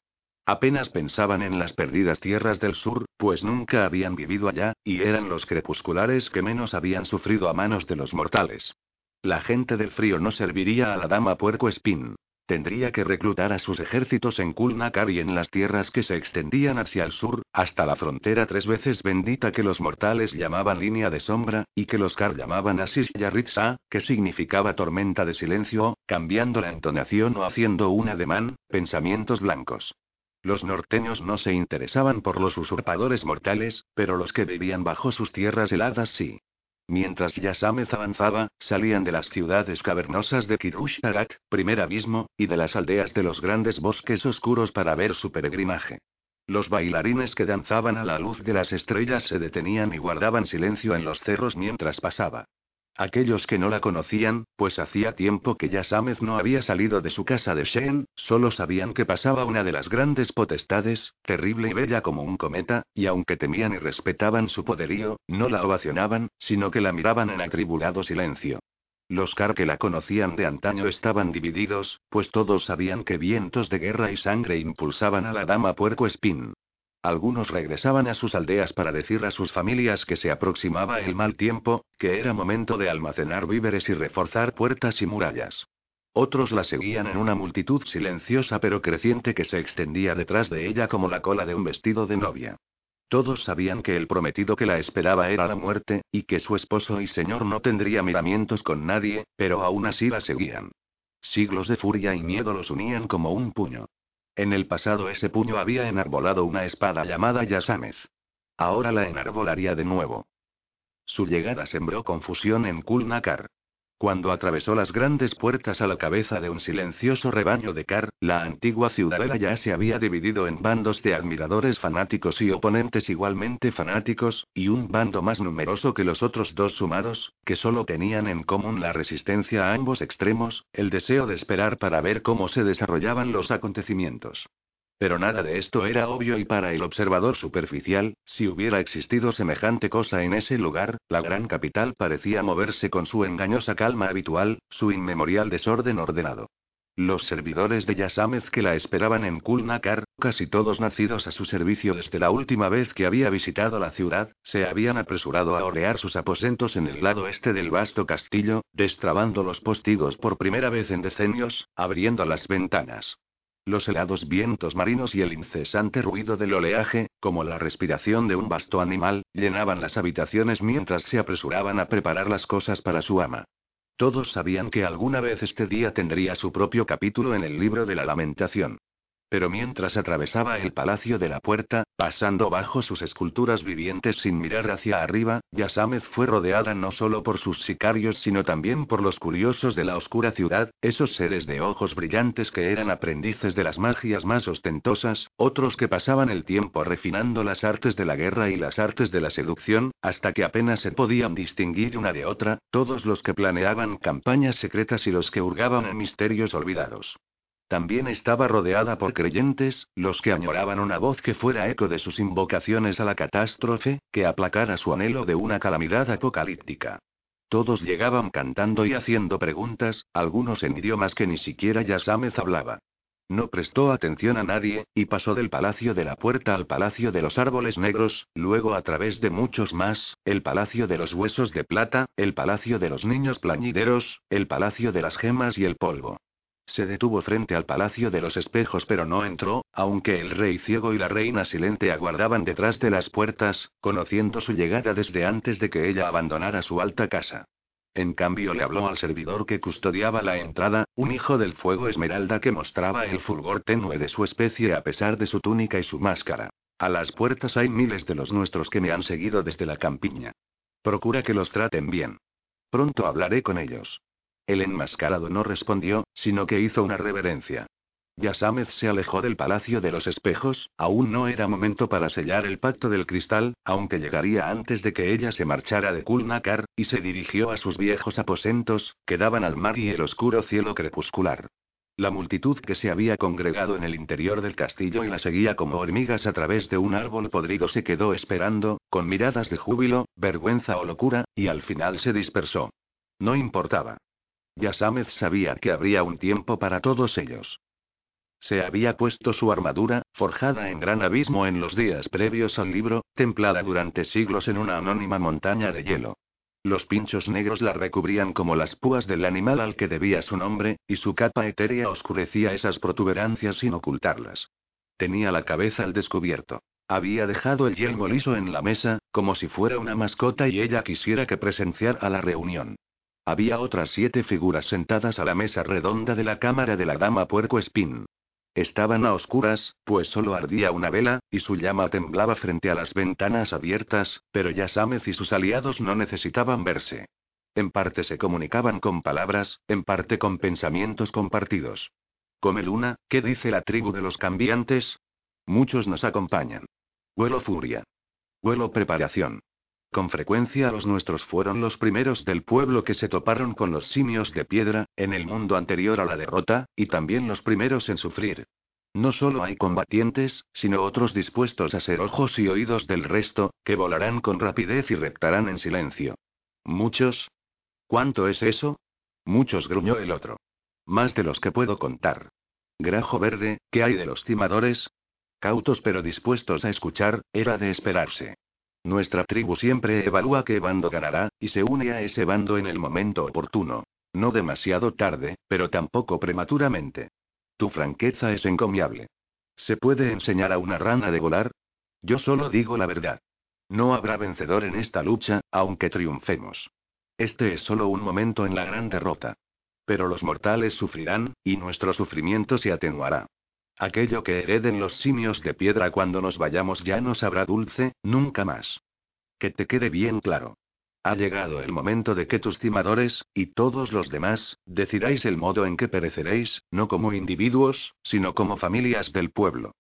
Apenas pensaban en las perdidas tierras del sur, pues nunca habían vivido allá, y eran los crepusculares que menos habían sufrido a manos de los mortales. La gente del frío no serviría a la dama puerco espín. Tendría que reclutar a sus ejércitos en Kulnakar y en las tierras que se extendían hacia el sur, hasta la frontera tres veces bendita que los mortales llamaban línea de sombra, y que los Kar llamaban Asis Yaritza, que significaba tormenta de silencio, cambiando la entonación o haciendo un ademán, pensamientos blancos. Los norteños no se interesaban por los usurpadores mortales, pero los que vivían bajo sus tierras heladas sí. Mientras Yasamez avanzaba, salían de las ciudades cavernosas de Kirush-Arak, primer abismo, y de las aldeas de los grandes bosques oscuros para ver su peregrinaje. Los bailarines que danzaban a la luz de las estrellas se detenían y guardaban silencio en los cerros mientras pasaba. Aquellos que no la conocían, pues hacía tiempo que Yasamez no había salido de su casa de Shen, solo sabían que pasaba una de las grandes potestades, terrible y bella como un cometa, y aunque temían y respetaban su poderío, no la ovacionaban, sino que la miraban en atribulado silencio. Los Kar que la conocían de antaño estaban divididos, pues todos sabían que vientos de guerra y sangre impulsaban a la dama puerco espín. Algunos regresaban a sus aldeas para decir a sus familias que se aproximaba el mal tiempo, que era momento de almacenar víveres y reforzar puertas y murallas. Otros la seguían en una multitud silenciosa pero creciente que se extendía detrás de ella como la cola de un vestido de novia. Todos sabían que el prometido que la esperaba era la muerte, y que su esposo y señor no tendría miramientos con nadie, pero aún así la seguían. Siglos de furia y miedo los unían como un puño. En el pasado ese puño había enarbolado una espada llamada Yasamez. Ahora la enarbolaría de nuevo. Su llegada sembró confusión en Kulnakar. Cuando atravesó las grandes puertas a la cabeza de un silencioso rebaño de Kar, la antigua ciudadela ya se había dividido en bandos de admiradores fanáticos y oponentes igualmente fanáticos, y un bando más numeroso que los otros dos sumados, que solo tenían en común la resistencia a ambos extremos, el deseo de esperar para ver cómo se desarrollaban los acontecimientos. Pero nada de esto era obvio y para el observador superficial, si hubiera existido semejante cosa en ese lugar, la gran capital parecía moverse con su engañosa calma habitual, su inmemorial desorden ordenado. Los servidores de Yasamez que la esperaban en Kulnakar, casi todos nacidos a su servicio desde la última vez que había visitado la ciudad, se habían apresurado a ordear sus aposentos en el lado este del vasto castillo, destrabando los postigos por primera vez en decenios, abriendo las ventanas. Los helados vientos marinos y el incesante ruido del oleaje, como la respiración de un vasto animal, llenaban las habitaciones mientras se apresuraban a preparar las cosas para su ama. Todos sabían que alguna vez este día tendría su propio capítulo en el libro de la lamentación. Pero mientras atravesaba el palacio de la puerta, pasando bajo sus esculturas vivientes sin mirar hacia arriba, Yasamez fue rodeada no solo por sus sicarios sino también por los curiosos de la oscura ciudad, esos seres de ojos brillantes que eran aprendices de las magias más ostentosas, otros que pasaban el tiempo refinando las artes de la guerra y las artes de la seducción, hasta que apenas se podían distinguir una de otra, todos los que planeaban campañas secretas y los que hurgaban en misterios olvidados. También estaba rodeada por creyentes, los que añoraban una voz que fuera eco de sus invocaciones a la catástrofe, que aplacara su anhelo de una calamidad apocalíptica. Todos llegaban cantando y haciendo preguntas, algunos en idiomas que ni siquiera Yasamez hablaba. No prestó atención a nadie, y pasó del palacio de la puerta al palacio de los árboles negros, luego a través de muchos más, el palacio de los huesos de plata, el palacio de los niños plañideros, el palacio de las gemas y el polvo. Se detuvo frente al Palacio de los Espejos pero no entró, aunque el rey ciego y la reina silente aguardaban detrás de las puertas, conociendo su llegada desde antes de que ella abandonara su alta casa. En cambio le habló al servidor que custodiaba la entrada, un hijo del fuego esmeralda que mostraba el fulgor tenue de su especie a pesar de su túnica y su máscara. A las puertas hay miles de los nuestros que me han seguido desde la campiña. Procura que los traten bien. Pronto hablaré con ellos. El enmascarado no respondió, sino que hizo una reverencia. Yasamez se alejó del Palacio de los Espejos, aún no era momento para sellar el pacto del cristal, aunque llegaría antes de que ella se marchara de Kulnakar, y se dirigió a sus viejos aposentos, que daban al mar y el oscuro cielo crepuscular. La multitud que se había congregado en el interior del castillo y la seguía como hormigas a través de un árbol podrido se quedó esperando, con miradas de júbilo, vergüenza o locura, y al final se dispersó. No importaba. Yasamez sabía que habría un tiempo para todos ellos. Se había puesto su armadura, forjada en gran abismo en los días previos al libro, templada durante siglos en una anónima montaña de hielo. Los pinchos negros la recubrían como las púas del animal al que debía su nombre, y su capa etérea oscurecía esas protuberancias sin ocultarlas. Tenía la cabeza al descubierto. Había dejado el yelmo liso en la mesa, como si fuera una mascota y ella quisiera que presenciara la reunión. Había otras siete figuras sentadas a la mesa redonda de la cámara de la dama Puerco Espín. Estaban a oscuras, pues solo ardía una vela, y su llama temblaba frente a las ventanas abiertas, pero Yasámez y sus aliados no necesitaban verse. En parte se comunicaban con palabras, en parte con pensamientos compartidos. Come luna, ¿qué dice la tribu de los cambiantes? Muchos nos acompañan. Vuelo furia. Vuelo preparación. Con frecuencia los nuestros fueron los primeros del pueblo que se toparon con los simios de piedra, en el mundo anterior a la derrota, y también los primeros en sufrir. No solo hay combatientes, sino otros dispuestos a ser ojos y oídos del resto, que volarán con rapidez y reptarán en silencio. ¿Muchos? ¿Cuánto es eso? Muchos gruñó el otro. Más de los que puedo contar. Grajo verde, ¿qué hay de los timadores? Cautos pero dispuestos a escuchar, era de esperarse. Nuestra tribu siempre evalúa qué bando ganará, y se une a ese bando en el momento oportuno. No demasiado tarde, pero tampoco prematuramente. Tu franqueza es encomiable. ¿Se puede enseñar a una rana de volar? Yo solo digo la verdad. No habrá vencedor en esta lucha, aunque triunfemos. Este es solo un momento en la gran derrota. Pero los mortales sufrirán, y nuestro sufrimiento se atenuará. Aquello que hereden los simios de piedra cuando nos vayamos ya no sabrá dulce, nunca más. Que te quede bien claro. Ha llegado el momento de que tus timadores, y todos los demás, decidáis el modo en que pereceréis, no como individuos, sino como familias del pueblo.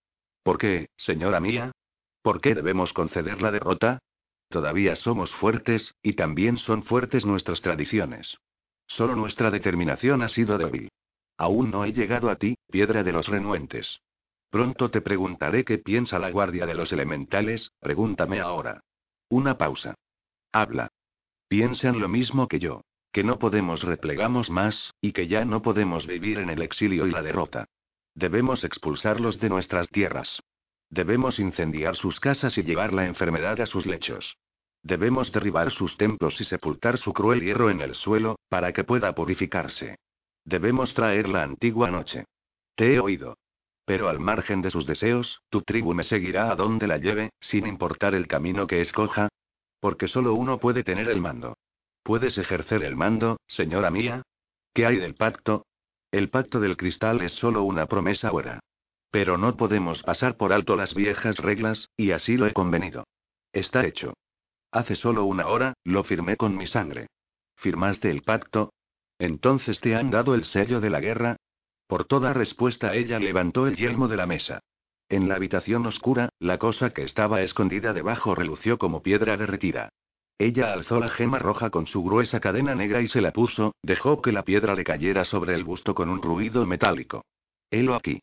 ¿Por qué, señora mía? ¿Por qué debemos conceder la derrota? Todavía somos fuertes, y también son fuertes nuestras tradiciones. Solo nuestra determinación ha sido débil. Aún no he llegado a ti, piedra de los renuentes. Pronto te preguntaré qué piensa la guardia de los elementales, pregúntame ahora. Una pausa. Habla. Piensan lo mismo que yo. Que no podemos replegamos más, y que ya no podemos vivir en el exilio y la derrota. Debemos expulsarlos de nuestras tierras. Debemos incendiar sus casas y llevar la enfermedad a sus lechos. Debemos derribar sus templos y sepultar su cruel hierro en el suelo, para que pueda purificarse. Debemos traer la antigua noche. Te he oído. Pero al margen de sus deseos, tu tribu me seguirá a donde la lleve, sin importar el camino que escoja. Porque solo uno puede tener el mando. ¿Puedes ejercer el mando, señora mía? ¿Qué hay del pacto? El pacto del cristal es solo una promesa buena. Pero no podemos pasar por alto las viejas reglas, y así lo he convenido. Está hecho. Hace solo una hora, lo firmé con mi sangre. ¿Firmaste el pacto? ¿Entonces te han dado el sello de la guerra? Por toda respuesta ella levantó el yelmo de la mesa. En la habitación oscura, la cosa que estaba escondida debajo relució como piedra derretida. Ella alzó la gema roja con su gruesa cadena negra y se la puso, dejó que la piedra le cayera sobre el busto con un ruido metálico. Helo aquí.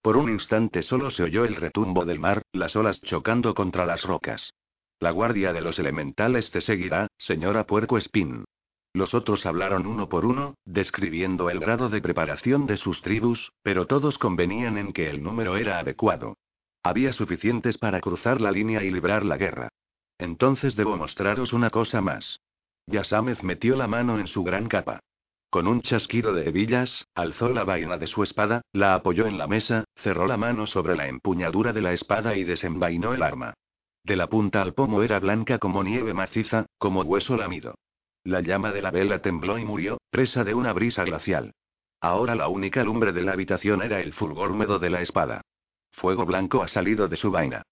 Por un instante solo se oyó el retumbo del mar, las olas chocando contra las rocas. La guardia de los elementales te seguirá, señora Puerco Espín. Los otros hablaron uno por uno, describiendo el grado de preparación de sus tribus, pero todos convenían en que el número era adecuado. Había suficientes para cruzar la línea y librar la guerra. Entonces debo mostraros una cosa más. Yasámez metió la mano en su gran capa. Con un chasquido de hebillas, alzó la vaina de su espada, la apoyó en la mesa, cerró la mano sobre la empuñadura de la espada y desenvainó el arma. De la punta al pomo era blanca como nieve maciza, como hueso lamido. La llama de la vela tembló y murió, presa de una brisa glacial. Ahora la única lumbre de la habitación era el fulgor húmedo de la espada. Fuego blanco ha salido de su vaina.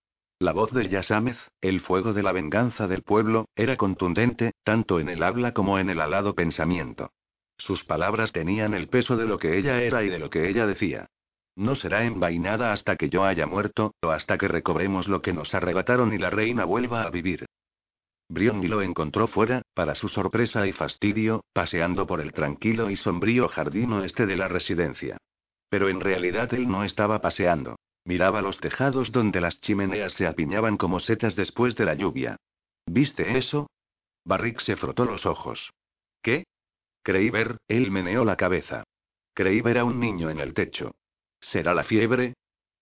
La voz de Yasámez, el fuego de la venganza del pueblo, era contundente, tanto en el habla como en el alado pensamiento. Sus palabras tenían el peso de lo que ella era y de lo que ella decía. No será envainada hasta que yo haya muerto, o hasta que recobremos lo que nos arrebataron y la reina vuelva a vivir. Briony lo encontró fuera, para su sorpresa y fastidio, paseando por el tranquilo y sombrío jardín oeste de la residencia. Pero en realidad él no estaba paseando. Miraba los tejados donde las chimeneas se apiñaban como setas después de la lluvia. ¿Viste eso? Barrick se frotó los ojos. ¿Qué? Creí ver, él meneó la cabeza. Creí ver a un niño en el techo. ¿Será la fiebre?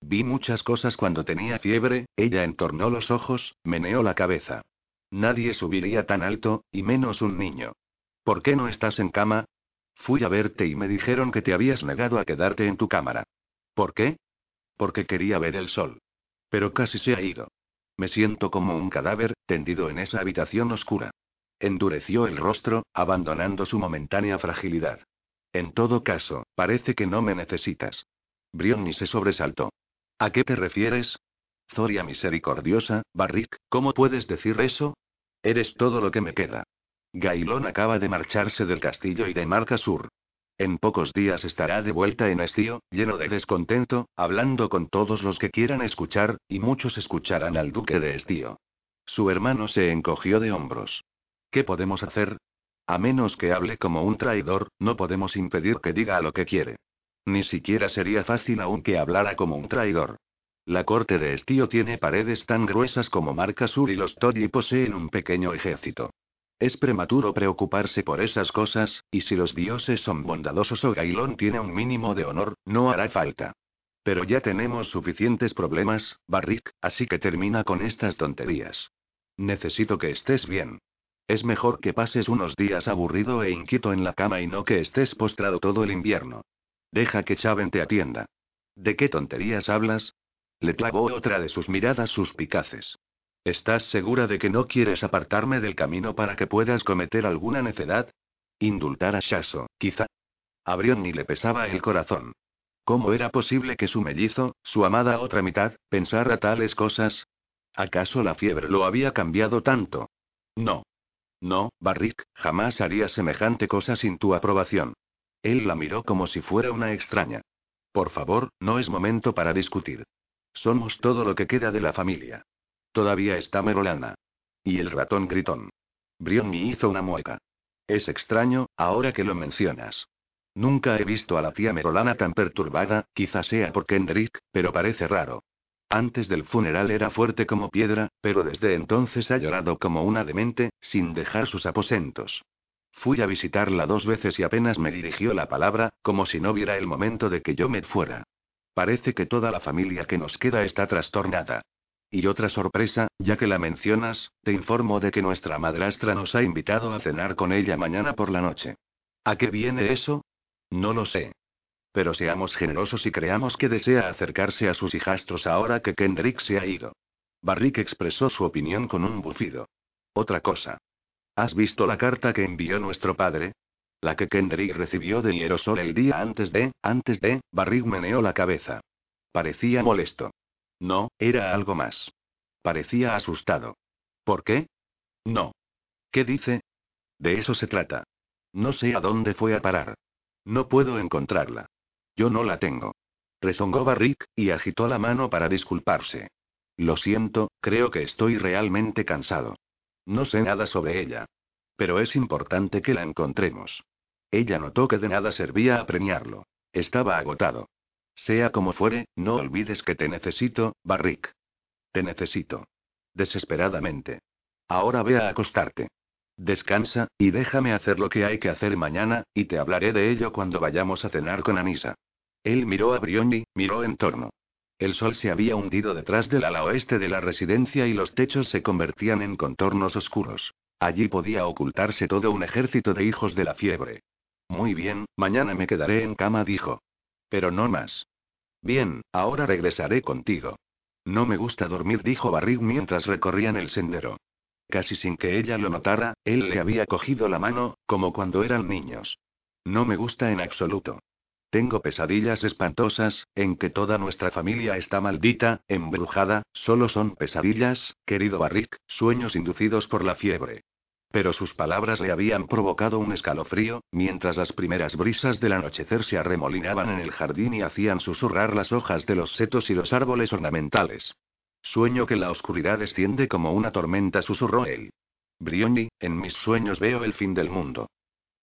Vi muchas cosas cuando tenía fiebre, ella entornó los ojos, meneó la cabeza. Nadie subiría tan alto, y menos un niño. ¿Por qué no estás en cama? Fui a verte y me dijeron que te habías negado a quedarte en tu cámara. ¿Por qué? Porque quería ver el sol. Pero casi se ha ido. Me siento como un cadáver, tendido en esa habitación oscura. Endureció el rostro, abandonando su momentánea fragilidad. En todo caso, parece que no me necesitas. Brionni se sobresaltó. ¿A qué te refieres? Zoria misericordiosa, Barrick, ¿cómo puedes decir eso? Eres todo lo que me queda. Gailón acaba de marcharse del castillo y de Marca Sur. En pocos días estará de vuelta en Estío, lleno de descontento, hablando con todos los que quieran escuchar, y muchos escucharán al duque de Estío. Su hermano se encogió de hombros. ¿Qué podemos hacer? A menos que hable como un traidor, no podemos impedir que diga lo que quiere. Ni siquiera sería fácil aún que hablara como un traidor. La corte de Estío tiene paredes tan gruesas como Marca Sur y los Toddy poseen un pequeño ejército. Es prematuro preocuparse por esas cosas, y si los dioses son bondadosos o Gailón tiene un mínimo de honor, no hará falta. Pero ya tenemos suficientes problemas, Barrick, así que termina con estas tonterías. Necesito que estés bien. Es mejor que pases unos días aburrido e inquieto en la cama y no que estés postrado todo el invierno. Deja que Chaven te atienda. ¿De qué tonterías hablas? Le clavó otra de sus miradas suspicaces. ¿Estás segura de que no quieres apartarme del camino para que puedas cometer alguna necedad? Indultar a Shaso, quizá. A ni le pesaba el corazón. ¿Cómo era posible que su mellizo, su amada otra mitad, pensara tales cosas? ¿Acaso la fiebre lo había cambiado tanto? No. No, Barrick, jamás haría semejante cosa sin tu aprobación. Él la miró como si fuera una extraña. Por favor, no es momento para discutir. Somos todo lo que queda de la familia. Todavía está Merolana. Y el ratón gritón. Brionni hizo una mueca. Es extraño, ahora que lo mencionas. Nunca he visto a la tía Merolana tan perturbada, quizá sea por Kendrick, pero parece raro. Antes del funeral era fuerte como piedra, pero desde entonces ha llorado como una demente, sin dejar sus aposentos. Fui a visitarla dos veces y apenas me dirigió la palabra, como si no viera el momento de que yo me fuera. Parece que toda la familia que nos queda está trastornada. Y otra sorpresa, ya que la mencionas, te informo de que nuestra madrastra nos ha invitado a cenar con ella mañana por la noche. ¿A qué viene eso? No lo sé. Pero seamos generosos y creamos que desea acercarse a sus hijastros ahora que Kendrick se ha ido. Barrick expresó su opinión con un bufido. Otra cosa. ¿Has visto la carta que envió nuestro padre? La que Kendrick recibió de Hierosol el día antes de, antes de, Barrick meneó la cabeza. Parecía molesto. No, era algo más. Parecía asustado. ¿Por qué? No. ¿Qué dice? De eso se trata. No sé a dónde fue a parar. No puedo encontrarla. Yo no la tengo. Rezongó Barrick, y agitó la mano para disculparse. Lo siento, creo que estoy realmente cansado. No sé nada sobre ella. Pero es importante que la encontremos. Ella notó que de nada servía apremiarlo. Estaba agotado. Sea como fuere, no olvides que te necesito, Barrick. Te necesito. Desesperadamente. Ahora ve a acostarte. Descansa, y déjame hacer lo que hay que hacer mañana, y te hablaré de ello cuando vayamos a cenar con Anisa. Él miró a Brioni, miró en torno. El sol se había hundido detrás del ala oeste de la residencia y los techos se convertían en contornos oscuros. Allí podía ocultarse todo un ejército de hijos de la fiebre. Muy bien, mañana me quedaré en cama, dijo. Pero no más. Bien, ahora regresaré contigo. No me gusta dormir, dijo Barrig mientras recorrían el sendero. Casi sin que ella lo notara, él le había cogido la mano, como cuando eran niños. No me gusta en absoluto. Tengo pesadillas espantosas, en que toda nuestra familia está maldita, embrujada, solo son pesadillas, querido Barrick, sueños inducidos por la fiebre. Pero sus palabras le habían provocado un escalofrío, mientras las primeras brisas del anochecer se arremolinaban en el jardín y hacían susurrar las hojas de los setos y los árboles ornamentales. Sueño que la oscuridad desciende como una tormenta, susurró él. Brioni, en mis sueños veo el fin del mundo.